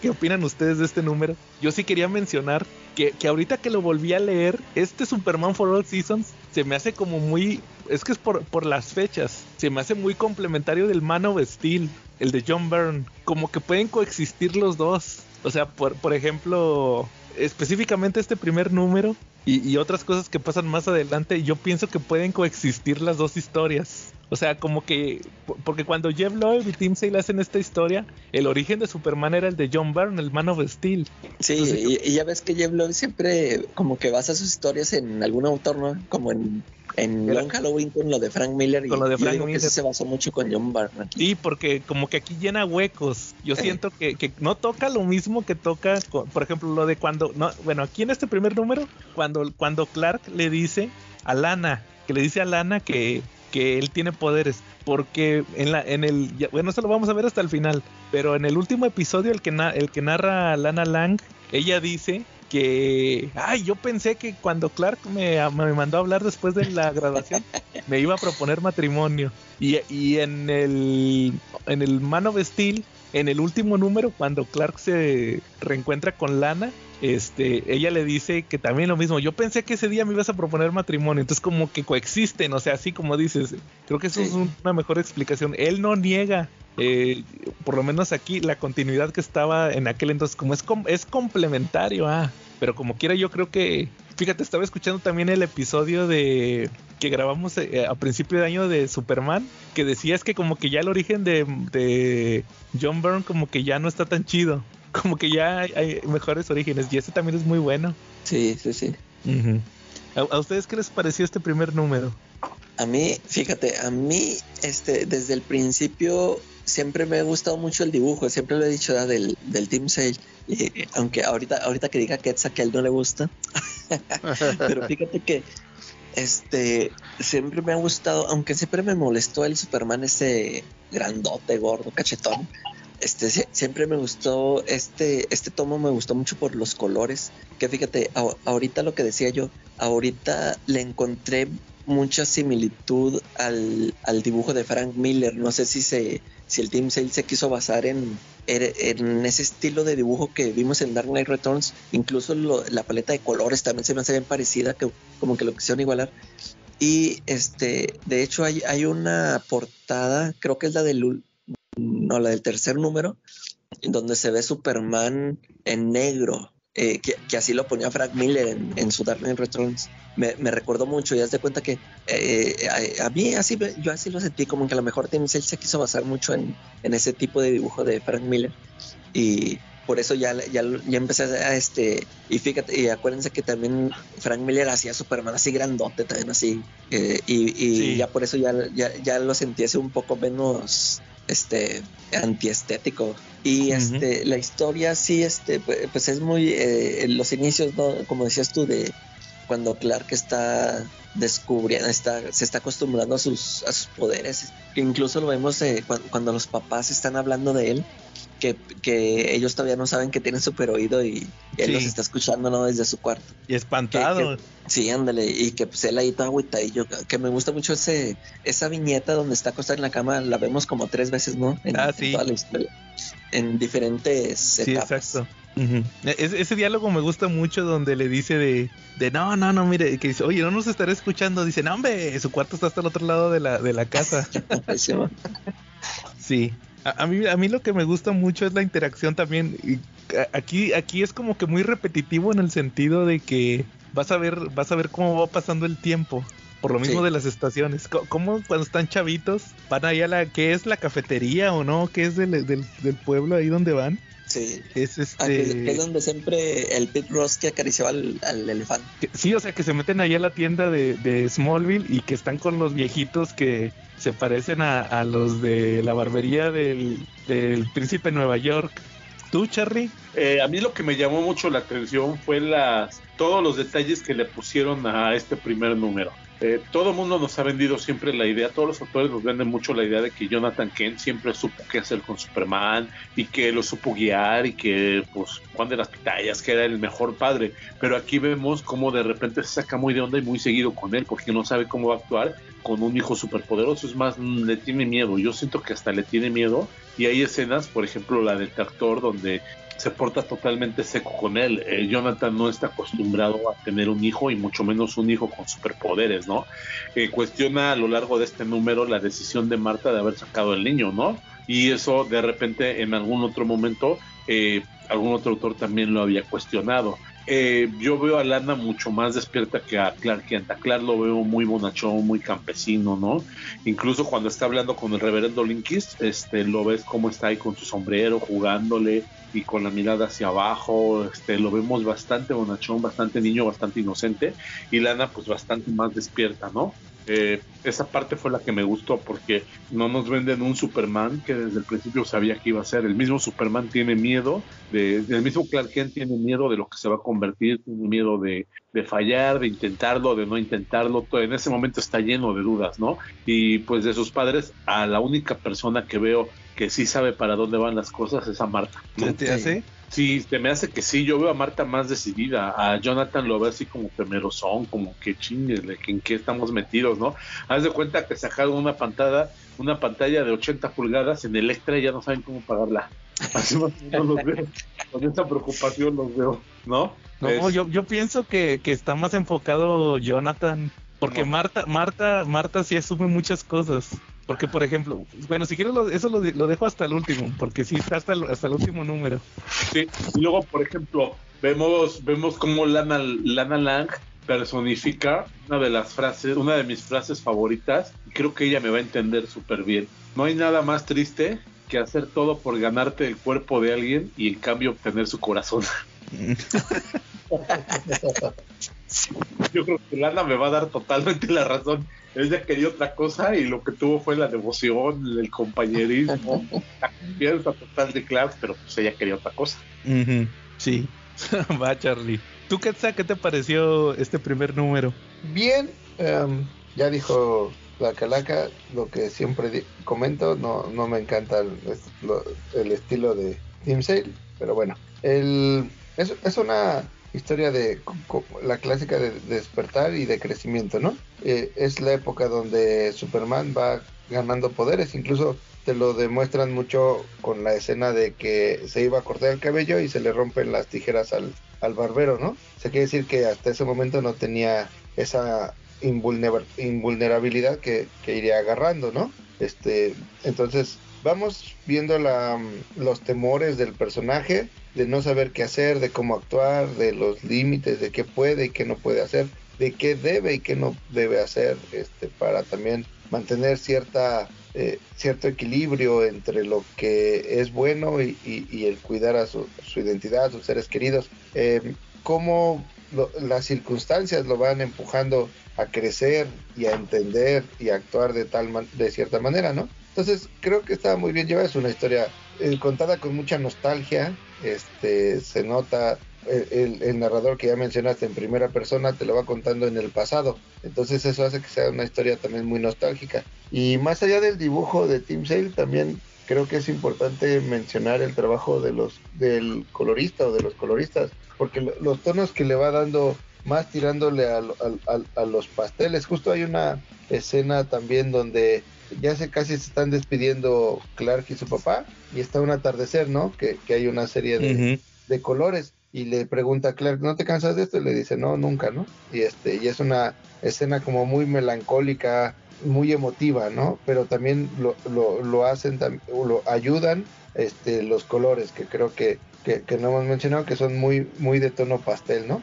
¿qué opinan ustedes de este número? Yo sí quería mencionar que, que ahorita que lo volví a leer, este Superman for All Seasons se me hace como muy. Es que es por, por las fechas. Se me hace muy complementario del Man of Steel, el de John Byrne. Como que pueden coexistir los dos. O sea, por, por ejemplo, específicamente este primer número y, y, otras cosas que pasan más adelante, yo pienso que pueden coexistir las dos historias. O sea, como que, porque cuando Jeff Loeb y Tim Sale hacen esta historia, el origen de Superman era el de John Byrne, el Man of Steel. Sí, y, ya ves que Jeff Loeb siempre como que basa sus historias en algún autor, ¿no? Como en en Long Halloween con lo de Frank Miller y con lo de Frank Miller. se basó mucho con John Byrne. Sí, porque como que aquí llena huecos. Yo siento que, que, no toca lo mismo que toca, por ejemplo, lo de cuando, no, bueno, aquí en este primer número, cuando, cuando Clark le dice a Lana, que le dice a Lana que, que él tiene poderes, porque en la en el bueno, eso lo vamos a ver hasta el final, pero en el último episodio el que el que narra Lana Lang, ella dice que, ay, yo pensé que cuando Clark me, me, mandó a hablar después de la graduación, me iba a proponer matrimonio. Y, y en el en el Man of Steel, en el último número, cuando Clark se reencuentra con Lana, este, ella le dice que también lo mismo. Yo pensé que ese día me ibas a proponer matrimonio, entonces como que coexisten, o sea, así como dices. Creo que eso sí. es una mejor explicación. Él no niega eh, por lo menos aquí la continuidad que estaba en aquel entonces como es com es complementario ah pero como quiera yo creo que fíjate estaba escuchando también el episodio de que grabamos eh, a principio de año de Superman que decía es que como que ya el origen de, de John Byrne como que ya no está tan chido como que ya hay, mejores orígenes y ese también es muy bueno sí sí sí uh -huh. ¿A, ¿A ustedes qué les pareció este primer número? A mí, fíjate, a mí, este, desde el principio siempre me ha gustado mucho el dibujo, siempre lo he dicho ¿verdad? del, del Team Sale, y, aunque ahorita, ahorita que diga Ketsa que a él no le gusta, pero fíjate que este siempre me ha gustado, aunque siempre me molestó el Superman ese grandote, gordo, cachetón. Este siempre me gustó este este tomo me gustó mucho por los colores, que fíjate, ahorita lo que decía yo, ahorita le encontré mucha similitud al, al, dibujo de Frank Miller. No sé si se si el Team Sale se quiso basar en, en ese estilo de dibujo que vimos en Dark Knight Returns. Incluso la paleta de colores también se me hace bien parecida, como que lo quisieron igualar. Y este, de hecho, hay, hay una portada, creo que es la del no, la del tercer número, donde se ve Superman en negro eh, que, que, así lo ponía Frank Miller en, en su Dark Knight Returns. Me, me recordó mucho y haz de cuenta que eh, a, a, mí así, yo así lo sentí como que a lo mejor Tim Sale se quiso basar mucho en, en, ese tipo de dibujo de Frank Miller y por eso ya, ya, ya empecé a este y fíjate y acuérdense que también Frank Miller hacía Superman así grandote también así eh, y, y sí. ya por eso ya, ya, ya lo sentí así un poco menos este antiestético y este uh -huh. la historia sí este pues es muy eh, los inicios no como decías tú de cuando Clark está descubriendo está se está acostumbrando a sus a sus poderes incluso lo vemos eh, cuando, cuando, los papás están hablando de él que, que, ellos todavía no saben que tiene super oído y, y él sí. los está escuchando ¿no? desde su cuarto. Y espantado. Que, que, sí, ándale, y que pues él ahí todo y yo que me gusta mucho ese esa viñeta donde está acostado en la cama, la vemos como tres veces, ¿no? En, ah, sí. en toda la historia. En diferentes sí, etapas. Exacto. Uh -huh. ese, ese, diálogo me gusta mucho donde le dice de, de no, no, no, mire, que dice, oye, no nos estará escuchando. Dice, no, hombre, su cuarto está hasta el otro lado de la, de la casa. sí. A, a, mí, a mí lo que me gusta mucho es la interacción también. Y aquí, aquí es como que muy repetitivo en el sentido de que vas a ver, vas a ver cómo va pasando el tiempo. Por lo mismo sí. de las estaciones. ¿Cómo cuando están chavitos van ahí a la... ¿Qué es la cafetería o no? ¿Qué es del, del, del pueblo ahí donde van? Sí. Es este. que es donde siempre el Pete Ross que acariciaba al, al elefante. Sí, o sea, que se meten ahí a la tienda de, de, Smallville y que están con los viejitos que se parecen a, a los de la barbería del, del príncipe de Nueva York. ¿Tú, Charlie? Eh, a mí lo que me llamó mucho la atención fue las todos los detalles que le pusieron a este primer número. Eh, todo mundo nos ha vendido siempre la idea, todos los autores nos venden mucho la idea de que Jonathan Kent siempre supo qué hacer con Superman y que lo supo guiar y que, pues, Juan de las Pitayas, que era el mejor padre. Pero aquí vemos cómo de repente se saca muy de onda y muy seguido con él porque no sabe cómo va a actuar con un hijo superpoderoso. Es más, mm, le tiene miedo. Yo siento que hasta le tiene miedo. Y hay escenas, por ejemplo, la del tractor, donde se porta totalmente seco con él. Eh, Jonathan no está acostumbrado a tener un hijo y mucho menos un hijo con superpoderes, ¿no? Eh, cuestiona a lo largo de este número la decisión de Marta de haber sacado el niño, ¿no? Y eso de repente en algún otro momento eh, algún otro autor también lo había cuestionado. Eh, yo veo a Lana mucho más despierta que a Clark Kent. A Clark lo veo muy bonachón, muy campesino, ¿no? Incluso cuando está hablando con el reverendo Linkis, este, lo ves como está ahí con su sombrero, jugándole y con la mirada hacia abajo. Este, lo vemos bastante bonachón, bastante niño, bastante inocente. Y Lana, pues bastante más despierta, ¿no? Eh, esa parte fue la que me gustó porque no nos venden un Superman que desde el principio sabía que iba a ser. El mismo Superman tiene miedo, de, el mismo Clark Kent tiene miedo de lo que se va a convertir, tiene miedo de, de fallar, de intentarlo, de no intentarlo. En ese momento está lleno de dudas, ¿no? Y pues de sus padres, a la única persona que veo que sí sabe para dónde van las cosas es a Marta. ¿no? ¿Te hace? Sí, te me hace que sí. Yo veo a Marta más decidida. A Jonathan lo veo así como temerosón, como que chingues, en qué estamos metidos, ¿no? Haz de cuenta que sacaron una pantalla, una pantalla de 80 pulgadas en Electra y ya no saben cómo pagarla. Así más o menos los veo. Con esta preocupación los veo, ¿no? No, Es- yo, yo pienso que, que está más enfocado Jonathan. Porque No. Marta, Marta, Marta sí asume muchas cosas. Porque, por ejemplo, bueno, si quieres lo- eso lo, lo dejo hasta el último, porque sí está hasta el, hasta el último número. Sí, y luego, por ejemplo, vemos, vemos cómo Lana, Lana Lang personifica una de las frases, una de mis frases favoritas, y creo que ella me va a entender súper bien. No hay nada más triste que hacer todo por ganarte el cuerpo de alguien y en cambio obtener su corazón. Yo creo que Lana me va a dar totalmente la razón. Ella quería otra cosa y lo que tuvo fue la devoción, el compañerismo, la confianza total de Clark, pero pues ella quería otra cosa. Sí, va Charlie. ¿Tú qué, qué te pareció este primer número? Bien, em, ya dijo la calaca lo que siempre comento, no, no me encanta el, el estilo de Team Sale, pero bueno, el, es, es una historia de la clásica de despertar y de crecimiento, ¿no? Eh, es la época donde Superman va ganando poderes, incluso te lo demuestran mucho con la escena de que se iba a cortar el cabello y se le rompen las tijeras al, al barbero, ¿no? O sea, quiere decir que hasta ese momento no tenía esa invulner- invulnerabilidad que, que iría agarrando, ¿no? Este, entonces vamos viendo la, los temores del personaje, de no saber qué hacer, de cómo actuar, de los límites, de qué puede y qué no puede hacer, de qué debe y qué no debe hacer, este, para también mantener cierta eh, cierto equilibrio entre lo que es bueno y, y- y el cuidar a su, su identidad, a sus seres queridos. Eh, cómo lo- las circunstancias lo van empujando a crecer y a entender y a actuar de tal de cierta manera, ¿no? Entonces creo que está muy bien llevada, es una historia eh, contada con mucha nostalgia, este se nota el, narrador que ya mencionaste en primera persona te lo va contando en el pasado, entonces eso hace que sea una historia también muy nostálgica. Y más allá del dibujo de Tim Sale, también creo que es importante mencionar el trabajo de los del colorista o de los coloristas, porque lo- los tonos que le va dando más tirándole a los pasteles. Justo hay una escena también donde ya se casi se están despidiendo Clark y su papá y está un atardecer, ¿no? Que, que hay una serie de, de colores y le pregunta a Clark, ¿no te cansas de esto? Y le dice, no, nunca, ¿no? Y este y es una escena como muy melancólica, muy emotiva, ¿no? Pero también lo, lo, lo hacen, lo ayudan este, los colores, que creo que, que, que no hemos mencionado, que son muy, muy de tono pastel, ¿no?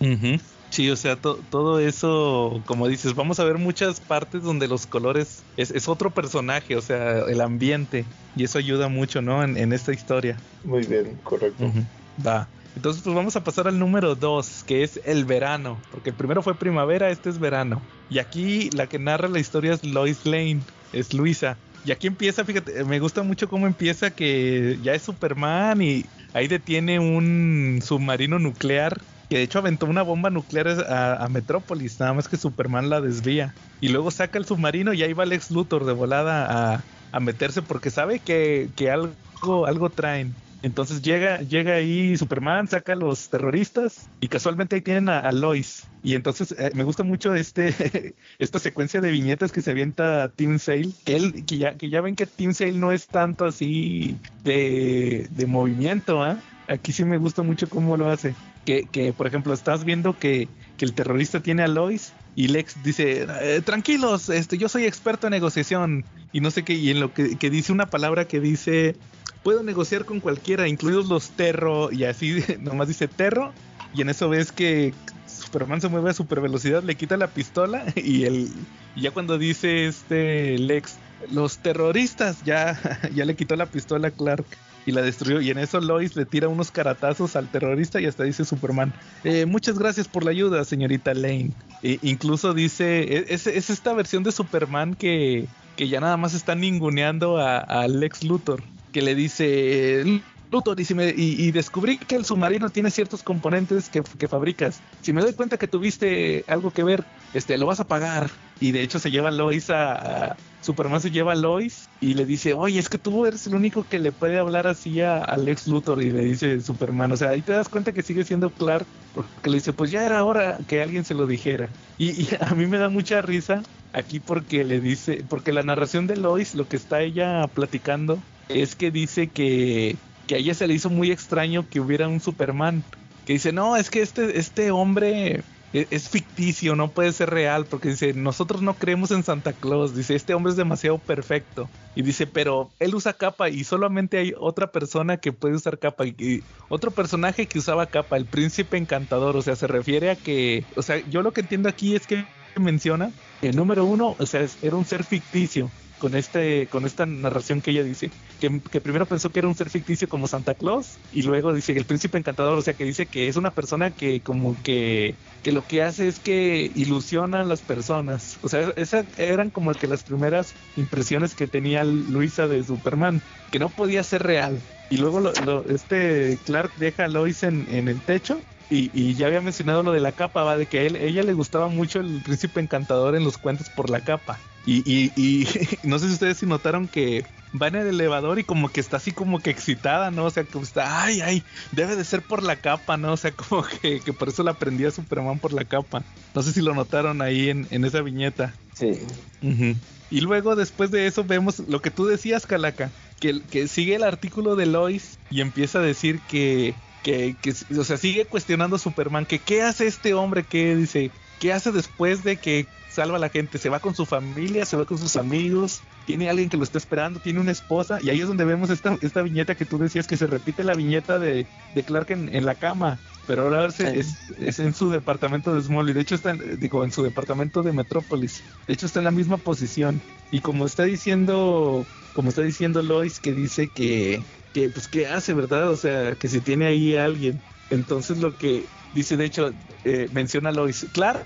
Ujú. Sí, o sea, to- todo eso, como dices, vamos a ver muchas partes donde los colores es, es otro personaje, o sea, el ambiente, y eso ayuda mucho, ¿no? En, en esta historia. Muy bien, correcto. Ujú. Va. Entonces, pues vamos a pasar al número 2, que es el verano, porque el primero fue primavera, este es verano. Y aquí la que narra la historia es Lois Lane, es Luisa. Y aquí empieza, fíjate, me gusta mucho cómo empieza que ya es Superman y ahí detiene un submarino nuclear que de hecho aventó una bomba nuclear a, a, Metrópolis, nada más que Superman la desvía. Y luego saca el submarino y ahí va Lex Luthor de volada a, a meterse porque sabe que, que algo, algo traen. Entonces llega, llega ahí Superman, saca a los terroristas y casualmente ahí tienen a, Lois. Y entonces eh, me gusta mucho este esta secuencia de viñetas que se avienta Team Sale, que, él, que, ya, que ya ven que Team Sale no es tanto así de, de movimiento, ¿ah? Aquí sí me gusta mucho cómo lo hace. Que, que por ejemplo, estás viendo que, que, el terrorista tiene a Lois y Lex dice, eh, tranquilos, este, yo soy experto en negociación y no sé qué, y en lo que, dice una palabra que dice, puedo negociar con cualquiera, incluidos los terro, y así nomás dice terro, y en eso ves que Superman se mueve a super velocidad, le quita la pistola y el y ya cuando dice este Lex, los terroristas, ya, ya le quitó la pistola a Clark y la destruyó. Y en eso Lois le tira unos caratazos al terrorista y hasta dice Superman, eh, muchas gracias por la ayuda, señorita Lane. E incluso dice, es, es, esta versión de Superman que, que ya nada más está ninguneando a, a Lex Luthor, que le dice... Luthor, y, si me, y, y, descubrí que el submarino tiene ciertos componentes que, que, fabricas. Si me doy cuenta que tuviste algo que ver, este, lo vas a pagar. Y de hecho se lleva Lois a, Superman se lleva a Lois y le dice, oye, es que tú eres el único que le puede hablar así a, a Lex Luthor y le dice Superman, o sea, ahí te das cuenta que sigue siendo Clark porque le dice, pues ya era hora que alguien se lo dijera. Y, y a mí me da mucha risa aquí porque le dice, porque la narración de Lois, lo que está ella platicando, es que dice que, que a ella se le hizo muy extraño que hubiera un Superman. Que dice, no, es que este, este hombre es ficticio, no puede ser real, porque dice, nosotros no creemos en Santa Claus, dice, este hombre es demasiado perfecto. Y dice, pero él usa capa y solamente hay otra persona que puede usar capa. Y, y, otro personaje que usaba capa, el príncipe encantador, o sea, se refiere a que, o sea, yo lo que entiendo aquí es que menciona, el número uno, o sea, era un ser ficticio con este con esta narración que ella dice que, que, primero pensó que era un ser ficticio como Santa Claus y luego dice el príncipe encantador o sea que dice que es una persona que como que que lo que hace es que ilusiona a las personas o sea esas eran como que las primeras impresiones que tenía Luisa de Superman que no podía ser real y luego este Clark deja a Lois en, en el techo y, ya había mencionado lo de la capa, va, de que a ella le gustaba mucho el príncipe encantador en los cuentos por la capa. Y, y, y no sé si ustedes si notaron que va en el elevador y como que está así como que excitada, ¿no? O sea, como está, ay, ay, debe de ser por la capa, ¿no? O sea, como que, que por eso la aprendía Superman por la capa. No sé si lo notaron ahí en, en esa viñeta. Sí. Uh -huh. Y luego después de eso vemos lo que tú decías, Calaca, que, que sigue el artículo de Lois y empieza a decir que que, que, o sea, sigue cuestionando a Superman, que qué hace este hombre, que dice, qué hace después de que salva a la gente, se va con su familia, se va con sus amigos, tiene alguien que lo está esperando, tiene una esposa, y ahí es donde vemos esta, esta viñeta que tú decías que se repite la viñeta de, de Clark en, en, la cama, pero ahora sí. es, es, en su departamento de Smallville, de hecho está, en, digo, en su departamento de Metrópolis, de hecho está en la misma posición, y como está diciendo, como está diciendo Lois, que dice que, que pues qué hace, ¿verdad? O sea, que si tiene ahí a alguien. Entonces lo que dice, de hecho, eh, menciona Lois, claro,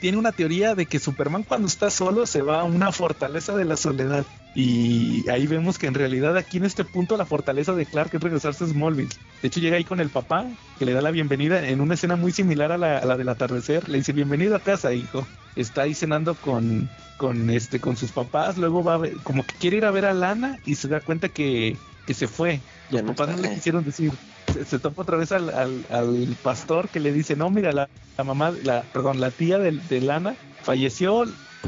tiene una teoría de que Superman cuando está solo se va a una fortaleza de la soledad. Y ahí vemos que en realidad aquí en este punto la fortaleza de Clark es regresarse a Smallville. De hecho llega ahí con el papá, que le da la bienvenida en una escena muy similar a la, la del atardecer. Le dice, bienvenido a casa, hijo. Está ahí cenando con, con, este, con sus papás, luego va a ver, como que quiere ir a ver a Lana y se da cuenta que, que se fue. Los papás no le quisieron decir. Se, se topa otra vez al, al, al, pastor que le dice, no, mira, la, la mamá, la, perdón, la tía de, de, Lana falleció,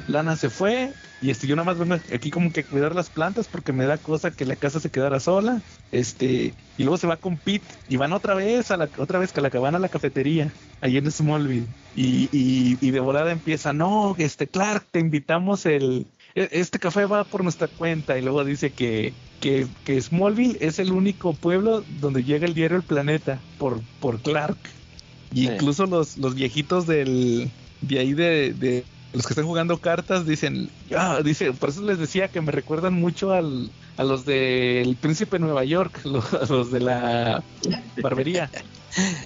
Lana se fue, y este, yo nada más vengo aquí como que a cuidar las plantas porque me da cosa que la casa se quedara sola, este, y luego se va con Pete, y van otra vez a la, otra vez que la van a la cafetería, ahí en Smallville, y, y, y de volada empieza, no, este, Clark, te invitamos el, este café va por nuestra cuenta y luego dice que, que, que, Smallville es el único pueblo donde llega el diario El Planeta por, por Clark. Y sí. incluso los, los viejitos del, de ahí de, de, los que están jugando cartas dicen, ah, dice, por eso les decía que me recuerdan mucho al, a los del Príncipe de Nueva York, los, los de la barbería.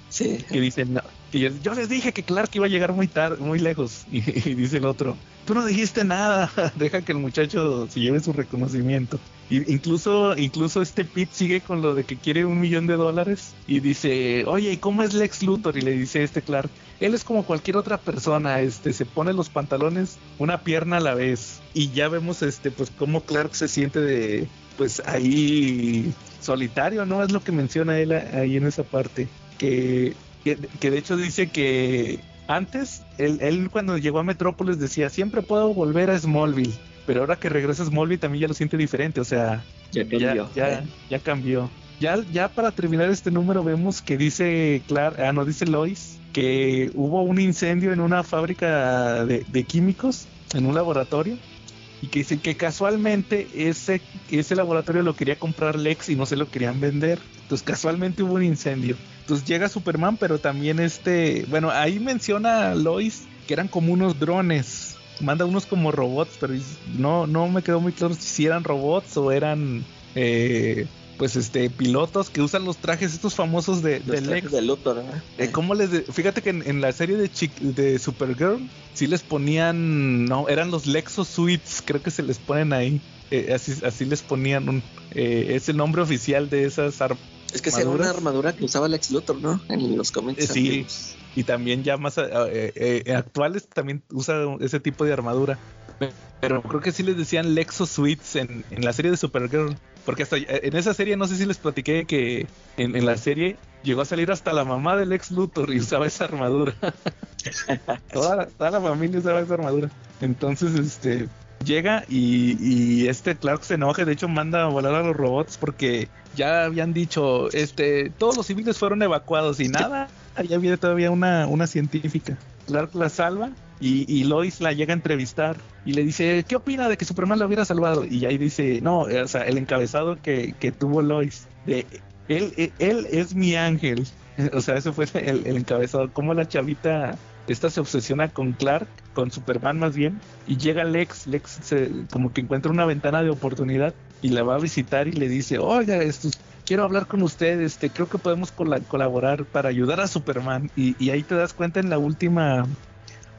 Sí. Que dicen, y yo, les dije que Clark iba a llegar muy tarde, muy lejos. Y, y dice el otro, tú no dijiste nada, deja que el muchacho se lleve su reconocimiento. Y incluso, incluso este Pete sigue con lo de que quiere un millón de dólares y dice, oye, ¿y cómo es Lex Luthor? Y le dice este Clark, él es como cualquier otra persona, este, se pone los pantalones una pierna a la vez. Y ya vemos este, pues cómo Clark se siente de, pues ahí solitario, ¿no? Es lo que menciona él ahí en esa parte. Que, que, que de hecho dice que antes, él, él cuando llegó a Metrópolis decía, siempre puedo volver a Smallville. Pero ahora que regresa a Smallville también ya lo siente diferente, o sea, Ya cambió. ya, ya cambió. Ya, ya para terminar este número vemos que dice Clar, ah no, dice Lois que hubo un incendio en una fábrica de, de químicos, en un laboratorio, y que dice que casualmente ese, ese laboratorio lo quería comprar Lex y no se lo querían vender. Entonces casualmente hubo un incendio. Entonces llega Superman, pero también este, bueno, ahí menciona Lois que eran como unos drones. Manda unos como robots, pero no, no me quedó muy claro si eran robots o eran eh, pues este pilotos que usan los trajes estos famosos de, Los de Lex. de Luthor. Eh, ¿cómo les de- Fíjate que en, en la serie de, de Supergirl sí les ponían, no, eran los Lexo Suites, creo que se les ponen ahí. Eh, así, así les ponían un, eh, es el nombre oficial de esas armas. Es que era una armadura que usaba Lex Luthor, ¿no? En los cómics. Eh, sí. Y también ya más eh, eh, actuales también usa ese tipo de armadura. Pero creo que sí les decían Lexo Suites en, en la serie de Supergirl. Porque hasta en esa serie, no sé si les platiqué que en, en la serie llegó a salir hasta la mamá del ex Luthor y usaba esa armadura. toda, toda la familia usaba esa armadura. Entonces, este llega y, y este Clark se enoja, de hecho manda a volar a los robots porque ya habían dicho, este, todos los civiles fueron evacuados y nada, allá viene todavía una, una científica. Clark la salva y, y Lois la llega a entrevistar y le dice, ¿qué opina de que Superman la hubiera salvado? Y ahí dice, no, o sea, el encabezado que, que tuvo Lois, de él, él, es mi ángel. O sea, eso fue el, el encabezado. Como la chavita, esta se obsesiona con Clark, con Superman más bien, y llega Lex, Lex se, como que encuentra una ventana de oportunidad y la va a visitar y le dice, oiga, esto, quiero hablar con usted, este, creo que podemos cola- colaborar para ayudar a Superman. Y, y ahí te das cuenta en la última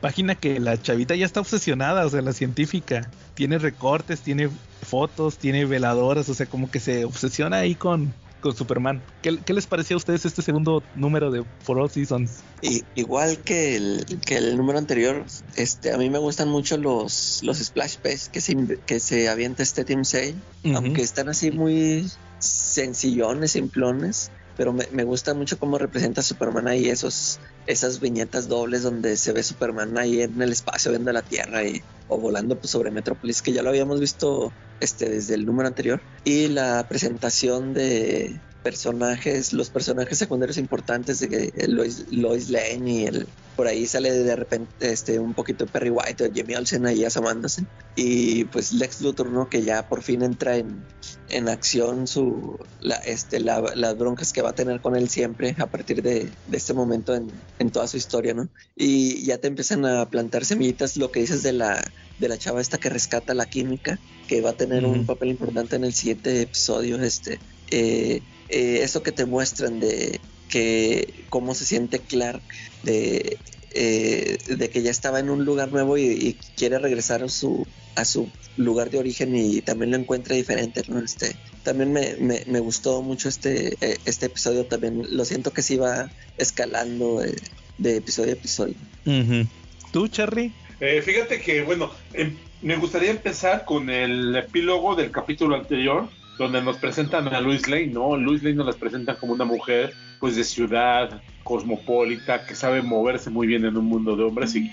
página que la chavita ya está obsesionada, o sea, la científica. Tiene recortes, tiene fotos, tiene veladoras, o sea, como que se obsesiona ahí con, con Superman. ¿Qué, qué les pareció a ustedes este segundo número de For All Seasons? Y, igual que el, que el número anterior, este, a mí me gustan mucho los, los splash pads que se, que se avienta este Team Sale, aunque están así muy sencillones, simplones, pero me, gusta mucho cómo representa Superman ahí esos, esas viñetas dobles donde se ve Superman ahí en el espacio viendo la Tierra y, o volando pues, sobre Metrópolis, que ya lo habíamos visto este, desde el número anterior, y la presentación de personajes, los personajes secundarios importantes de que Lois, Lois Lane y el por ahí sale de repente este un poquito de Perry White o Jimmy Olsen ahí asomándose. Y pues Lex Luthor no que ya por fin entra en, en acción su la, este la- las broncas que va a tener con él siempre a partir de, de este momento en, en toda su historia no y ya te empiezan a plantar semillitas lo que dices de la de la chava esta que rescata la química que va a tener un Ujú. papel importante en el siguiente episodio este eh, eh, eso que te muestran de que cómo se siente Clark de, eh, de que ya estaba en un lugar nuevo y, y quiere regresar a su a su lugar de origen y también lo encuentra diferente ¿no? este también me, me, me gustó mucho este eh, este episodio también lo siento que sí va escalando eh, de episodio a episodio Ujú. ¿Tú, Charlie? Eh, fíjate que, bueno, em- me gustaría empezar con el epílogo del capítulo anterior, donde nos presentan a Luis Lane, ¿no? Luis Lane nos las presentan como una mujer, pues, de ciudad, cosmopolita, que sabe moverse muy bien en un mundo de hombres y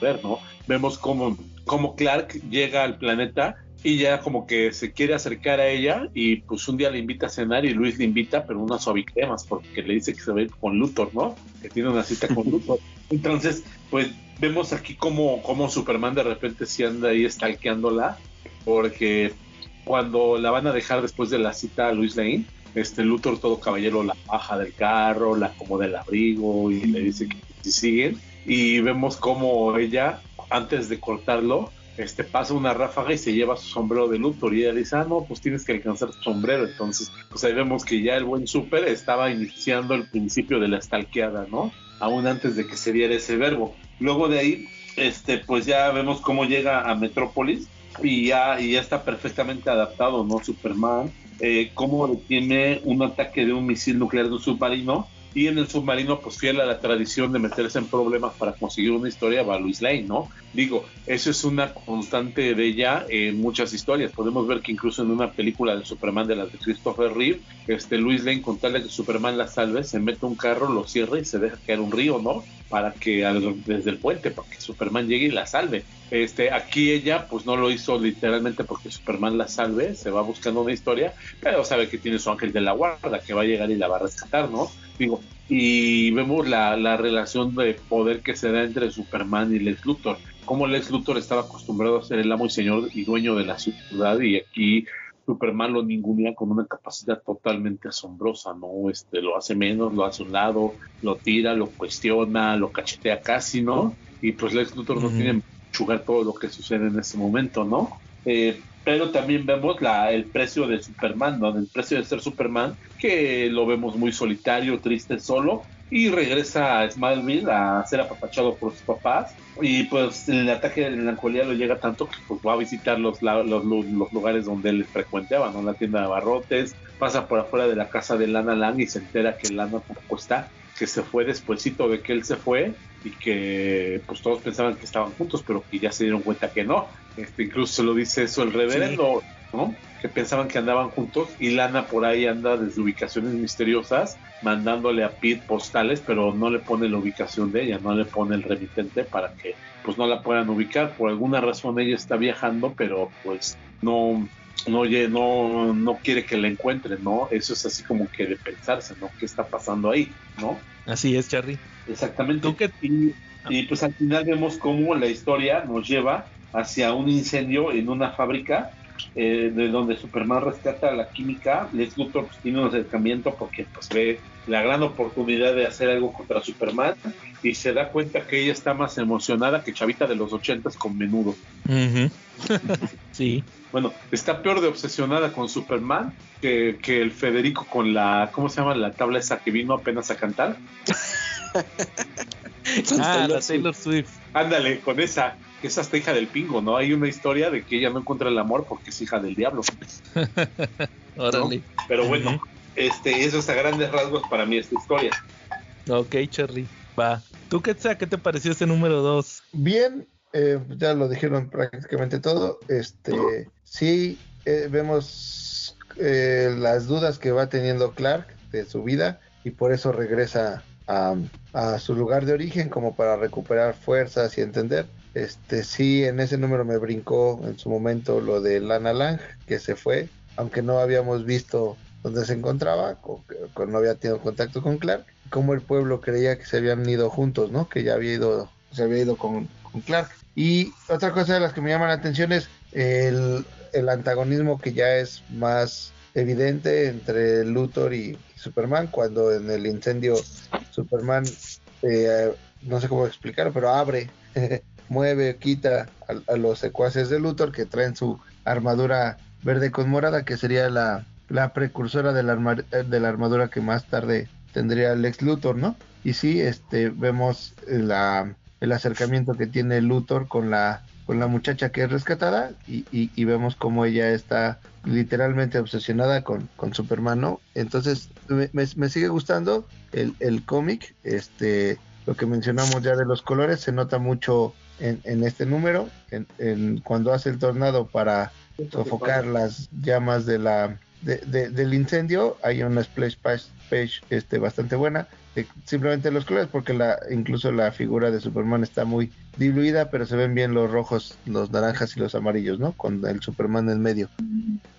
ver, ¿no? Vemos cómo, cómo Clark llega al planeta y ya como que se quiere acercar a ella y pues un día le invita a cenar y Luis le invita, pero unas suavicremas, porque le dice que se ve con Luthor, ¿no? Que tiene una cita con Luthor. Entonces, pues vemos aquí cómo, cómo Superman de repente sí anda ahí stalkeándola, porque cuando la van a dejar después de la cita a Luis Lane, este Luthor todo caballero la baja del carro, la acomoda el abrigo y le dice que si siguen. Y vemos cómo ella, antes de cortarlo, este, pasa una ráfaga y se lleva su sombrero de Luthor y ella dice, ah, no, pues tienes que alcanzar tu sombrero. Entonces, pues ahí vemos que ya el buen Super estaba iniciando el principio de la stalkeada, ¿no? Aún antes de que se diera ese verbo. Luego de ahí, este, pues ya vemos cómo llega a Metrópolis y ya, y ya está perfectamente adaptado, ¿no? Superman, eh, cómo detiene un ataque de un misil nuclear de un submarino y en el submarino, pues fiel a la tradición de meterse en problemas para conseguir una historia, va Luis Lane, ¿no? Digo, eso es una constante de ella en muchas historias. Podemos ver que incluso en una película de Superman de las de Christopher Reeve, este Luis Lane, con tal de que Superman la salve, se mete un carro, lo cierra y se deja caer un río, ¿no? Para que desde el puente, para que Superman llegue y la salve. Este, aquí ella, pues no lo hizo literalmente porque Superman la salve, se va buscando una historia, pero sabe que tiene su ángel de la guarda, que va a llegar y la va a rescatar, ¿no? Digo, y vemos la, la relación de poder que se da entre Superman y Lex Luthor. Como Lex Luthor estaba acostumbrado a ser el amo y señor y dueño de la ciudad y aquí Superman lo ningunea con una capacidad totalmente asombrosa, ¿no? Este, lo hace menos, lo hace a un lado, lo tira, lo cuestiona, lo cachetea casi, ¿no? Y pues Lex Luthor no tiene chugar todo lo que sucede en ese momento, ¿no? Eh, pero también vemos la, el precio de Superman, ¿no? El precio de ser Superman, que lo vemos muy solitario, triste, solo, y regresa a Smallville a ser apapachado por sus papás, y pues el ataque de melancolía lo llega tanto que pues, va a visitar los, los, los, lugares donde él frecuentaba, ¿no? La tienda de abarrotes, pasa por afuera de la casa de Lana Lang y se entera que Lana tampoco está, que se fue despuesito de que él se fue y que pues todos pensaban que estaban juntos, pero que ya se dieron cuenta que no. Este, incluso se lo dice eso el reverendo, ¿no? Que pensaban que andaban juntos y Lana por ahí anda desde ubicaciones misteriosas mandándole a Pete postales, pero no le pone la ubicación de ella, no le pone el remitente para que pues no la puedan ubicar. Por alguna razón ella está viajando, pero pues no no, no, no quiere que la encuentren, ¿no? Eso es así como que de pensarse, ¿no? ¿Qué está pasando ahí, ¿no? Así es, Charlie. Exactamente. Y, y, pues al final vemos cómo la historia nos lleva hacia un incendio en una fábrica eh, de donde Superman rescata la química. Lex Luthor pues, tiene un acercamiento porque pues ve la gran oportunidad de hacer algo contra Superman y se da cuenta que ella está más emocionada que Chavita de los ochentas con menudo. sí. Bueno, está peor de obsesionada con Superman que, que, el Federico con la, ¿cómo se llama? La tabla esa que vino apenas a cantar. ah, la Taylor Swift. Ándale, con esa, que es hasta hija del pingo, ¿no? Hay una historia de que ella no encuentra el amor porque es hija del diablo. Órale. Pero bueno, este, eso es a grandes rasgos para mí esta historia. Ok, Charlie, va. ¿Tú qué, qué te pareció este número 2? Bien, eh, ya lo dijeron prácticamente todo. Este, sí, eh, vemos eh, las dudas que va teniendo Clark de su vida y por eso regresa a, su lugar de origen como para recuperar fuerzas y entender. Este, sí, en ese número me brincó en su momento lo de Lana Lang, que se fue, aunque no habíamos visto dónde se encontraba, con, no había tenido contacto con Clark, como el pueblo creía que se habían ido juntos, ¿no? Que ya había ido, se había ido con, con Clark. Y otra cosa de las que me llama la atención es el, el antagonismo que ya es más evidente entre Luthor y Superman, cuando en el incendio Superman, eh, no sé cómo explicarlo, pero abre, mueve, quita a, los secuaces de Luthor que traen su armadura verde con morada, que sería la, la precursora de la, de la armadura que más tarde tendría el ex Luthor, ¿no? Y sí, este, vemos la, el acercamiento que tiene Luthor con la con la muchacha que es rescatada y, y, vemos como ella está literalmente obsesionada con, con Superman, ¿no? Entonces me, me, sigue gustando el, el cómic, este, lo que mencionamos ya de los colores se nota mucho en, en este número, en, cuando hace el tornado para sofocar las llamas de la de, del incendio, hay una splash page, este, bastante buena simplemente los colores porque la incluso la figura de Superman está muy diluida pero se ven bien los rojos los naranjas y los amarillos no con el Superman en medio.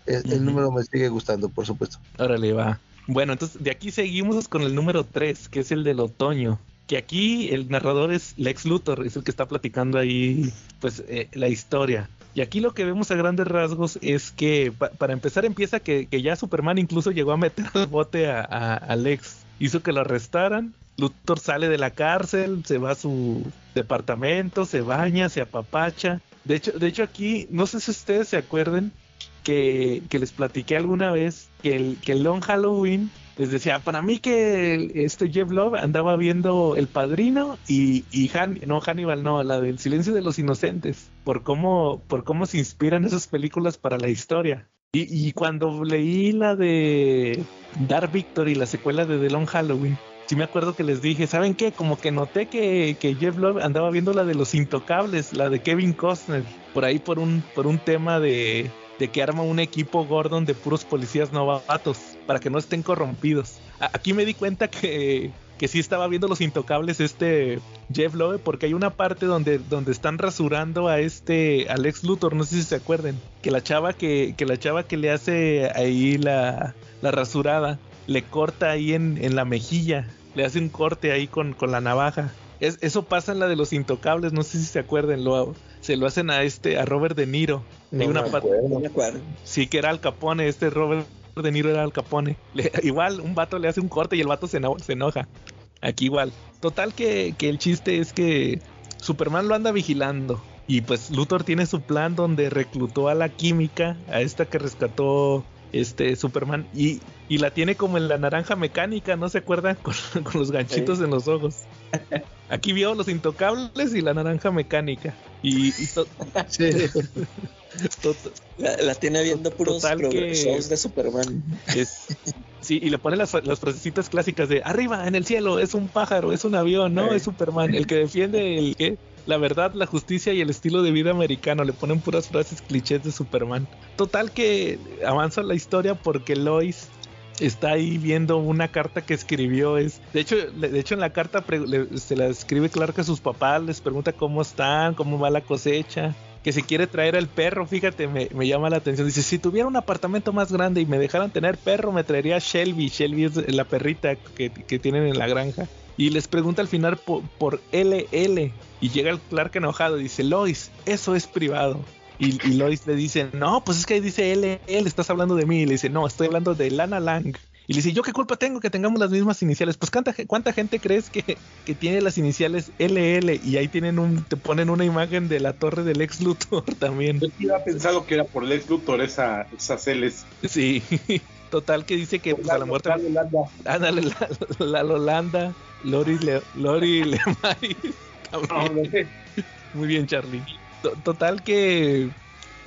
El, número me sigue gustando por supuesto. Órale va. Bueno entonces de aquí seguimos con el número 3 que es el del otoño. Que aquí el narrador es Lex Luthor es el que está platicando ahí pues eh, la historia. Y aquí lo que vemos a grandes rasgos es que, para empezar, empieza que, ya Superman incluso llegó a meter el bote a, a Lex hizo que lo arrestaran. Luthor sale de la cárcel, se va a su departamento, se baña, se apapacha De hecho, de hecho aquí, no sé si ustedes se acuerden que, que les platiqué alguna vez que el, que Long Halloween les decía, para mí que este Jeff Love andaba viendo El Padrino y, y no Hannibal, no, la del Silencio de los Inocentes, por cómo, por cómo se inspiran esas películas para la historia. Y, y cuando leí la de Dark Victory, la secuela de The Long Halloween, sí me acuerdo que les dije, ¿saben qué? Como que noté que, que Jeff Love andaba viendo la de Los Intocables, la de Kevin Costner, por ahí por un, por un tema de, de que arma un equipo Gordon de puros policías novatos para que no estén corrompidos. Aquí me di cuenta que, que sí estaba viendo los intocables este Jeff Lowe porque hay una parte donde, donde están rasurando a este Alex Luthor, no sé si se acuerden, que la chava que, que la chava que le hace ahí la, la rasurada le corta ahí en, en la mejilla, le hace un corte ahí con, con la navaja. Es- eso pasa en la de los intocables, no sé si se acuerden, lo, se lo hacen a este, a Robert De Niro. Hay No una me parte- acuerdo. No me acuerdo. Sí, que era Al Capone, este Robert De Niro era Al Capone. Le- igual, un vato le hace un corte y el vato se, eno- se enoja. Aquí igual. Total que, que el chiste es que Superman lo anda vigilando. Y pues Luthor tiene su plan donde reclutó a la química, a esta que rescató este Superman, y, y la tiene como en la naranja mecánica, ¿no se acuerdan? Con, con los ganchitos en los ojos. Aquí vio los intocables y la naranja mecánica. Y, y to- Sí. to- La, la tiene viendo puros que- shows de Superman. Es, sí, y le pone las, las frasecitas clásicas de arriba, en el cielo, es un pájaro, es un avión, no, Eh. es Superman, el que defiende el ¿qué? la verdad, la justicia y el estilo de vida americano. Le ponen puras frases clichés de Superman. Total que avanza la historia porque Lois está ahí viendo una carta que escribió. Es, de hecho, de hecho en la carta le- se la escribe Clark a sus papás, les pregunta cómo están, cómo va la cosecha que se quiere traer al perro, fíjate, me, me llama la atención. Dice, si tuviera un apartamento más grande y me dejaran tener perro, me traería a Shelby. Shelby es la perrita que, que tienen en la granja. Y les pregunta al final por, por LL. Y llega el Clark enojado y dice, Lois, eso es privado. Y, y Lois le dice, no, pues es que ahí dice LL, estás hablando de mí. Y le dice, no, estoy hablando de Lana Lang. Y le dice, ¿yo qué culpa tengo que tengamos las mismas iniciales? Pues ¿cuánta, cuánta gente crees que, que tiene las iniciales LL? Y ahí tienen un, te ponen una imagen de la torre del ex Luthor también. Yo había pensado que era por Lex Luthor esa, esas L's. Sí. Total que dice que pues, a la muerte. Ándale, la, la Lolanda, Lori, Le, Lori Lemaris. También. Muy bien, Charlie. To- Total que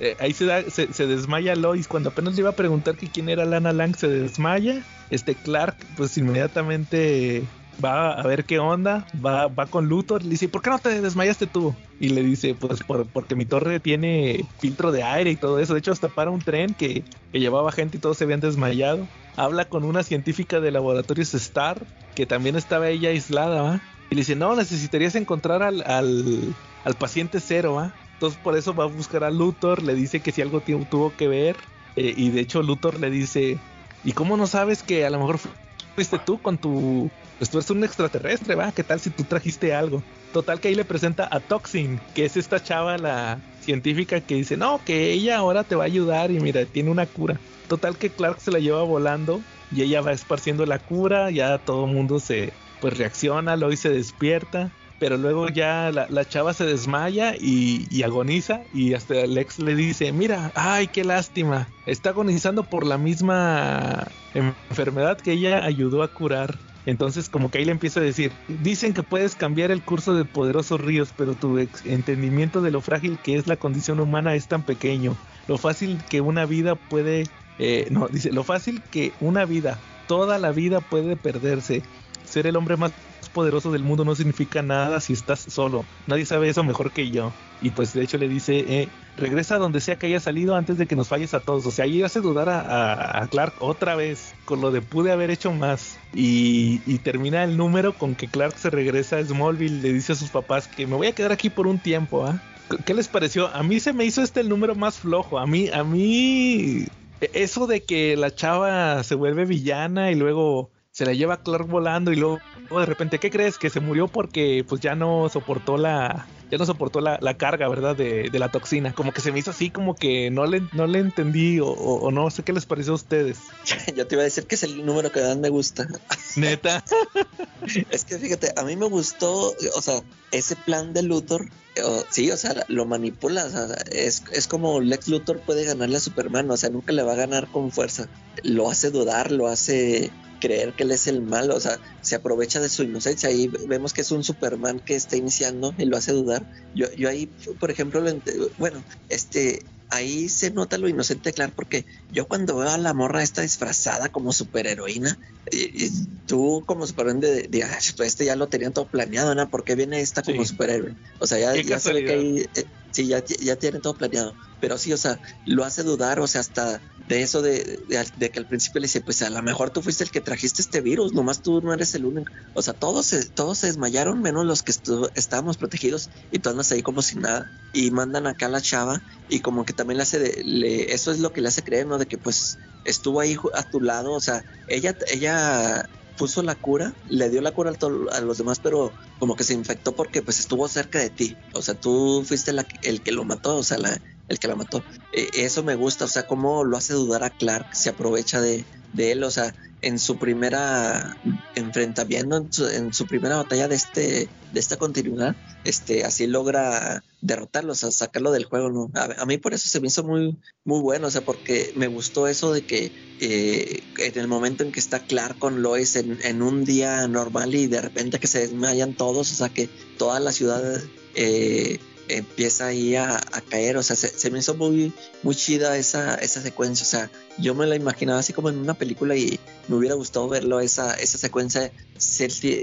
eh, ahí se, da, se, desmaya Lois. Cuando apenas le iba a preguntar quién era Lana Lang, se desmaya. Este Clark, pues inmediatamente va a ver qué onda. Va, va con Luthor. Le dice, ¿por qué no te desmayaste tú? Y le dice, pues por- porque mi torre tiene filtro de aire y todo eso. De hecho, hasta para un tren que, que llevaba gente y todos se habían desmayado. Habla con una científica de laboratorios Star, que también estaba ella aislada, ¿va? Y le dice, no, necesitarías encontrar al, al, al paciente cero, ¿va? Entonces por eso va a buscar a Luthor, le dice que si algo tu- tuvo que ver, eh, y de hecho Luthor le dice, ¿y cómo no sabes que a lo mejor fu- fuiste tú con tu... Pues tú eres un extraterrestre, ¿va? ¿Qué tal si tú trajiste algo? Total que ahí le presenta a Toxin, que es esta chava, la científica que dice, no, que ella ahora te va a ayudar y mira, tiene una cura. Total que Clark se la lleva volando y ella va esparciendo la cura, ya todo el mundo se pues reacciona, Lois se despierta, pero luego ya la, la chava se desmaya y, agoniza y hasta Lex le dice, mira, ay, qué lástima, está agonizando por la misma enfermedad que ella ayudó a curar. Entonces como que ahí le empieza a decir, dicen que puedes cambiar el curso de poderosos ríos, pero tu entendimiento de lo frágil que es la condición humana es tan pequeño. Lo fácil que una vida puede, eh, no, dice, lo fácil que una vida, toda la vida puede perderse. Ser el hombre más poderoso del mundo no significa nada si estás solo. Nadie sabe eso mejor que yo. Y pues de hecho le dice, eh, regresa donde sea que haya salido antes de que nos falles a todos. O sea, ahí hace dudar a, a- a Clark otra vez con lo de pude haber hecho más. Y, y termina el número con que Clark se regresa a Smallville, le dice a sus papás que me voy a quedar aquí por un tiempo. ¿ah? ¿Qué les pareció? A mí se me hizo este el número más flojo. A mí, a mí, eso de que la chava se vuelve villana y luego se la lleva a Clark volando y luego, luego de repente, ¿qué crees? Que se murió porque pues ya no soportó la, ya no soportó la, la carga, ¿verdad? De, de, la toxina. Como que se me hizo así, como que no le, no le entendí o, o, no sé qué les pareció a ustedes. Yo te iba a decir que es el número que más me gusta. Neta. es que fíjate, a mí me gustó, o sea, ese plan de Luthor, o, sí, o sea, lo manipula, o sea, es, es como Lex Luthor puede ganarle a Superman, o sea, nunca le va a ganar con fuerza. Lo hace dudar, lo hace creer que él es el malo, o sea, se aprovecha de su inocencia y vemos que es un Superman que está iniciando y lo hace dudar. Yo, yo ahí, por ejemplo, bueno, este, ahí se nota lo inocente, claro, porque yo cuando veo a la morra esta disfrazada como superheroína, y, y tú como Superman de, de, pues este ya lo tenían todo planeado, ¿no? ¿Por qué viene esta como sí. superhéroe? O sea, ya, ya se ve que ahí, eh, sí, ya, ya tienen todo planeado. Pero sí, o sea, lo hace dudar, o sea, hasta de eso de, de, de, que al principio le dice, pues a lo mejor tú fuiste el que trajiste este virus, nomás tú no eres el único. O sea, todos se, todos se desmayaron, menos los que estábamos protegidos y tú andas ahí como si nada. Y mandan acá a la chava y como que también le hace, de, le, eso es lo que le hace creer, ¿no? De que pues estuvo ahí a tu lado, o sea, ella, ella puso la cura, le dio la cura a, a, los demás, pero como que se infectó porque pues estuvo cerca de ti. O sea, tú fuiste la, el que lo mató, o sea, la, el que la mató. Eh, eso me gusta, o sea, cómo lo hace dudar a Clark, se aprovecha de, él, o sea, en su primera enfrentamiento, en su, en su, primera batalla de este de esta continuidad, este así logra derrotarlo, o sea, sacarlo del juego, ¿no? A, a mí por eso se me hizo muy muy bueno, o sea, porque me gustó eso de que eh, en el momento en que está Clark con Lois en, en, un día normal y de repente que se desmayan todos, o sea, que toda la ciudad eh, empieza ahí a, caer, o sea, se, se, me hizo muy, muy chida esa, esa secuencia, o sea, yo me la imaginaba así como en una película y me hubiera gustado verlo, esa, esa secuencia,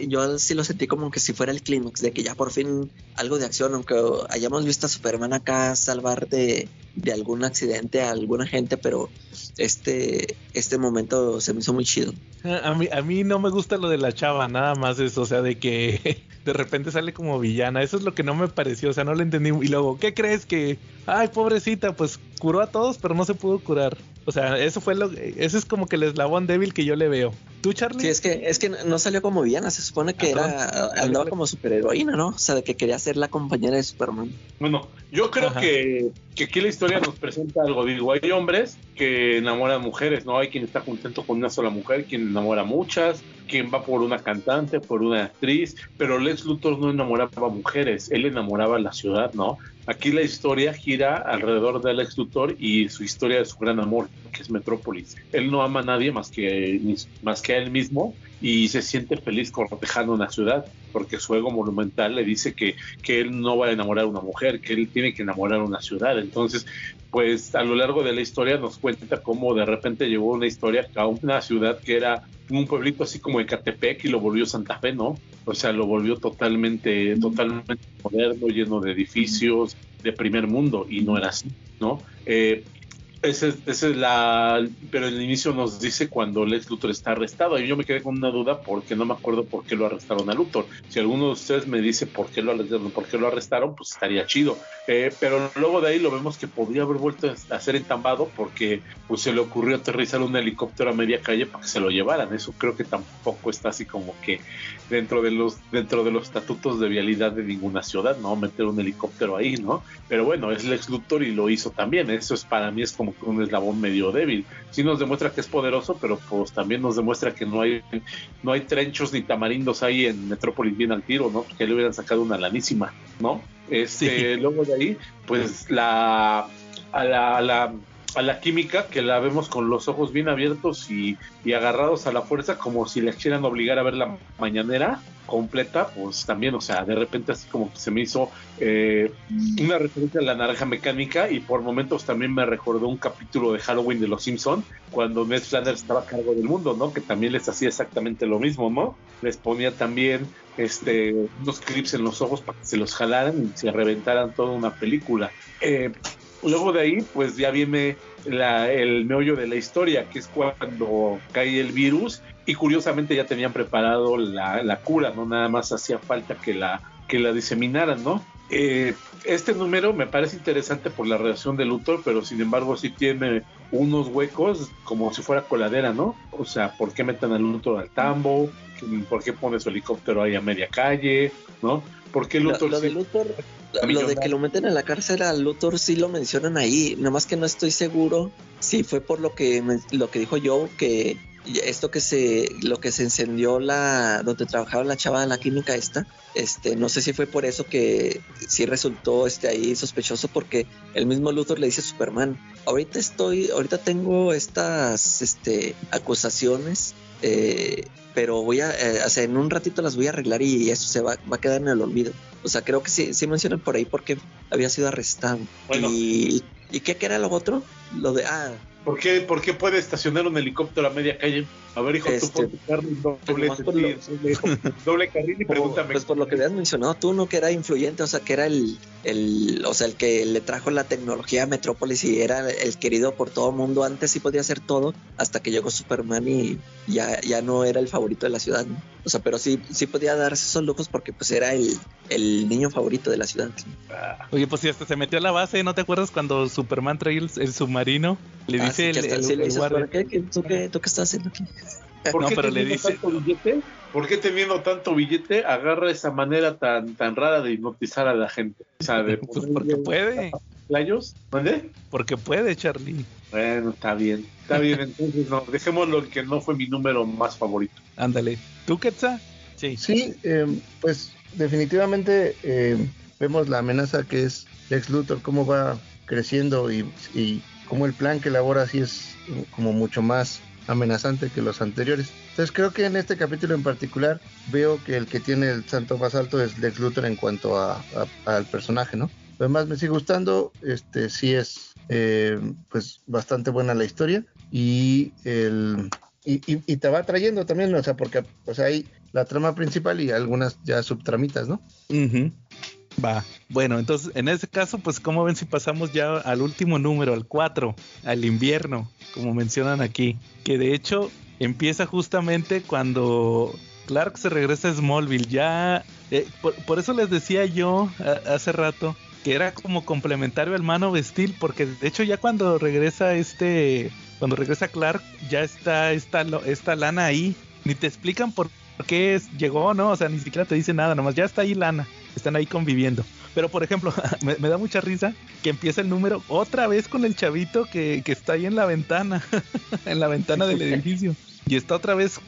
yo sí lo sentí como que si fuera el clímax, de que ya por fin algo de acción, aunque hayamos visto a Superman acá salvar de, de algún accidente a alguna gente, pero este, este momento se me hizo muy chido. A mí, a mí no me gusta lo de la chava, nada más eso, o sea, de que de repente sale como villana, eso es lo que no me pareció, o sea, no lo entendí. Y luego, ¿qué crees que, ay, pobrecita, pues curó a todos, pero no se pudo curar? O sea, eso fue lo, ese es como que el eslabón débil que yo le veo. ¿Tú, Charlie? Sí, es que, es que no salió como villana, se supone que era, andaba como superheroína, ¿no? O sea, de que quería ser la compañera de Superman. Bueno, yo creo que, que aquí la historia nos presenta algo, digo, hay hombres que enamoran mujeres, ¿no? Hay quien está contento con una sola mujer, quien enamora muchas, quien va por una cantante, por una actriz, pero Lex Luthor no enamoraba mujeres, él enamoraba la ciudad, ¿no? Aquí la historia gira alrededor del ex Luthor y su historia de su gran amor, que es Metrópolis. Él no ama a nadie más que, más que a él mismo y se siente feliz cortejando una ciudad, porque su ego monumental le dice que, que él no va a enamorar a una mujer, que él tiene que enamorar a una ciudad. Entonces, pues a lo largo de la historia nos cuenta cómo de repente llegó una historia a una ciudad que era un pueblito así como Ecatepec y lo volvió Santa Fe, ¿no? O sea, lo volvió totalmente, totalmente moderno, lleno de edificios de primer mundo y no era así, ¿no? Eh, esa es, esa es la. Pero el inicio nos dice cuando Lex Luthor está arrestado. Y yo me quedé con una duda porque no me acuerdo por qué lo arrestaron a Luthor. Si alguno de ustedes me dice por qué lo arrestaron, por qué lo arrestaron pues estaría chido. Eh, pero luego de ahí lo vemos que podría haber vuelto a ser entambado porque pues se le ocurrió aterrizar un helicóptero a media calle para que se lo llevaran. Eso creo que tampoco está así como que dentro de los dentro de los estatutos de vialidad de ninguna ciudad, ¿no? Meter un helicóptero ahí, ¿no? Pero bueno, es Lex Luthor y lo hizo también. Eso es para mí es como un eslabón medio débil. Sí nos demuestra que es poderoso, pero pues también nos demuestra que no hay no hay trenchos ni tamarindos ahí en Metrópolis bien al tiro, ¿no? Porque le hubieran sacado una lanísima, ¿no? Este, sí. luego de ahí, pues la a la, a la a la química que la vemos con los ojos bien abiertos y, y, agarrados a la fuerza como si le quieran obligar a ver la mañanera completa, pues también, o sea, de repente así como que se me hizo eh, una referencia a la naranja mecánica y por momentos también me recordó un capítulo de Halloween de Los Simpson cuando Ned Flanders estaba a cargo del mundo, ¿no? Que también les hacía exactamente lo mismo, ¿no? Les ponía también este unos clips en los ojos para que se los jalaran y se reventaran toda una película. Eh, luego de ahí, pues ya viene la, el meollo de la historia, que es cuando cae el virus y curiosamente ya tenían preparado la, cura, no nada más hacía falta que la que la diseminaran, ¿no? Eh, este número me parece interesante por la relación de Luthor, pero sin embargo sí tiene unos huecos como si fuera coladera, ¿no? O sea, ¿por qué meten a Luthor al tambo? ¿Por qué pone su helicóptero ahí a media calle? ¿No? ¿Por qué Luthor... Lo, de Luthor, lo de que lo meten en la cárcel a Luthor sí lo mencionan ahí, nada más que no estoy seguro si fue por lo que, lo que dijo Joe, que esto que se lo que se encendió la donde trabajaba la chava de la química esta este no sé si fue por eso que sí resultó este ahí sospechoso porque el mismo Luthor le dice a Superman ahorita estoy ahorita tengo estas este acusaciones eh, pero voy a eh, o sea en un ratito las voy a arreglar y eso se va, va a quedar en el olvido. O sea creo que sí sí mencionan por ahí porque había sido arrestado. Y y qué era lo otro lo de ah ¿Por qué, ¿Por qué puede estacionar un helicóptero a media calle? A ver, hijo, Este, tú pon tu carro en doble, pues, por doble, doble carril y Por- pregúntame. Pues por lo que habías mencionado tú, ¿no? Que era influyente, o sea, que era el, el, o sea, el que le trajo la tecnología a Metrópolis y era el querido por todo el mundo. Antes sí podía hacer todo, hasta que llegó Superman y ya, ya no era el favorito de la ciudad, ¿no? O sea, pero sí, sí podía darse esos lujos porque pues era el, el niño favorito de la ciudad. Oye, pues si hasta se metió a la base, ¿no te acuerdas cuando Superman trae el, el submarino? Le Ah, dice sí, el, el- el guardia. "¿Para qué? ¿Qué- ¿Tú qué, tú qué estás haciendo aquí? ¿Por No, qué pero le teniendo dice- tanto billete? ¿Por qué teniendo tanto billete agarra esa manera tan tan rara de hipnotizar a la gente? O sea, de Pues porque puede, playos, ¿dónde? porque puede, Charlie. Bueno, está bien, está bien, entonces no, dejémoslo en que no fue mi número más favorito. Ándale. ¿Tú, Quetzal? Sí. Sí, eh, pues definitivamente eh, vemos la amenaza que es Lex Luthor, cómo va creciendo y, y cómo el plan que elabora sí es como mucho más amenazante que los anteriores. Entonces creo que en este capítulo en particular veo que el que tiene el santo más alto es Lex Luthor en cuanto a, a- al personaje, ¿no? Además me sigue gustando, este sí es eh, pues bastante buena la historia y el y, y- y te va trayendo también, o sea, porque pues hay la trama principal y algunas ya subtramitas, ¿no? Ujú. Va. Bueno, entonces en ese caso, pues como ven si pasamos ya al último número, al 4, al invierno, como mencionan aquí, que de hecho empieza justamente cuando Clark se regresa a Smallville. Ya, eh, por, eso les decía yo hace rato que era como complementario al mano vestil, porque de hecho ya cuando regresa este, cuando regresa Clark, ya está esta, esta lana ahí, ni te explican por qué llegó, ¿no? O sea, ni siquiera te dicen nada, nomás ya está ahí lana, están ahí conviviendo. Pero por ejemplo, me, me da mucha risa que empieza el número otra vez con el chavito que, que está ahí en la ventana, en la ventana del edificio. Y está otra vez,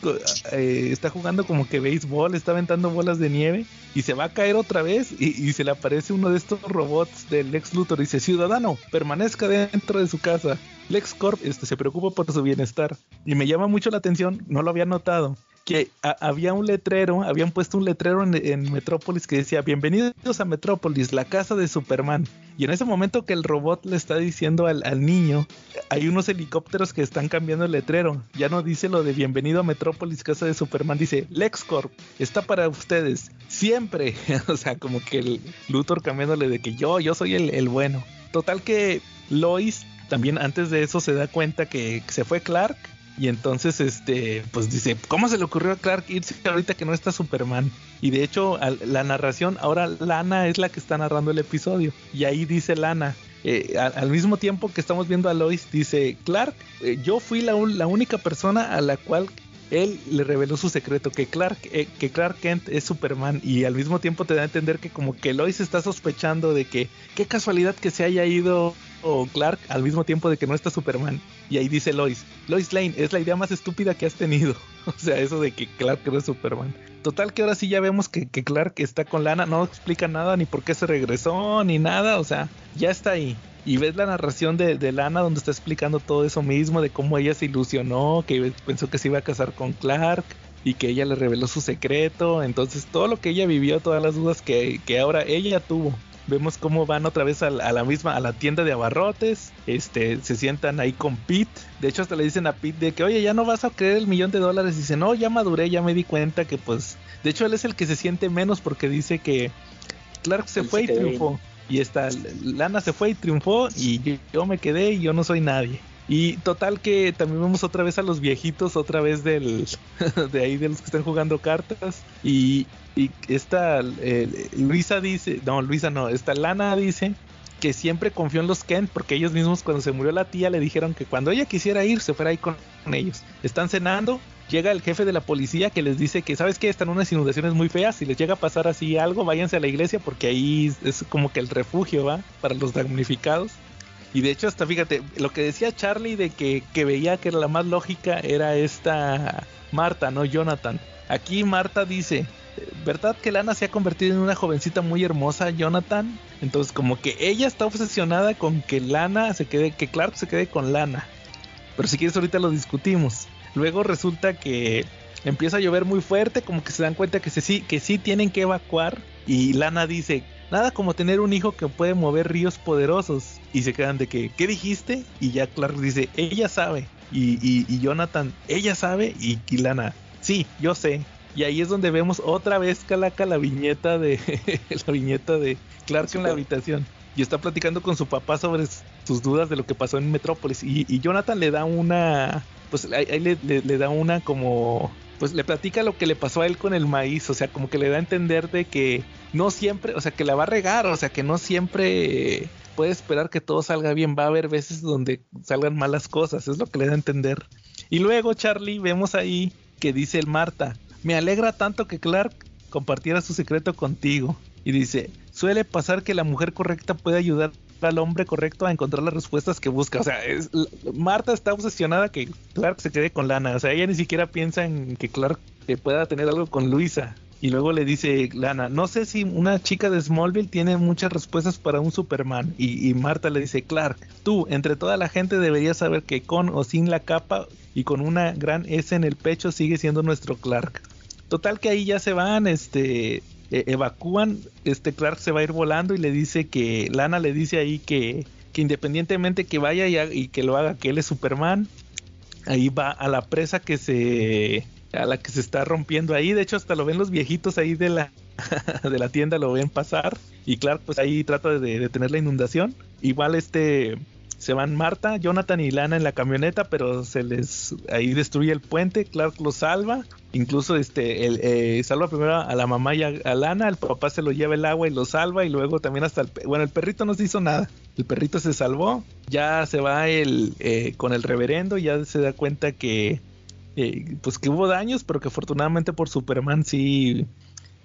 eh, está jugando como que béisbol, está aventando bolas de nieve y se va a caer otra vez y, y se le aparece uno de estos robots del Lex Luthor y dice, ciudadano, permanezca dentro de su casa. Lex Corp este, se preocupa por su bienestar. Y me llama mucho la atención, no lo había notado, que había un letrero, habían puesto un letrero en, en Metrópolis que decía, bienvenidos a Metrópolis, la casa de Superman. Y en ese momento que el robot le está diciendo al, al niño, hay unos helicópteros que están cambiando el letrero. Ya no dice lo de bienvenido a Metrópolis, casa de Superman, dice LexCorp, está para ustedes, siempre. o sea, como que el Luthor cambiándole de que yo, yo soy el, el bueno. Total que Lois también antes de eso se da cuenta que se fue Clark y entonces, este, pues dice, ¿cómo se le ocurrió a Clark irse ahorita que no está Superman? Y de hecho, la narración, ahora Lana es la que está narrando el episodio. Y ahí dice Lana, eh, al mismo tiempo que estamos viendo a Lois, dice, Clark, eh, yo fui la, la única persona a la cual él le reveló su secreto, que Clark, eh, que Clark Kent es Superman. Y al mismo tiempo te da a entender que como que Lois está sospechando de que, qué casualidad que se haya ido o Clark al mismo tiempo de que no está Superman. Y ahí dice Lois, Lois Lane, es la idea más estúpida que has tenido. O sea, eso de que Clark no es Superman. Total que ahora sí ya vemos que, Clark está con Lana, no explica nada, ni por qué se regresó, ni nada, o sea, ya está ahí. Y ves la narración de, de Lana donde está explicando todo eso mismo, de cómo ella se ilusionó, que pensó que se iba a casar con Clark y que ella le reveló su secreto. Entonces todo lo que ella vivió, todas las dudas que, que ahora ella tuvo. Vemos cómo van otra vez a, la- a la misma, a la tienda de abarrotes, este, se sientan ahí con Pete. De hecho, hasta le dicen a Pete de que, oye, ya no vas a creer el millón de dólares. Y dice, no, ya maduré, ya me di cuenta que pues, de hecho él es el que se siente menos porque dice que Clark se Él fue se y triunfó. Y esta Lana se fue y triunfó y yo, yo me quedé y yo no soy nadie. Y total que también vemos otra vez a los viejitos, otra vez del de ahí de los que están jugando cartas. Y, y esta eh, Luisa dice, no, Luisa no, esta Lana dice que siempre confió en los Kent porque ellos mismos cuando se murió la tía le dijeron que cuando ella quisiera ir se fuera ahí con ellos. Están cenando, llega el jefe de la policía que les dice que sabes que están unas inundaciones muy feas, si les llega a pasar así algo, váyanse a la iglesia porque ahí es como que el refugio va para los damnificados. Y de hecho hasta fíjate, lo que decía Charlie de que, que veía que la más lógica era esta Marta, no Jonathan. Aquí Marta dice, ¿verdad que Lana se ha convertido en una jovencita muy hermosa, Jonathan? Entonces como que ella está obsesionada con que Lana se quede, que Clark se quede con Lana. Pero si quieres ahorita lo discutimos. Luego resulta que empieza a llover muy fuerte, como que se dan cuenta que, sí, que sí tienen que evacuar. Y Lana dice, nada como tener un hijo que puede mover ríos poderosos. Y se quedan de que, ¿qué dijiste? Y ya Clark dice, ella sabe. Y, Jonathan, ella sabe. Y, y Lana, sí, yo sé. Y ahí es donde vemos otra vez Calaca la viñeta de la viñeta de Clark en la habitación. Y está platicando con su papá sobre sus dudas de lo que pasó en Metrópolis. Y, Jonathan le da una. Pues ahí le, da una como. Pues le platica lo que le pasó a él con el maíz. O sea, como que le da a entender de que no siempre. O sea, que la va a regar. O sea, que no siempre puede esperar que todo salga bien. Va a haber veces donde salgan malas cosas. Es lo que le da a entender. Y luego, Charlie, vemos ahí que dice el Marta me alegra tanto que Clark compartiera su secreto contigo. Y dice, suele pasar que la mujer correcta puede ayudar al hombre correcto a encontrar las respuestas que busca. O sea, es, Marta está obsesionada que Clark se quede con Lana. O sea, ella ni siquiera piensa en que Clark pueda tener algo con Luisa. Y luego le dice Lana, no sé si una chica de Smallville tiene muchas respuestas para un Superman. Y, y, Marta le dice, Clark, tú, entre toda la gente deberías saber que con o sin la capa y con una gran S en el pecho sigue siendo nuestro Clark. Total que ahí ya se van, este, e-, evacúan, este Clark se va a ir volando y le dice que, Lana le dice ahí que, que independientemente que vaya y, que lo haga, que él es Superman, ahí va a la presa que se, a la que se está rompiendo ahí, de hecho hasta lo ven los viejitos ahí de la, de la tienda, lo ven pasar. Y Clark pues ahí trata de detener la inundación, igual este se van Marta, Jonathan y Lana en la camioneta, pero se les ahí destruye el puente, Clark lo salva, incluso este el, eh, salva primero a la mamá y a, Lana, el papá se lo lleva el agua y lo salva y luego también hasta el bueno el perrito no se hizo nada, el perrito se salvó, ya se va el eh, con el reverendo, ya se da cuenta que eh, pues que hubo daños, pero que afortunadamente por Superman sí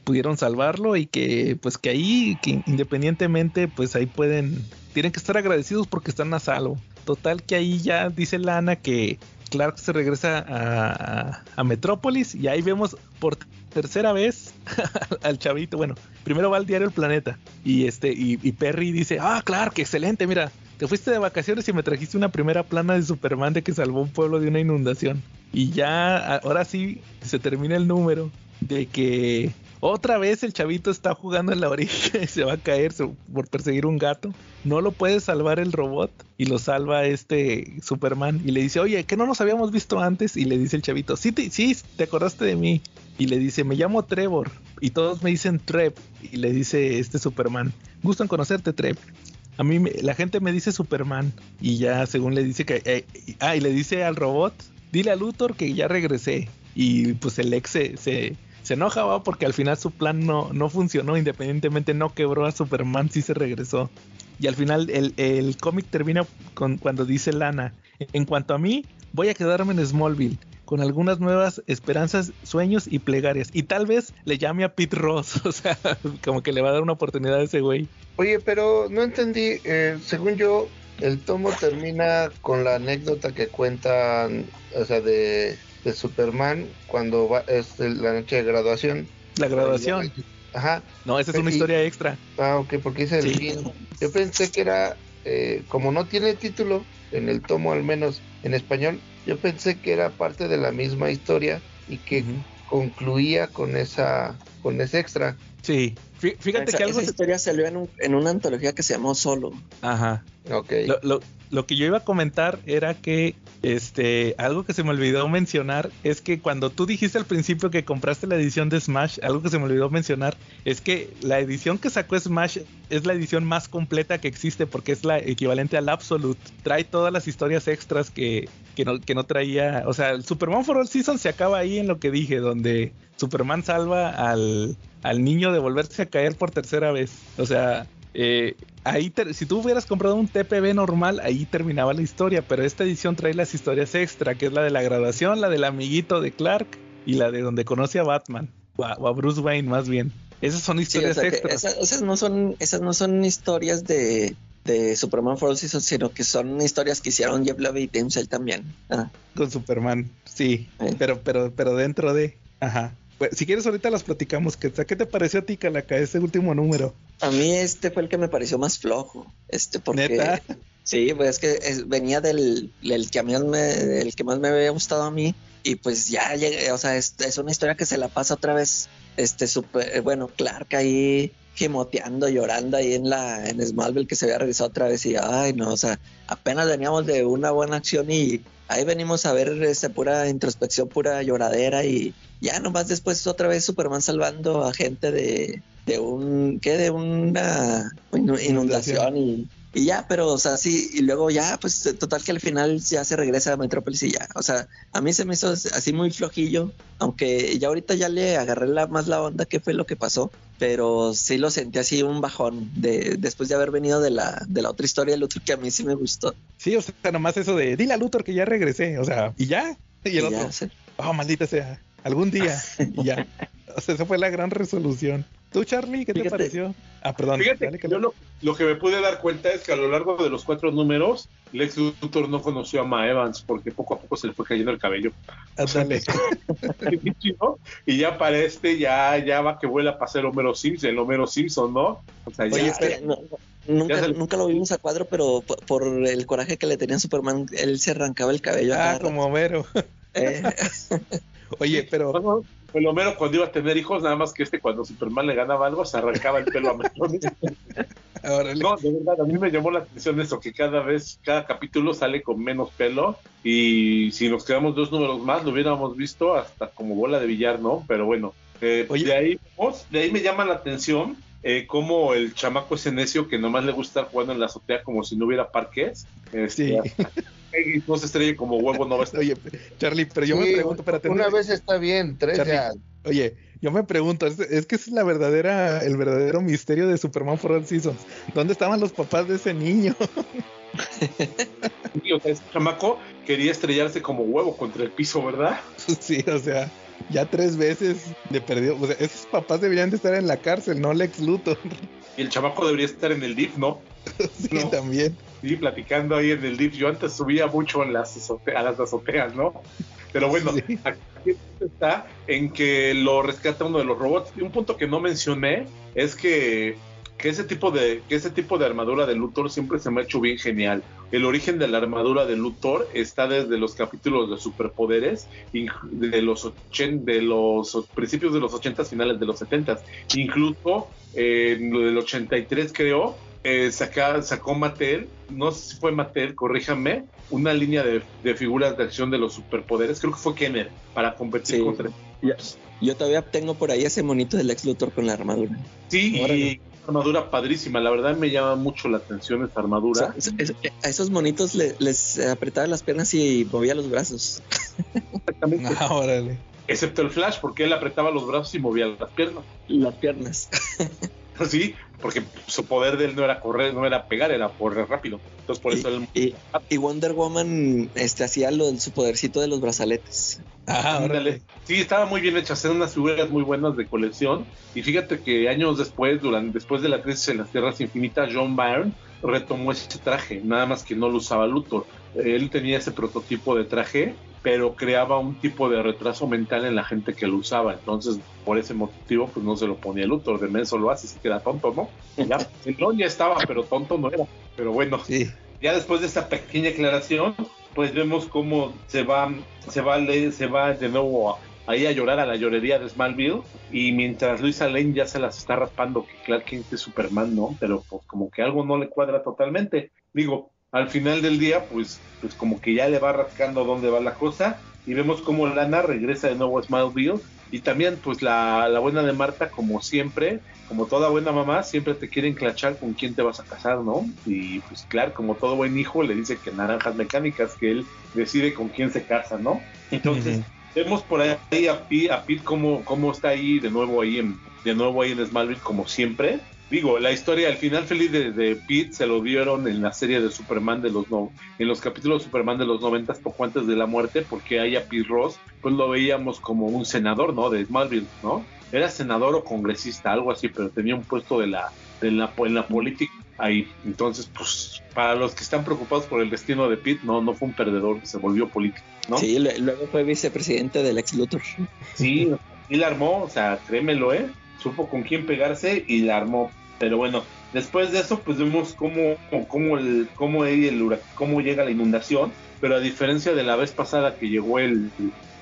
pudieron salvarlo y que pues que ahí que independientemente pues ahí pueden tienen que estar agradecidos porque están a salvo. Total que ahí ya dice Lana que Clark se regresa a, Metrópolis y ahí vemos por tercera vez al chavito. Bueno, primero va al diario El Planeta y este y, Perry dice, ah, Clark, excelente, mira, te fuiste de vacaciones y me trajiste una primera plana de Superman de que salvó un pueblo de una inundación. Y ya, ahora sí, se termina el número de que otra vez el chavito está jugando en la orilla y se va a caer por perseguir un gato. No lo puede salvar el robot y lo salva este Superman. Y le dice, oye, que no nos habíamos visto antes. Y le dice el chavito, sí, te, sí, te acordaste de mí. Y le dice, me llamo Trevor. Y todos me dicen Trev. Y le dice este Superman, gusto en conocerte, Trev. A mí la gente me dice Superman. Y ya según le dice que... Eh, ah, y le dice al robot, dile a Luthor que ya regresé. Y pues el ex se enoja porque al final su plan no, no funcionó, independientemente no quebró a Superman, sí se regresó. Y al final el, el cómic termina con cuando dice Lana, en cuanto a mí, voy a quedarme en Smallville con algunas nuevas esperanzas, sueños y plegarias. Y tal vez le llame a Pete Ross, o sea, como que le va a dar una oportunidad a ese güey. Oye, pero no entendí, eh, según yo, el tomo termina con la anécdota que cuentan, o sea, de de Superman cuando va, es la noche de graduación. La graduación. Ajá. No, esa es una historia extra. Ah, ok, porque dice el fin. Yo pensé que era, eh, como no tiene título, en el tomo al menos en español, yo pensé que era parte de la misma historia y que concluía con esa, con ese extra. Sí, fíjate que algo... Esa historia salió en, un, en una antología que se llamó Solo. Ajá. Lo, lo- lo que yo iba a comentar era que este algo que se me olvidó mencionar es que cuando tú dijiste al principio que compraste la edición de Smash, algo que se me olvidó mencionar es que la edición que sacó Smash es la edición más completa que existe porque es la equivalente al Absolute. Trae todas las historias extras que, que, no, que no traía. O sea, el Superman for All Season se acaba ahí en lo que dije, donde Superman salva al, al niño de volverse a caer por tercera vez. O sea, eh, ahí ter- si tú hubieras comprado un TPB normal, ahí terminaba la historia, pero esta edición trae las historias extra, que es la de la graduación, la del amiguito de Clark y la de donde conoce a Batman, o a, o a Bruce Wayne más bien. Esas son Sí, o historias sea extras. esas, esas no son, esas no son historias de, de Superman for All Seasons, sino que son historias que hicieron Jeff Levy y Tim Sale también. Ah, Con Superman, sí, Eh. pero, pero, pero dentro de, ajá. Pues, si quieres ahorita las platicamos, ¿qué, ¿qué te pareció a ti, Calaca, ese último número? A mí este fue el que me pareció más flojo, este porque ¿Neta? sí, pues es que es- venía del, del que a mí me, el que más me había gustado a mí y pues ya llegué, o sea, es, es una historia que se la pasa otra vez, este super, bueno, Clark ahí gimoteando, llorando ahí en la en Smallville que se había regresado otra vez y ay no, o sea, apenas veníamos de una buena acción y ahí venimos a ver este, pura introspección, pura lloradera y ya nomás después otra vez Superman salvando a gente de, de un, ¿qué? De una inu- inundación y, y ya, pero o sea, sí, y luego ya, pues total que al final ya se regresa a Metrópolis y ya, o sea, a mí se me hizo así muy flojillo, aunque ya ahorita ya le agarré la, más la onda qué fue lo que pasó, pero sí lo sentí así un bajón de después de haber venido de la, de la otra historia del otro que a mí sí me gustó. Sí, o sea, nomás eso de, dile a Luthor que ya regresé, o sea, y ya, y el Y otro, ya, sí. oh, maldita sea, algún día, y ya. O sea, esa fue la gran resolución. ¿Tú, Charlie, qué te pareció? Ah, perdón. Fíjate dale, que Calaca. yo lo, lo que me pude dar cuenta es que a lo largo de los cuatro números, Lex Luthor no conoció a Ma Evans porque poco a poco se le fue cayendo el cabello. Ándale. ¿no? y ya para este, ya, ya va que vuela a pasar Homero Simpson, el Homero Simpson, ¿no? O sea, ya, Oye, es que no- nunca, Ya nunca lo vimos a cuadro, pero por, por el coraje que le tenía Superman, él se arrancaba el cabello. a Ah, como Homero. Eh, Oye, pero no, el Homero cuando iba a tener hijos, nada más que este cuando Superman le ganaba algo, se arrancaba el pelo a mechones. No, de verdad, a mí me llamó la atención eso, que cada vez, cada capítulo sale con menos pelo y si nos quedamos dos números más, lo hubiéramos visto hasta como bola de billar, ¿no? Pero bueno, eh, Oye. de, ahí, de ahí me llama la atención eh, cómo el chamaco ese necio que nomás le gusta estar jugando en la azotea como si no hubiera parques. Este, Sí. Y no se estrelle como huevo, no va a estar. Oye, Charlie, pero yo me pregunto, espérate, una vez está bien, tres Charlie, ya. Oye, yo me pregunto, es, es que ese es la verdadera, el verdadero misterio de Superman for All Seasons. ¿Dónde estaban los papás de ese niño? Sí, o sea, ese chamaco quería estrellarse como huevo contra el piso, ¿verdad? sí, o sea, ya tres veces le perdió. O sea, esos papás deberían de estar en la cárcel, no Lex Luthor. Y el chamaco debería estar en el DIF, ¿no? sí, No. también. Sí, platicando ahí en el DIF. Yo antes subía mucho en las a las azoteas, ¿no? Pero bueno, Sí. aquí está en que lo rescata uno de los robots. Y un punto que no mencioné es que, que ese tipo de que ese tipo de armadura de Luthor siempre se me ha hecho bien genial. El origen de la armadura de Luthor está desde los capítulos de superpoderes de los ochen- de los principios de los 80 finales de los 70 incluso eh, en lo del 83 creo eh, saca- sacó Mattel, no sé si fue Mattel, corríjame, una línea de, de figuras de acción de los superpoderes, creo que fue Kenner, para competir Sí. contra... yo todavía tengo por ahí ese monito del ex Luthor con la armadura. Sí, Órale. y una armadura padrísima, la verdad me llama mucho la atención esa O armadura. sea, es- es- a esos monitos le- les apretaba las piernas y movía los brazos. Exactamente. Ah, órale. Excepto el Flash, porque él apretaba los brazos y movía las piernas. Las piernas. Sí, porque su poder de él no era correr, no era pegar, era correr rápido. Entonces por eso él... Y, y Wonder Woman este, hacía lo, su podercito de los brazaletes. Ah, órale. Sí, estaba muy bien hecha, eran unas figuras muy buenas de colección. Y fíjate que años después, durante, después de la crisis en las Tierras Infinitas, John Byrne retomó ese traje, nada más que no lo usaba Luthor. Él tenía ese prototipo de traje, pero creaba un tipo de retraso mental en la gente que lo usaba. Entonces, por ese motivo, pues no se lo ponía Luthor. De menso lo hace, se queda tonto, ¿no? Ya, don ya estaba, pero tonto no era. Pero bueno, Sí. ya después de esta pequeña aclaración, pues vemos cómo se va, se va, le- se va de nuevo a, ahí a llorar a la llorería de Smallville y mientras Luisa Lane ya se las está raspando que Clark Kent es Superman, ¿no? Pero pues como que algo no le cuadra totalmente. Digo, al final del día, pues, pues como que ya le va rascando dónde va la cosa y vemos cómo Lana regresa de nuevo a Smallville y también pues la, la buena de Marta como siempre como toda buena mamá, siempre te quieren clachar con quién te vas a casar, ¿no? Y pues claro, como todo buen hijo, le dice que naranjas mecánicas, que él decide con quién se casa, ¿no? Entonces, vemos por ahí a Pete, a Pete cómo, cómo está ahí de nuevo ahí en, de nuevo ahí en Smallville como siempre. Digo, la historia, el final feliz de, de Pete se lo vieron en la serie de Superman de los no, en los capítulos de Superman de los noventas poco antes de la muerte, porque ahí a Pete Ross, pues lo veíamos como un senador, ¿no? De Smallville, ¿no? era senador o congresista, algo así, pero tenía un puesto de la, de la, en la política ahí. Entonces, pues, para los que están preocupados por el destino de Pete, no, no fue un perdedor, se volvió político, ¿no? Sí, luego fue vicepresidente del ex Luthor. Sí, y la armó, o sea, créemelo, ¿eh? Supo con quién pegarse y la armó. Pero bueno, después de eso, pues vemos cómo, cómo, el, cómo, el, cómo llega la inundación, pero a diferencia de la vez pasada que llegó el,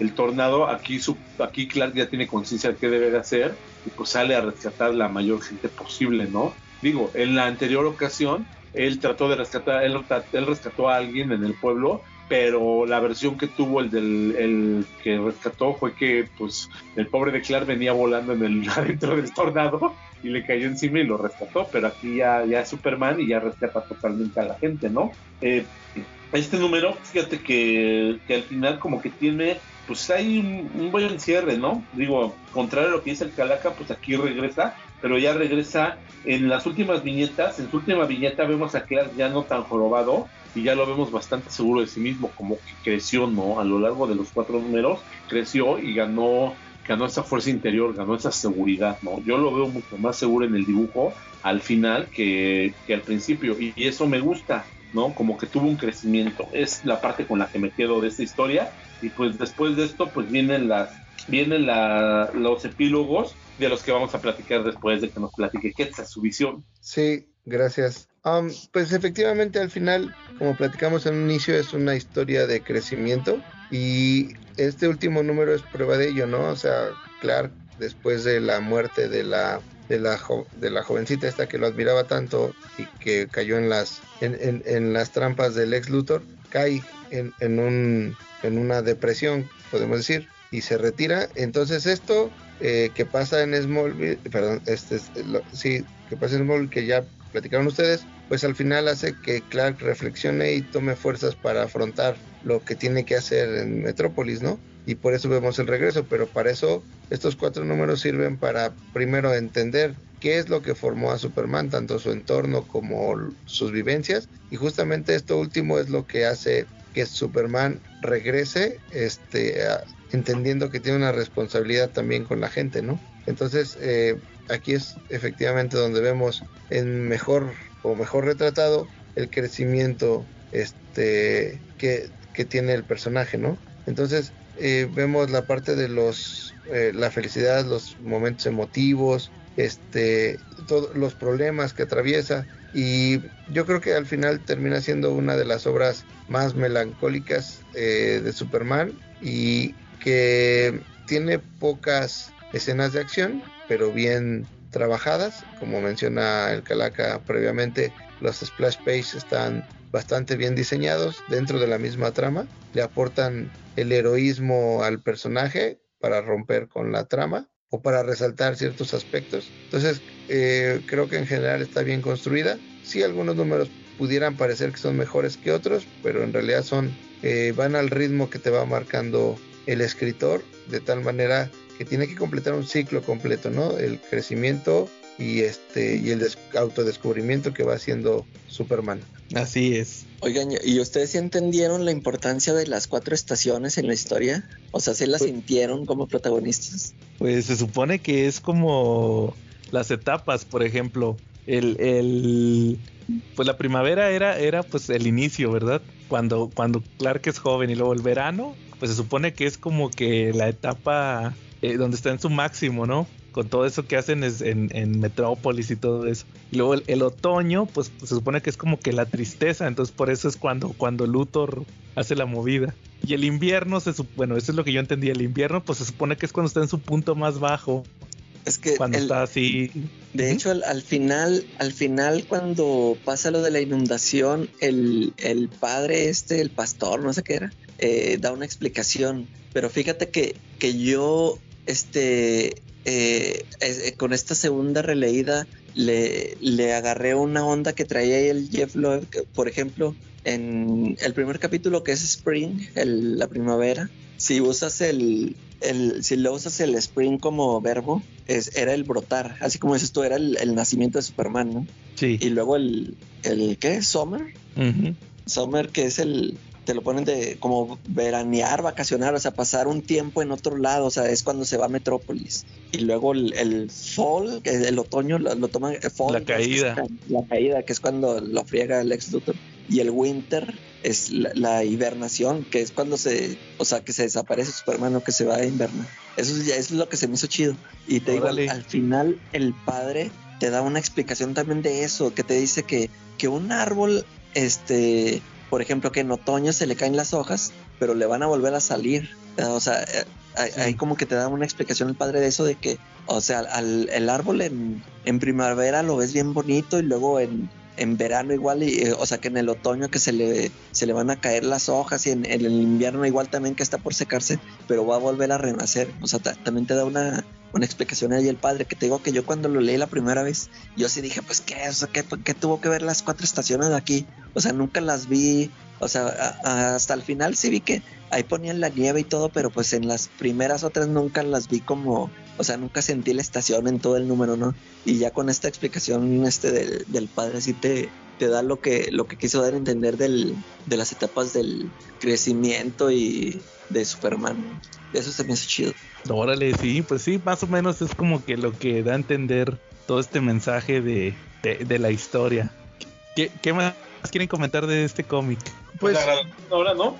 el tornado, aquí, su, aquí Clark ya tiene conciencia de qué debe de hacer y pues sale a rescatar la mayor gente posible, ¿no? Digo, en la anterior ocasión, él trató de rescatar, él, él rescató a alguien en el pueblo, pero la versión que tuvo el del el que rescató fue que pues el pobre de Clark venía volando en el adentro del tornado y le cayó encima y lo rescató, pero aquí ya, ya Superman y ya rescata totalmente a la gente, ¿no? Eh, este número, fíjate que, que, al final como que tiene pues hay un, buen cierre, ¿no? Digo, contrario a lo que dice el Calaca, pues aquí regresa, pero ya regresa en las últimas viñetas. En su última viñeta vemos a Clark ya no tan jorobado y ya lo vemos bastante seguro de sí mismo, como que creció, ¿no? A lo largo de los cuatro números, creció y ganó ganó esa fuerza interior, ganó esa seguridad, ¿no? Yo lo veo mucho más seguro en el dibujo al final que, que al principio y eso me gusta, ¿no? Como que tuvo un crecimiento. Es la parte con la que me quedo de esta historia y pues después de esto pues vienen las vienen la, los epílogos de los que vamos a platicar después de que nos platique Quetzal su visión. Sí, gracias. Um, pues efectivamente al final, como platicamos en un inicio, es una historia de crecimiento y este último número es prueba de ello, ¿no? O sea, Clark, después de la muerte de la de la, de la jovencita esta que lo admiraba tanto y que cayó en las en, en, las trampas del ex Luthor, cae en, en, un en una depresión, podemos decir, y se retira. Entonces esto eh, que pasa en Smallville, perdón, este, sí, que pasa en Smallville, que ya platicaron ustedes, pues al final hace que Clark reflexione y tome fuerzas para afrontar lo que tiene que hacer en Metrópolis, ¿no? Y por eso vemos el regreso, pero para eso estos cuatro números sirven para primero entender qué es lo que formó a Superman, tanto su entorno como sus vivencias, y justamente esto último es lo que hace que Superman regrese, este, entendiendo que tiene una responsabilidad también con la gente, ¿no? Entonces, eh, aquí es efectivamente donde vemos en mejor o mejor retratado el crecimiento este, que, tiene el personaje, ¿no? Entonces, eh, vemos la parte de los, eh, la felicidad, los momentos emotivos, este, los problemas que atraviesa, y yo creo que al final termina siendo una de las obras más melancólicas eh, de Superman y que tiene pocas escenas de acción, pero bien trabajadas. Como menciona el Calaca previamente, los splash pages están bastante bien diseñados dentro de la misma trama. Le aportan el heroísmo al personaje para romper con la trama o para resaltar ciertos aspectos. Entonces, eh, creo que en general está bien construida. Sí, algunos números pudieran parecer que son mejores que otros, pero en realidad son eh, van al ritmo que te va marcando el escritor, de tal manera que tiene que completar un ciclo completo, ¿no? El crecimiento y este y el autodescubrimiento que va haciendo Superman. Así es. Oigan, ¿y ustedes entendieron la importancia de las cuatro estaciones en la historia? O sea, ¿se las pues sintieron como protagonistas? Pues se supone que es como las etapas, por ejemplo, el, el pues la primavera era, era pues el inicio, ¿verdad? Cuando, cuando Clark es joven y luego el verano, pues se supone que es como que la etapa eh, donde está en su máximo, ¿no? con todo eso que hacen es en, en Metrópolis y todo eso. Y luego el, otoño, pues, se supone que es como que la tristeza, entonces por eso es cuando, cuando Luthor hace la movida. Y el invierno, se bueno, eso es lo que yo entendí, el invierno pues se supone que es cuando está en su punto más bajo. Es que cuando está así. De hecho, al, final, al final, cuando pasa lo de la inundación, el, el padre este, el pastor, no sé qué era, eh, da una explicación. Pero fíjate que, que yo, este, eh, eh, con esta segunda releída, le, le agarré una onda que traía el Jeff Loeb, por ejemplo, en el primer capítulo que es Spring, la primavera, si usas el, el, si lo usas el Spring como verbo, es, era el brotar, así como dices tú, era el, nacimiento de Superman, ¿no? Sí. Y luego el, el ¿qué? Summer. Summer, que es el, te lo ponen de como veranear, vacacionar, o sea, pasar un tiempo en otro lado, o sea, es cuando se va a Metrópolis. Y luego el, fall, que el otoño lo, toman, el fall, la caída. la caída, que es cuando lo friega el ex Luthor. Y el winter es la, hibernación, que es cuando se, o sea, que se desaparece Superman o que se va a invernar. Eso, ya, es lo que se me hizo chido. Y te digo, al final el padre te da una explicación también de eso, que te dice que, que un árbol, este, por ejemplo, que en otoño se le caen las hojas, pero le van a volver a salir. O sea, eh, hay, como que te da una explicación el padre de eso, de que, o sea, al, el árbol en, en primavera lo ves bien bonito y luego en, en verano igual, y, eh, o sea que en el otoño que se le, se le van a caer las hojas y en, el invierno igual también que está por secarse, pero va a volver a renacer. O sea, también te da una, una explicación ahí el padre, que te digo que yo cuando lo leí la primera vez, yo sí dije, pues qué, o sea, ¿qué, qué tuvo que ver las cuatro estaciones de aquí? O sea, nunca las vi, o sea, hasta el final sí vi que ahí ponían la nieve y todo, pero pues en las primeras otras nunca las vi como, o sea, nunca sentí la estación en todo el número, ¿no? Y ya con esta explicación este del, del padre sí te, te da lo que, lo que quiso dar a entender del, de las etapas del crecimiento y de Superman. Eso se me hace chido. Órale, sí, pues sí, más o menos es como que lo que da a entender todo este mensaje de, de, la historia. ¿Qué, ¿Qué, más quieren comentar de este cómic? Pues la graduación ahora, ¿no?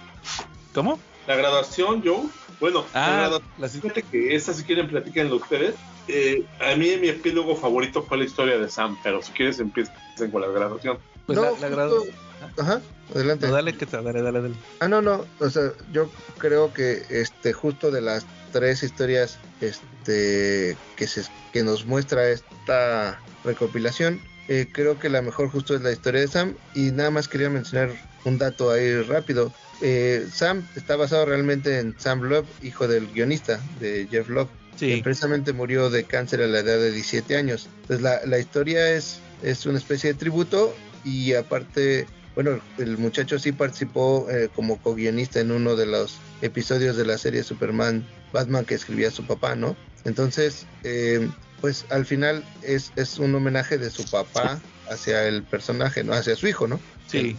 ¿Cómo? La graduación, Joe. Bueno, ah, la fíjate que esta si quieren platicarlo ustedes. Eh, a mí mi epílogo favorito fue la historia de Sam, pero si quieres empiecen con la graduación. Pues no, la, graduación. Ajá, adelante. dale, que te, dale, dale, dale. Ah, no, no, o sea, yo creo que este justo de las tres historias este que se que nos muestra esta recopilación, eh, creo que la mejor justo es la historia de Sam y nada más quería mencionar un dato ahí rápido. Eh, Sam está basado realmente en Sam Love, hijo del guionista de Jeff Love, que precisamente murió de cáncer a la edad de 17 años. Entonces la, la historia es, es una especie de tributo y aparte, bueno, el muchacho sí participó eh, como co-guionista en uno de los episodios de la serie Superman Batman que escribía su papá, ¿no? Entonces, eh, pues al final es, es un homenaje de su papá hacia el personaje, ¿no? Hacia su hijo, ¿no? Sí.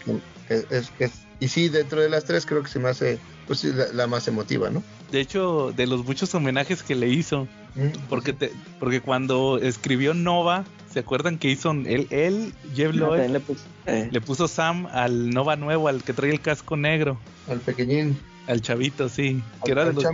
Es, es, y sí, dentro de las tres creo que se me hace pues, la, más emotiva, ¿no? De hecho, de los muchos homenajes que le hizo, porque te, porque cuando escribió Nova, ¿se acuerdan que hizo él, él Jeff Lloyd, le, puso, eh. le puso Sam al Nova nuevo, al que trae el casco negro? Al pequeñín. Al chavito, sí. que era de los,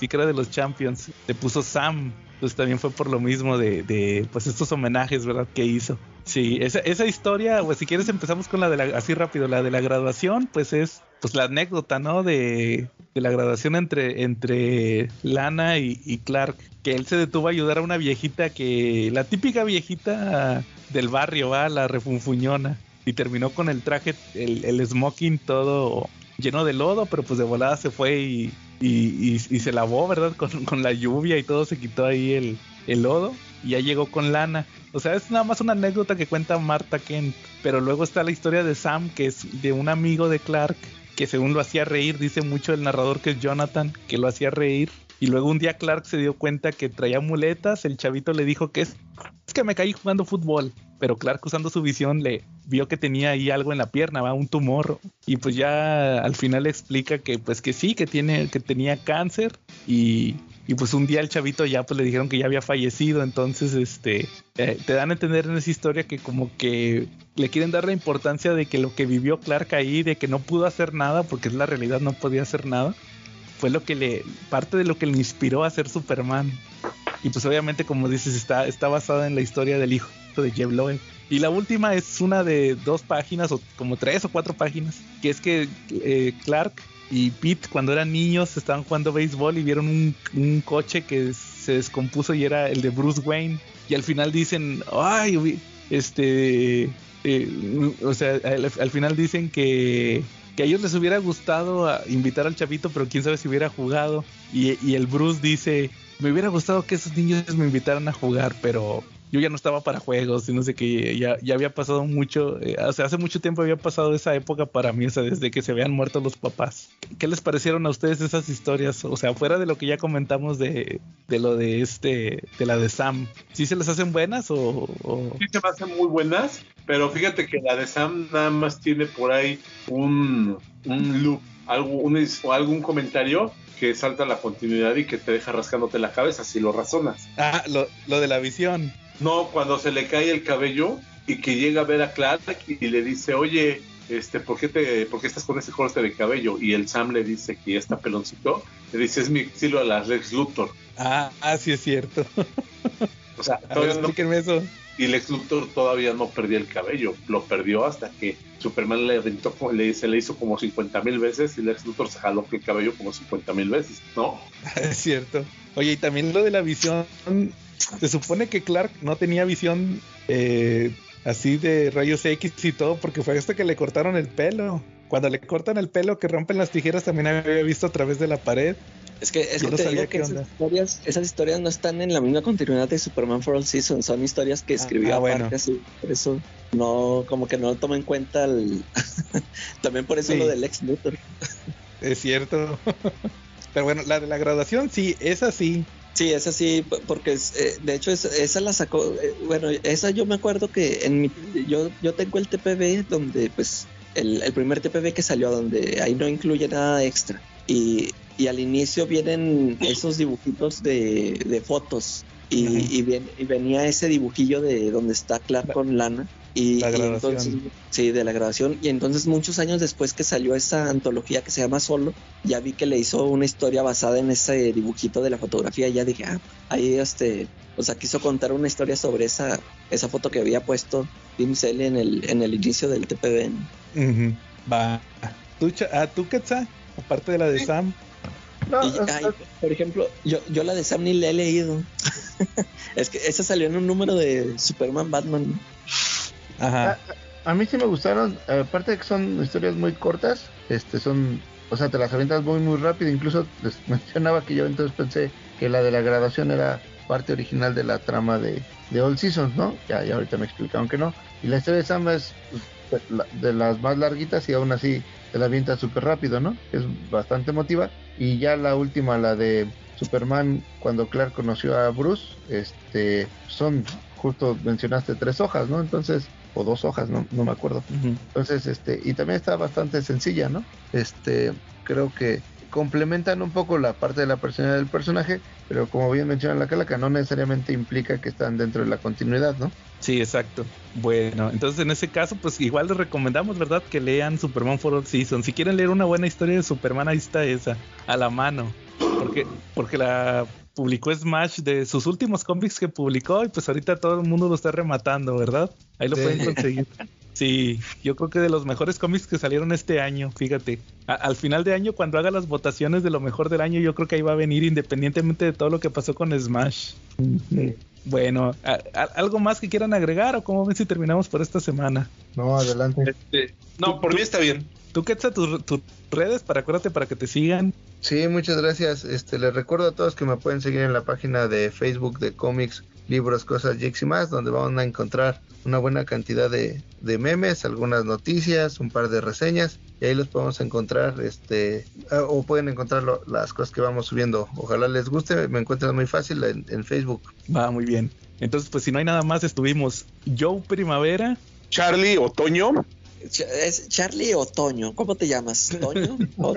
Sí, que era de los Champions. Le puso Sam. Pues también fue por lo mismo de, de pues estos homenajes, ¿verdad? Que hizo. Sí, esa, esa historia, pues si quieres empezamos con la de la, así rápido, la de la graduación, pues es pues la anécdota, ¿no? De, de la graduación entre, entre Lana y, Clark, que él se detuvo a ayudar a una viejita que, la típica viejita del barrio, va, la refunfuñona, y terminó con el traje, el, el smoking todo lleno de lodo, pero pues de volada se fue y, y, se lavó, ¿verdad? Con, con, la lluvia y todo, se quitó ahí el, el lodo y ya llegó con lana. O sea, es nada más una anécdota que cuenta Marta Kent. Pero luego está la historia de Sam, que es de un amigo de Clark, que según lo hacía reír, dice mucho el narrador que es Jonathan, que lo hacía reír. Y luego un día Clark se dio cuenta que traía muletas, el chavito le dijo que es, es que me caí jugando fútbol. Pero Clark usando su visión le vio que tenía ahí algo en la pierna, va un tumor. Y pues ya al final le explica que pues que sí, que tiene, que tenía cáncer y y pues un día el chavito ya pues le dijeron que ya había fallecido, entonces este eh, te dan a entender en esa historia que como que le quieren dar la importancia de que lo que vivió Clark ahí, de que no pudo hacer nada, porque es la realidad, no podía hacer nada, fue lo que le, parte de lo que le inspiró a ser Superman. Y pues obviamente como dices, está, está basada en la historia del hijo de Jeff Loeb. Y la última es una de dos páginas, o como tres o cuatro páginas, que es que eh, Clark y Pete cuando eran niños estaban jugando béisbol y vieron un, un coche que se descompuso y era el de Bruce Wayne. Y al final dicen, ay, este, eh, o sea, al final dicen que, que a ellos les hubiera gustado a- invitar al chavito, pero quién sabe si hubiera jugado. Y, y el Bruce dice, me hubiera gustado que esos niños me invitaran a jugar, pero yo ya no estaba para juegos y no sé qué, ya, ya había pasado mucho, eh, o sea, hace mucho tiempo había pasado esa época para mí, o sea, desde que se habían muerto los papás. ¿Qué les parecieron a ustedes esas historias? O sea, fuera de lo que ya comentamos de, de lo de este, de la de Sam, ¿sí se les hacen buenas o...? o- Sí se me hacen muy buenas, pero fíjate que la de Sam nada más tiene por ahí un, un loop, algo, un, o algún comentario que salta la continuidad y que te deja rascándote la cabeza si lo razonas. Ah, lo, lo de la visión. No, cuando se le cae el cabello y que llega a ver a Clark y le dice, oye, este, ¿por qué, te, ¿por qué estás con ese corte de cabello? Y el Sam le dice que ya está peloncito, le dice, es mi estilo a la Lex Luthor. Ah, ah, sí es cierto. O sea, ver, todavía no- eso. y Lex Luthor todavía no perdía el cabello, lo perdió hasta que Superman le aventó, le, se le hizo como 50 mil veces y Lex Luthor se jaló el cabello como 50 mil veces, ¿no? Es cierto. Oye, y también lo de la visión. Se supone que Clark no tenía visión eh, así de rayos X y todo, porque fue hasta que le cortaron el pelo. Cuando le cortan el pelo, que rompen las tijeras, también había visto a través de la pared. Es que, es no te digo que esas historias, esas historias no están en la misma continuidad de Superman for All Seasons, son historias que escribió ah, aparte bueno. así, por eso no, como que no toma en cuenta el... También por eso Sí. lo del ex Luthor. Es cierto. Pero bueno, la de la graduación, sí, esa sí. Sí, esa sí, porque es, eh, de hecho es- esa la sacó, eh, bueno, esa yo me acuerdo que en mi, yo, yo tengo el TPB donde pues el, el primer TPB que salió donde ahí no incluye nada extra. Y, y al inicio vienen esos dibujitos de, de fotos y, y, y venía ese dibujillo de donde está Clark La- con Lana y, la y grabación. entonces sí de la grabación y entonces muchos años después que salió esa antología que se llama Solo ya vi que le hizo una historia basada en ese dibujito de la fotografía y ya dije ah ahí este o sea quiso contar una historia sobre esa esa foto que había puesto Tim en el en el inicio del TPB Ujú. Va. ¿Tú, ah, ¿tú Quetzal? Aparte de la de Sam. No, Y, ay, por ejemplo, yo, yo la de Sam ni la he leído. es que esa salió en un número de Superman Batman. Ajá. a mí sí me gustaron, aparte de que son historias muy cortas, este son, o sea, te las aventas muy muy rápido, incluso les mencionaba que yo entonces pensé que la de la graduación era parte original de la trama de, de All Seasons, ¿no? Ya, ya ahorita me explicaron que no. Y la historia de Sam es pues, la- de las más larguitas y aún así te la avienta súper rápido, ¿no? Es bastante emotiva. Y ya la última, la de Superman, cuando Clark conoció a Bruce, este, son, justo mencionaste tres hojas, ¿no? Entonces, o dos hojas, no, no me acuerdo. Entonces, este, y también está bastante sencilla, ¿no? Este, creo que complementan un poco la parte de la personalidad del personaje, pero como bien menciona la calaca, no necesariamente implica que están dentro de la continuidad, ¿no? Sí, exacto. Bueno, entonces en ese caso, pues igual les recomendamos, ¿verdad? Que lean Superman for All Seasons. Si quieren leer una buena historia de Superman, ahí está esa, a la mano. Porque, porque la publicó Smash de sus últimos cómics que publicó y pues ahorita todo el mundo lo está rematando, ¿verdad? Ahí lo Sí. pueden conseguir. Sí, yo creo que de los mejores cómics que salieron este año, fíjate. A- al final de año, cuando haga las votaciones de lo mejor del año, yo creo que ahí va a venir independientemente de todo lo que pasó con Smash. Bueno, ¿a- a- ¿algo más que quieran agregar o cómo ven si terminamos por esta semana? No, adelante. Este, no, por mí está bien. ¿Tú qué tus tus redes para acuérdate para que te sigan? Sí, muchas gracias. Este, les recuerdo a todos que me pueden seguir en la página de Facebook de cómics, libros, cosas, geeks y más, donde van a encontrar una buena cantidad de, de memes, algunas noticias, un par de reseñas, y ahí los podemos encontrar, este, o pueden encontrar lo- las cosas que vamos subiendo. Ojalá les guste, me encuentran muy fácil en, en Facebook. Va muy bien. Entonces, pues si no hay nada más, estuvimos Joe Primavera, Charlie, Otoño, Es Charlie Otoño, ¿cómo te llamas? ¿Toño? ¿O-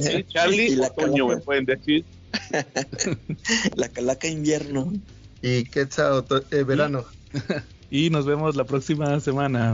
sí, Charlie, Y la Otoño me calaca. pueden decir. La calaca invierno. Y Quetzal, oto- eh, verano. y nos vemos la próxima semana.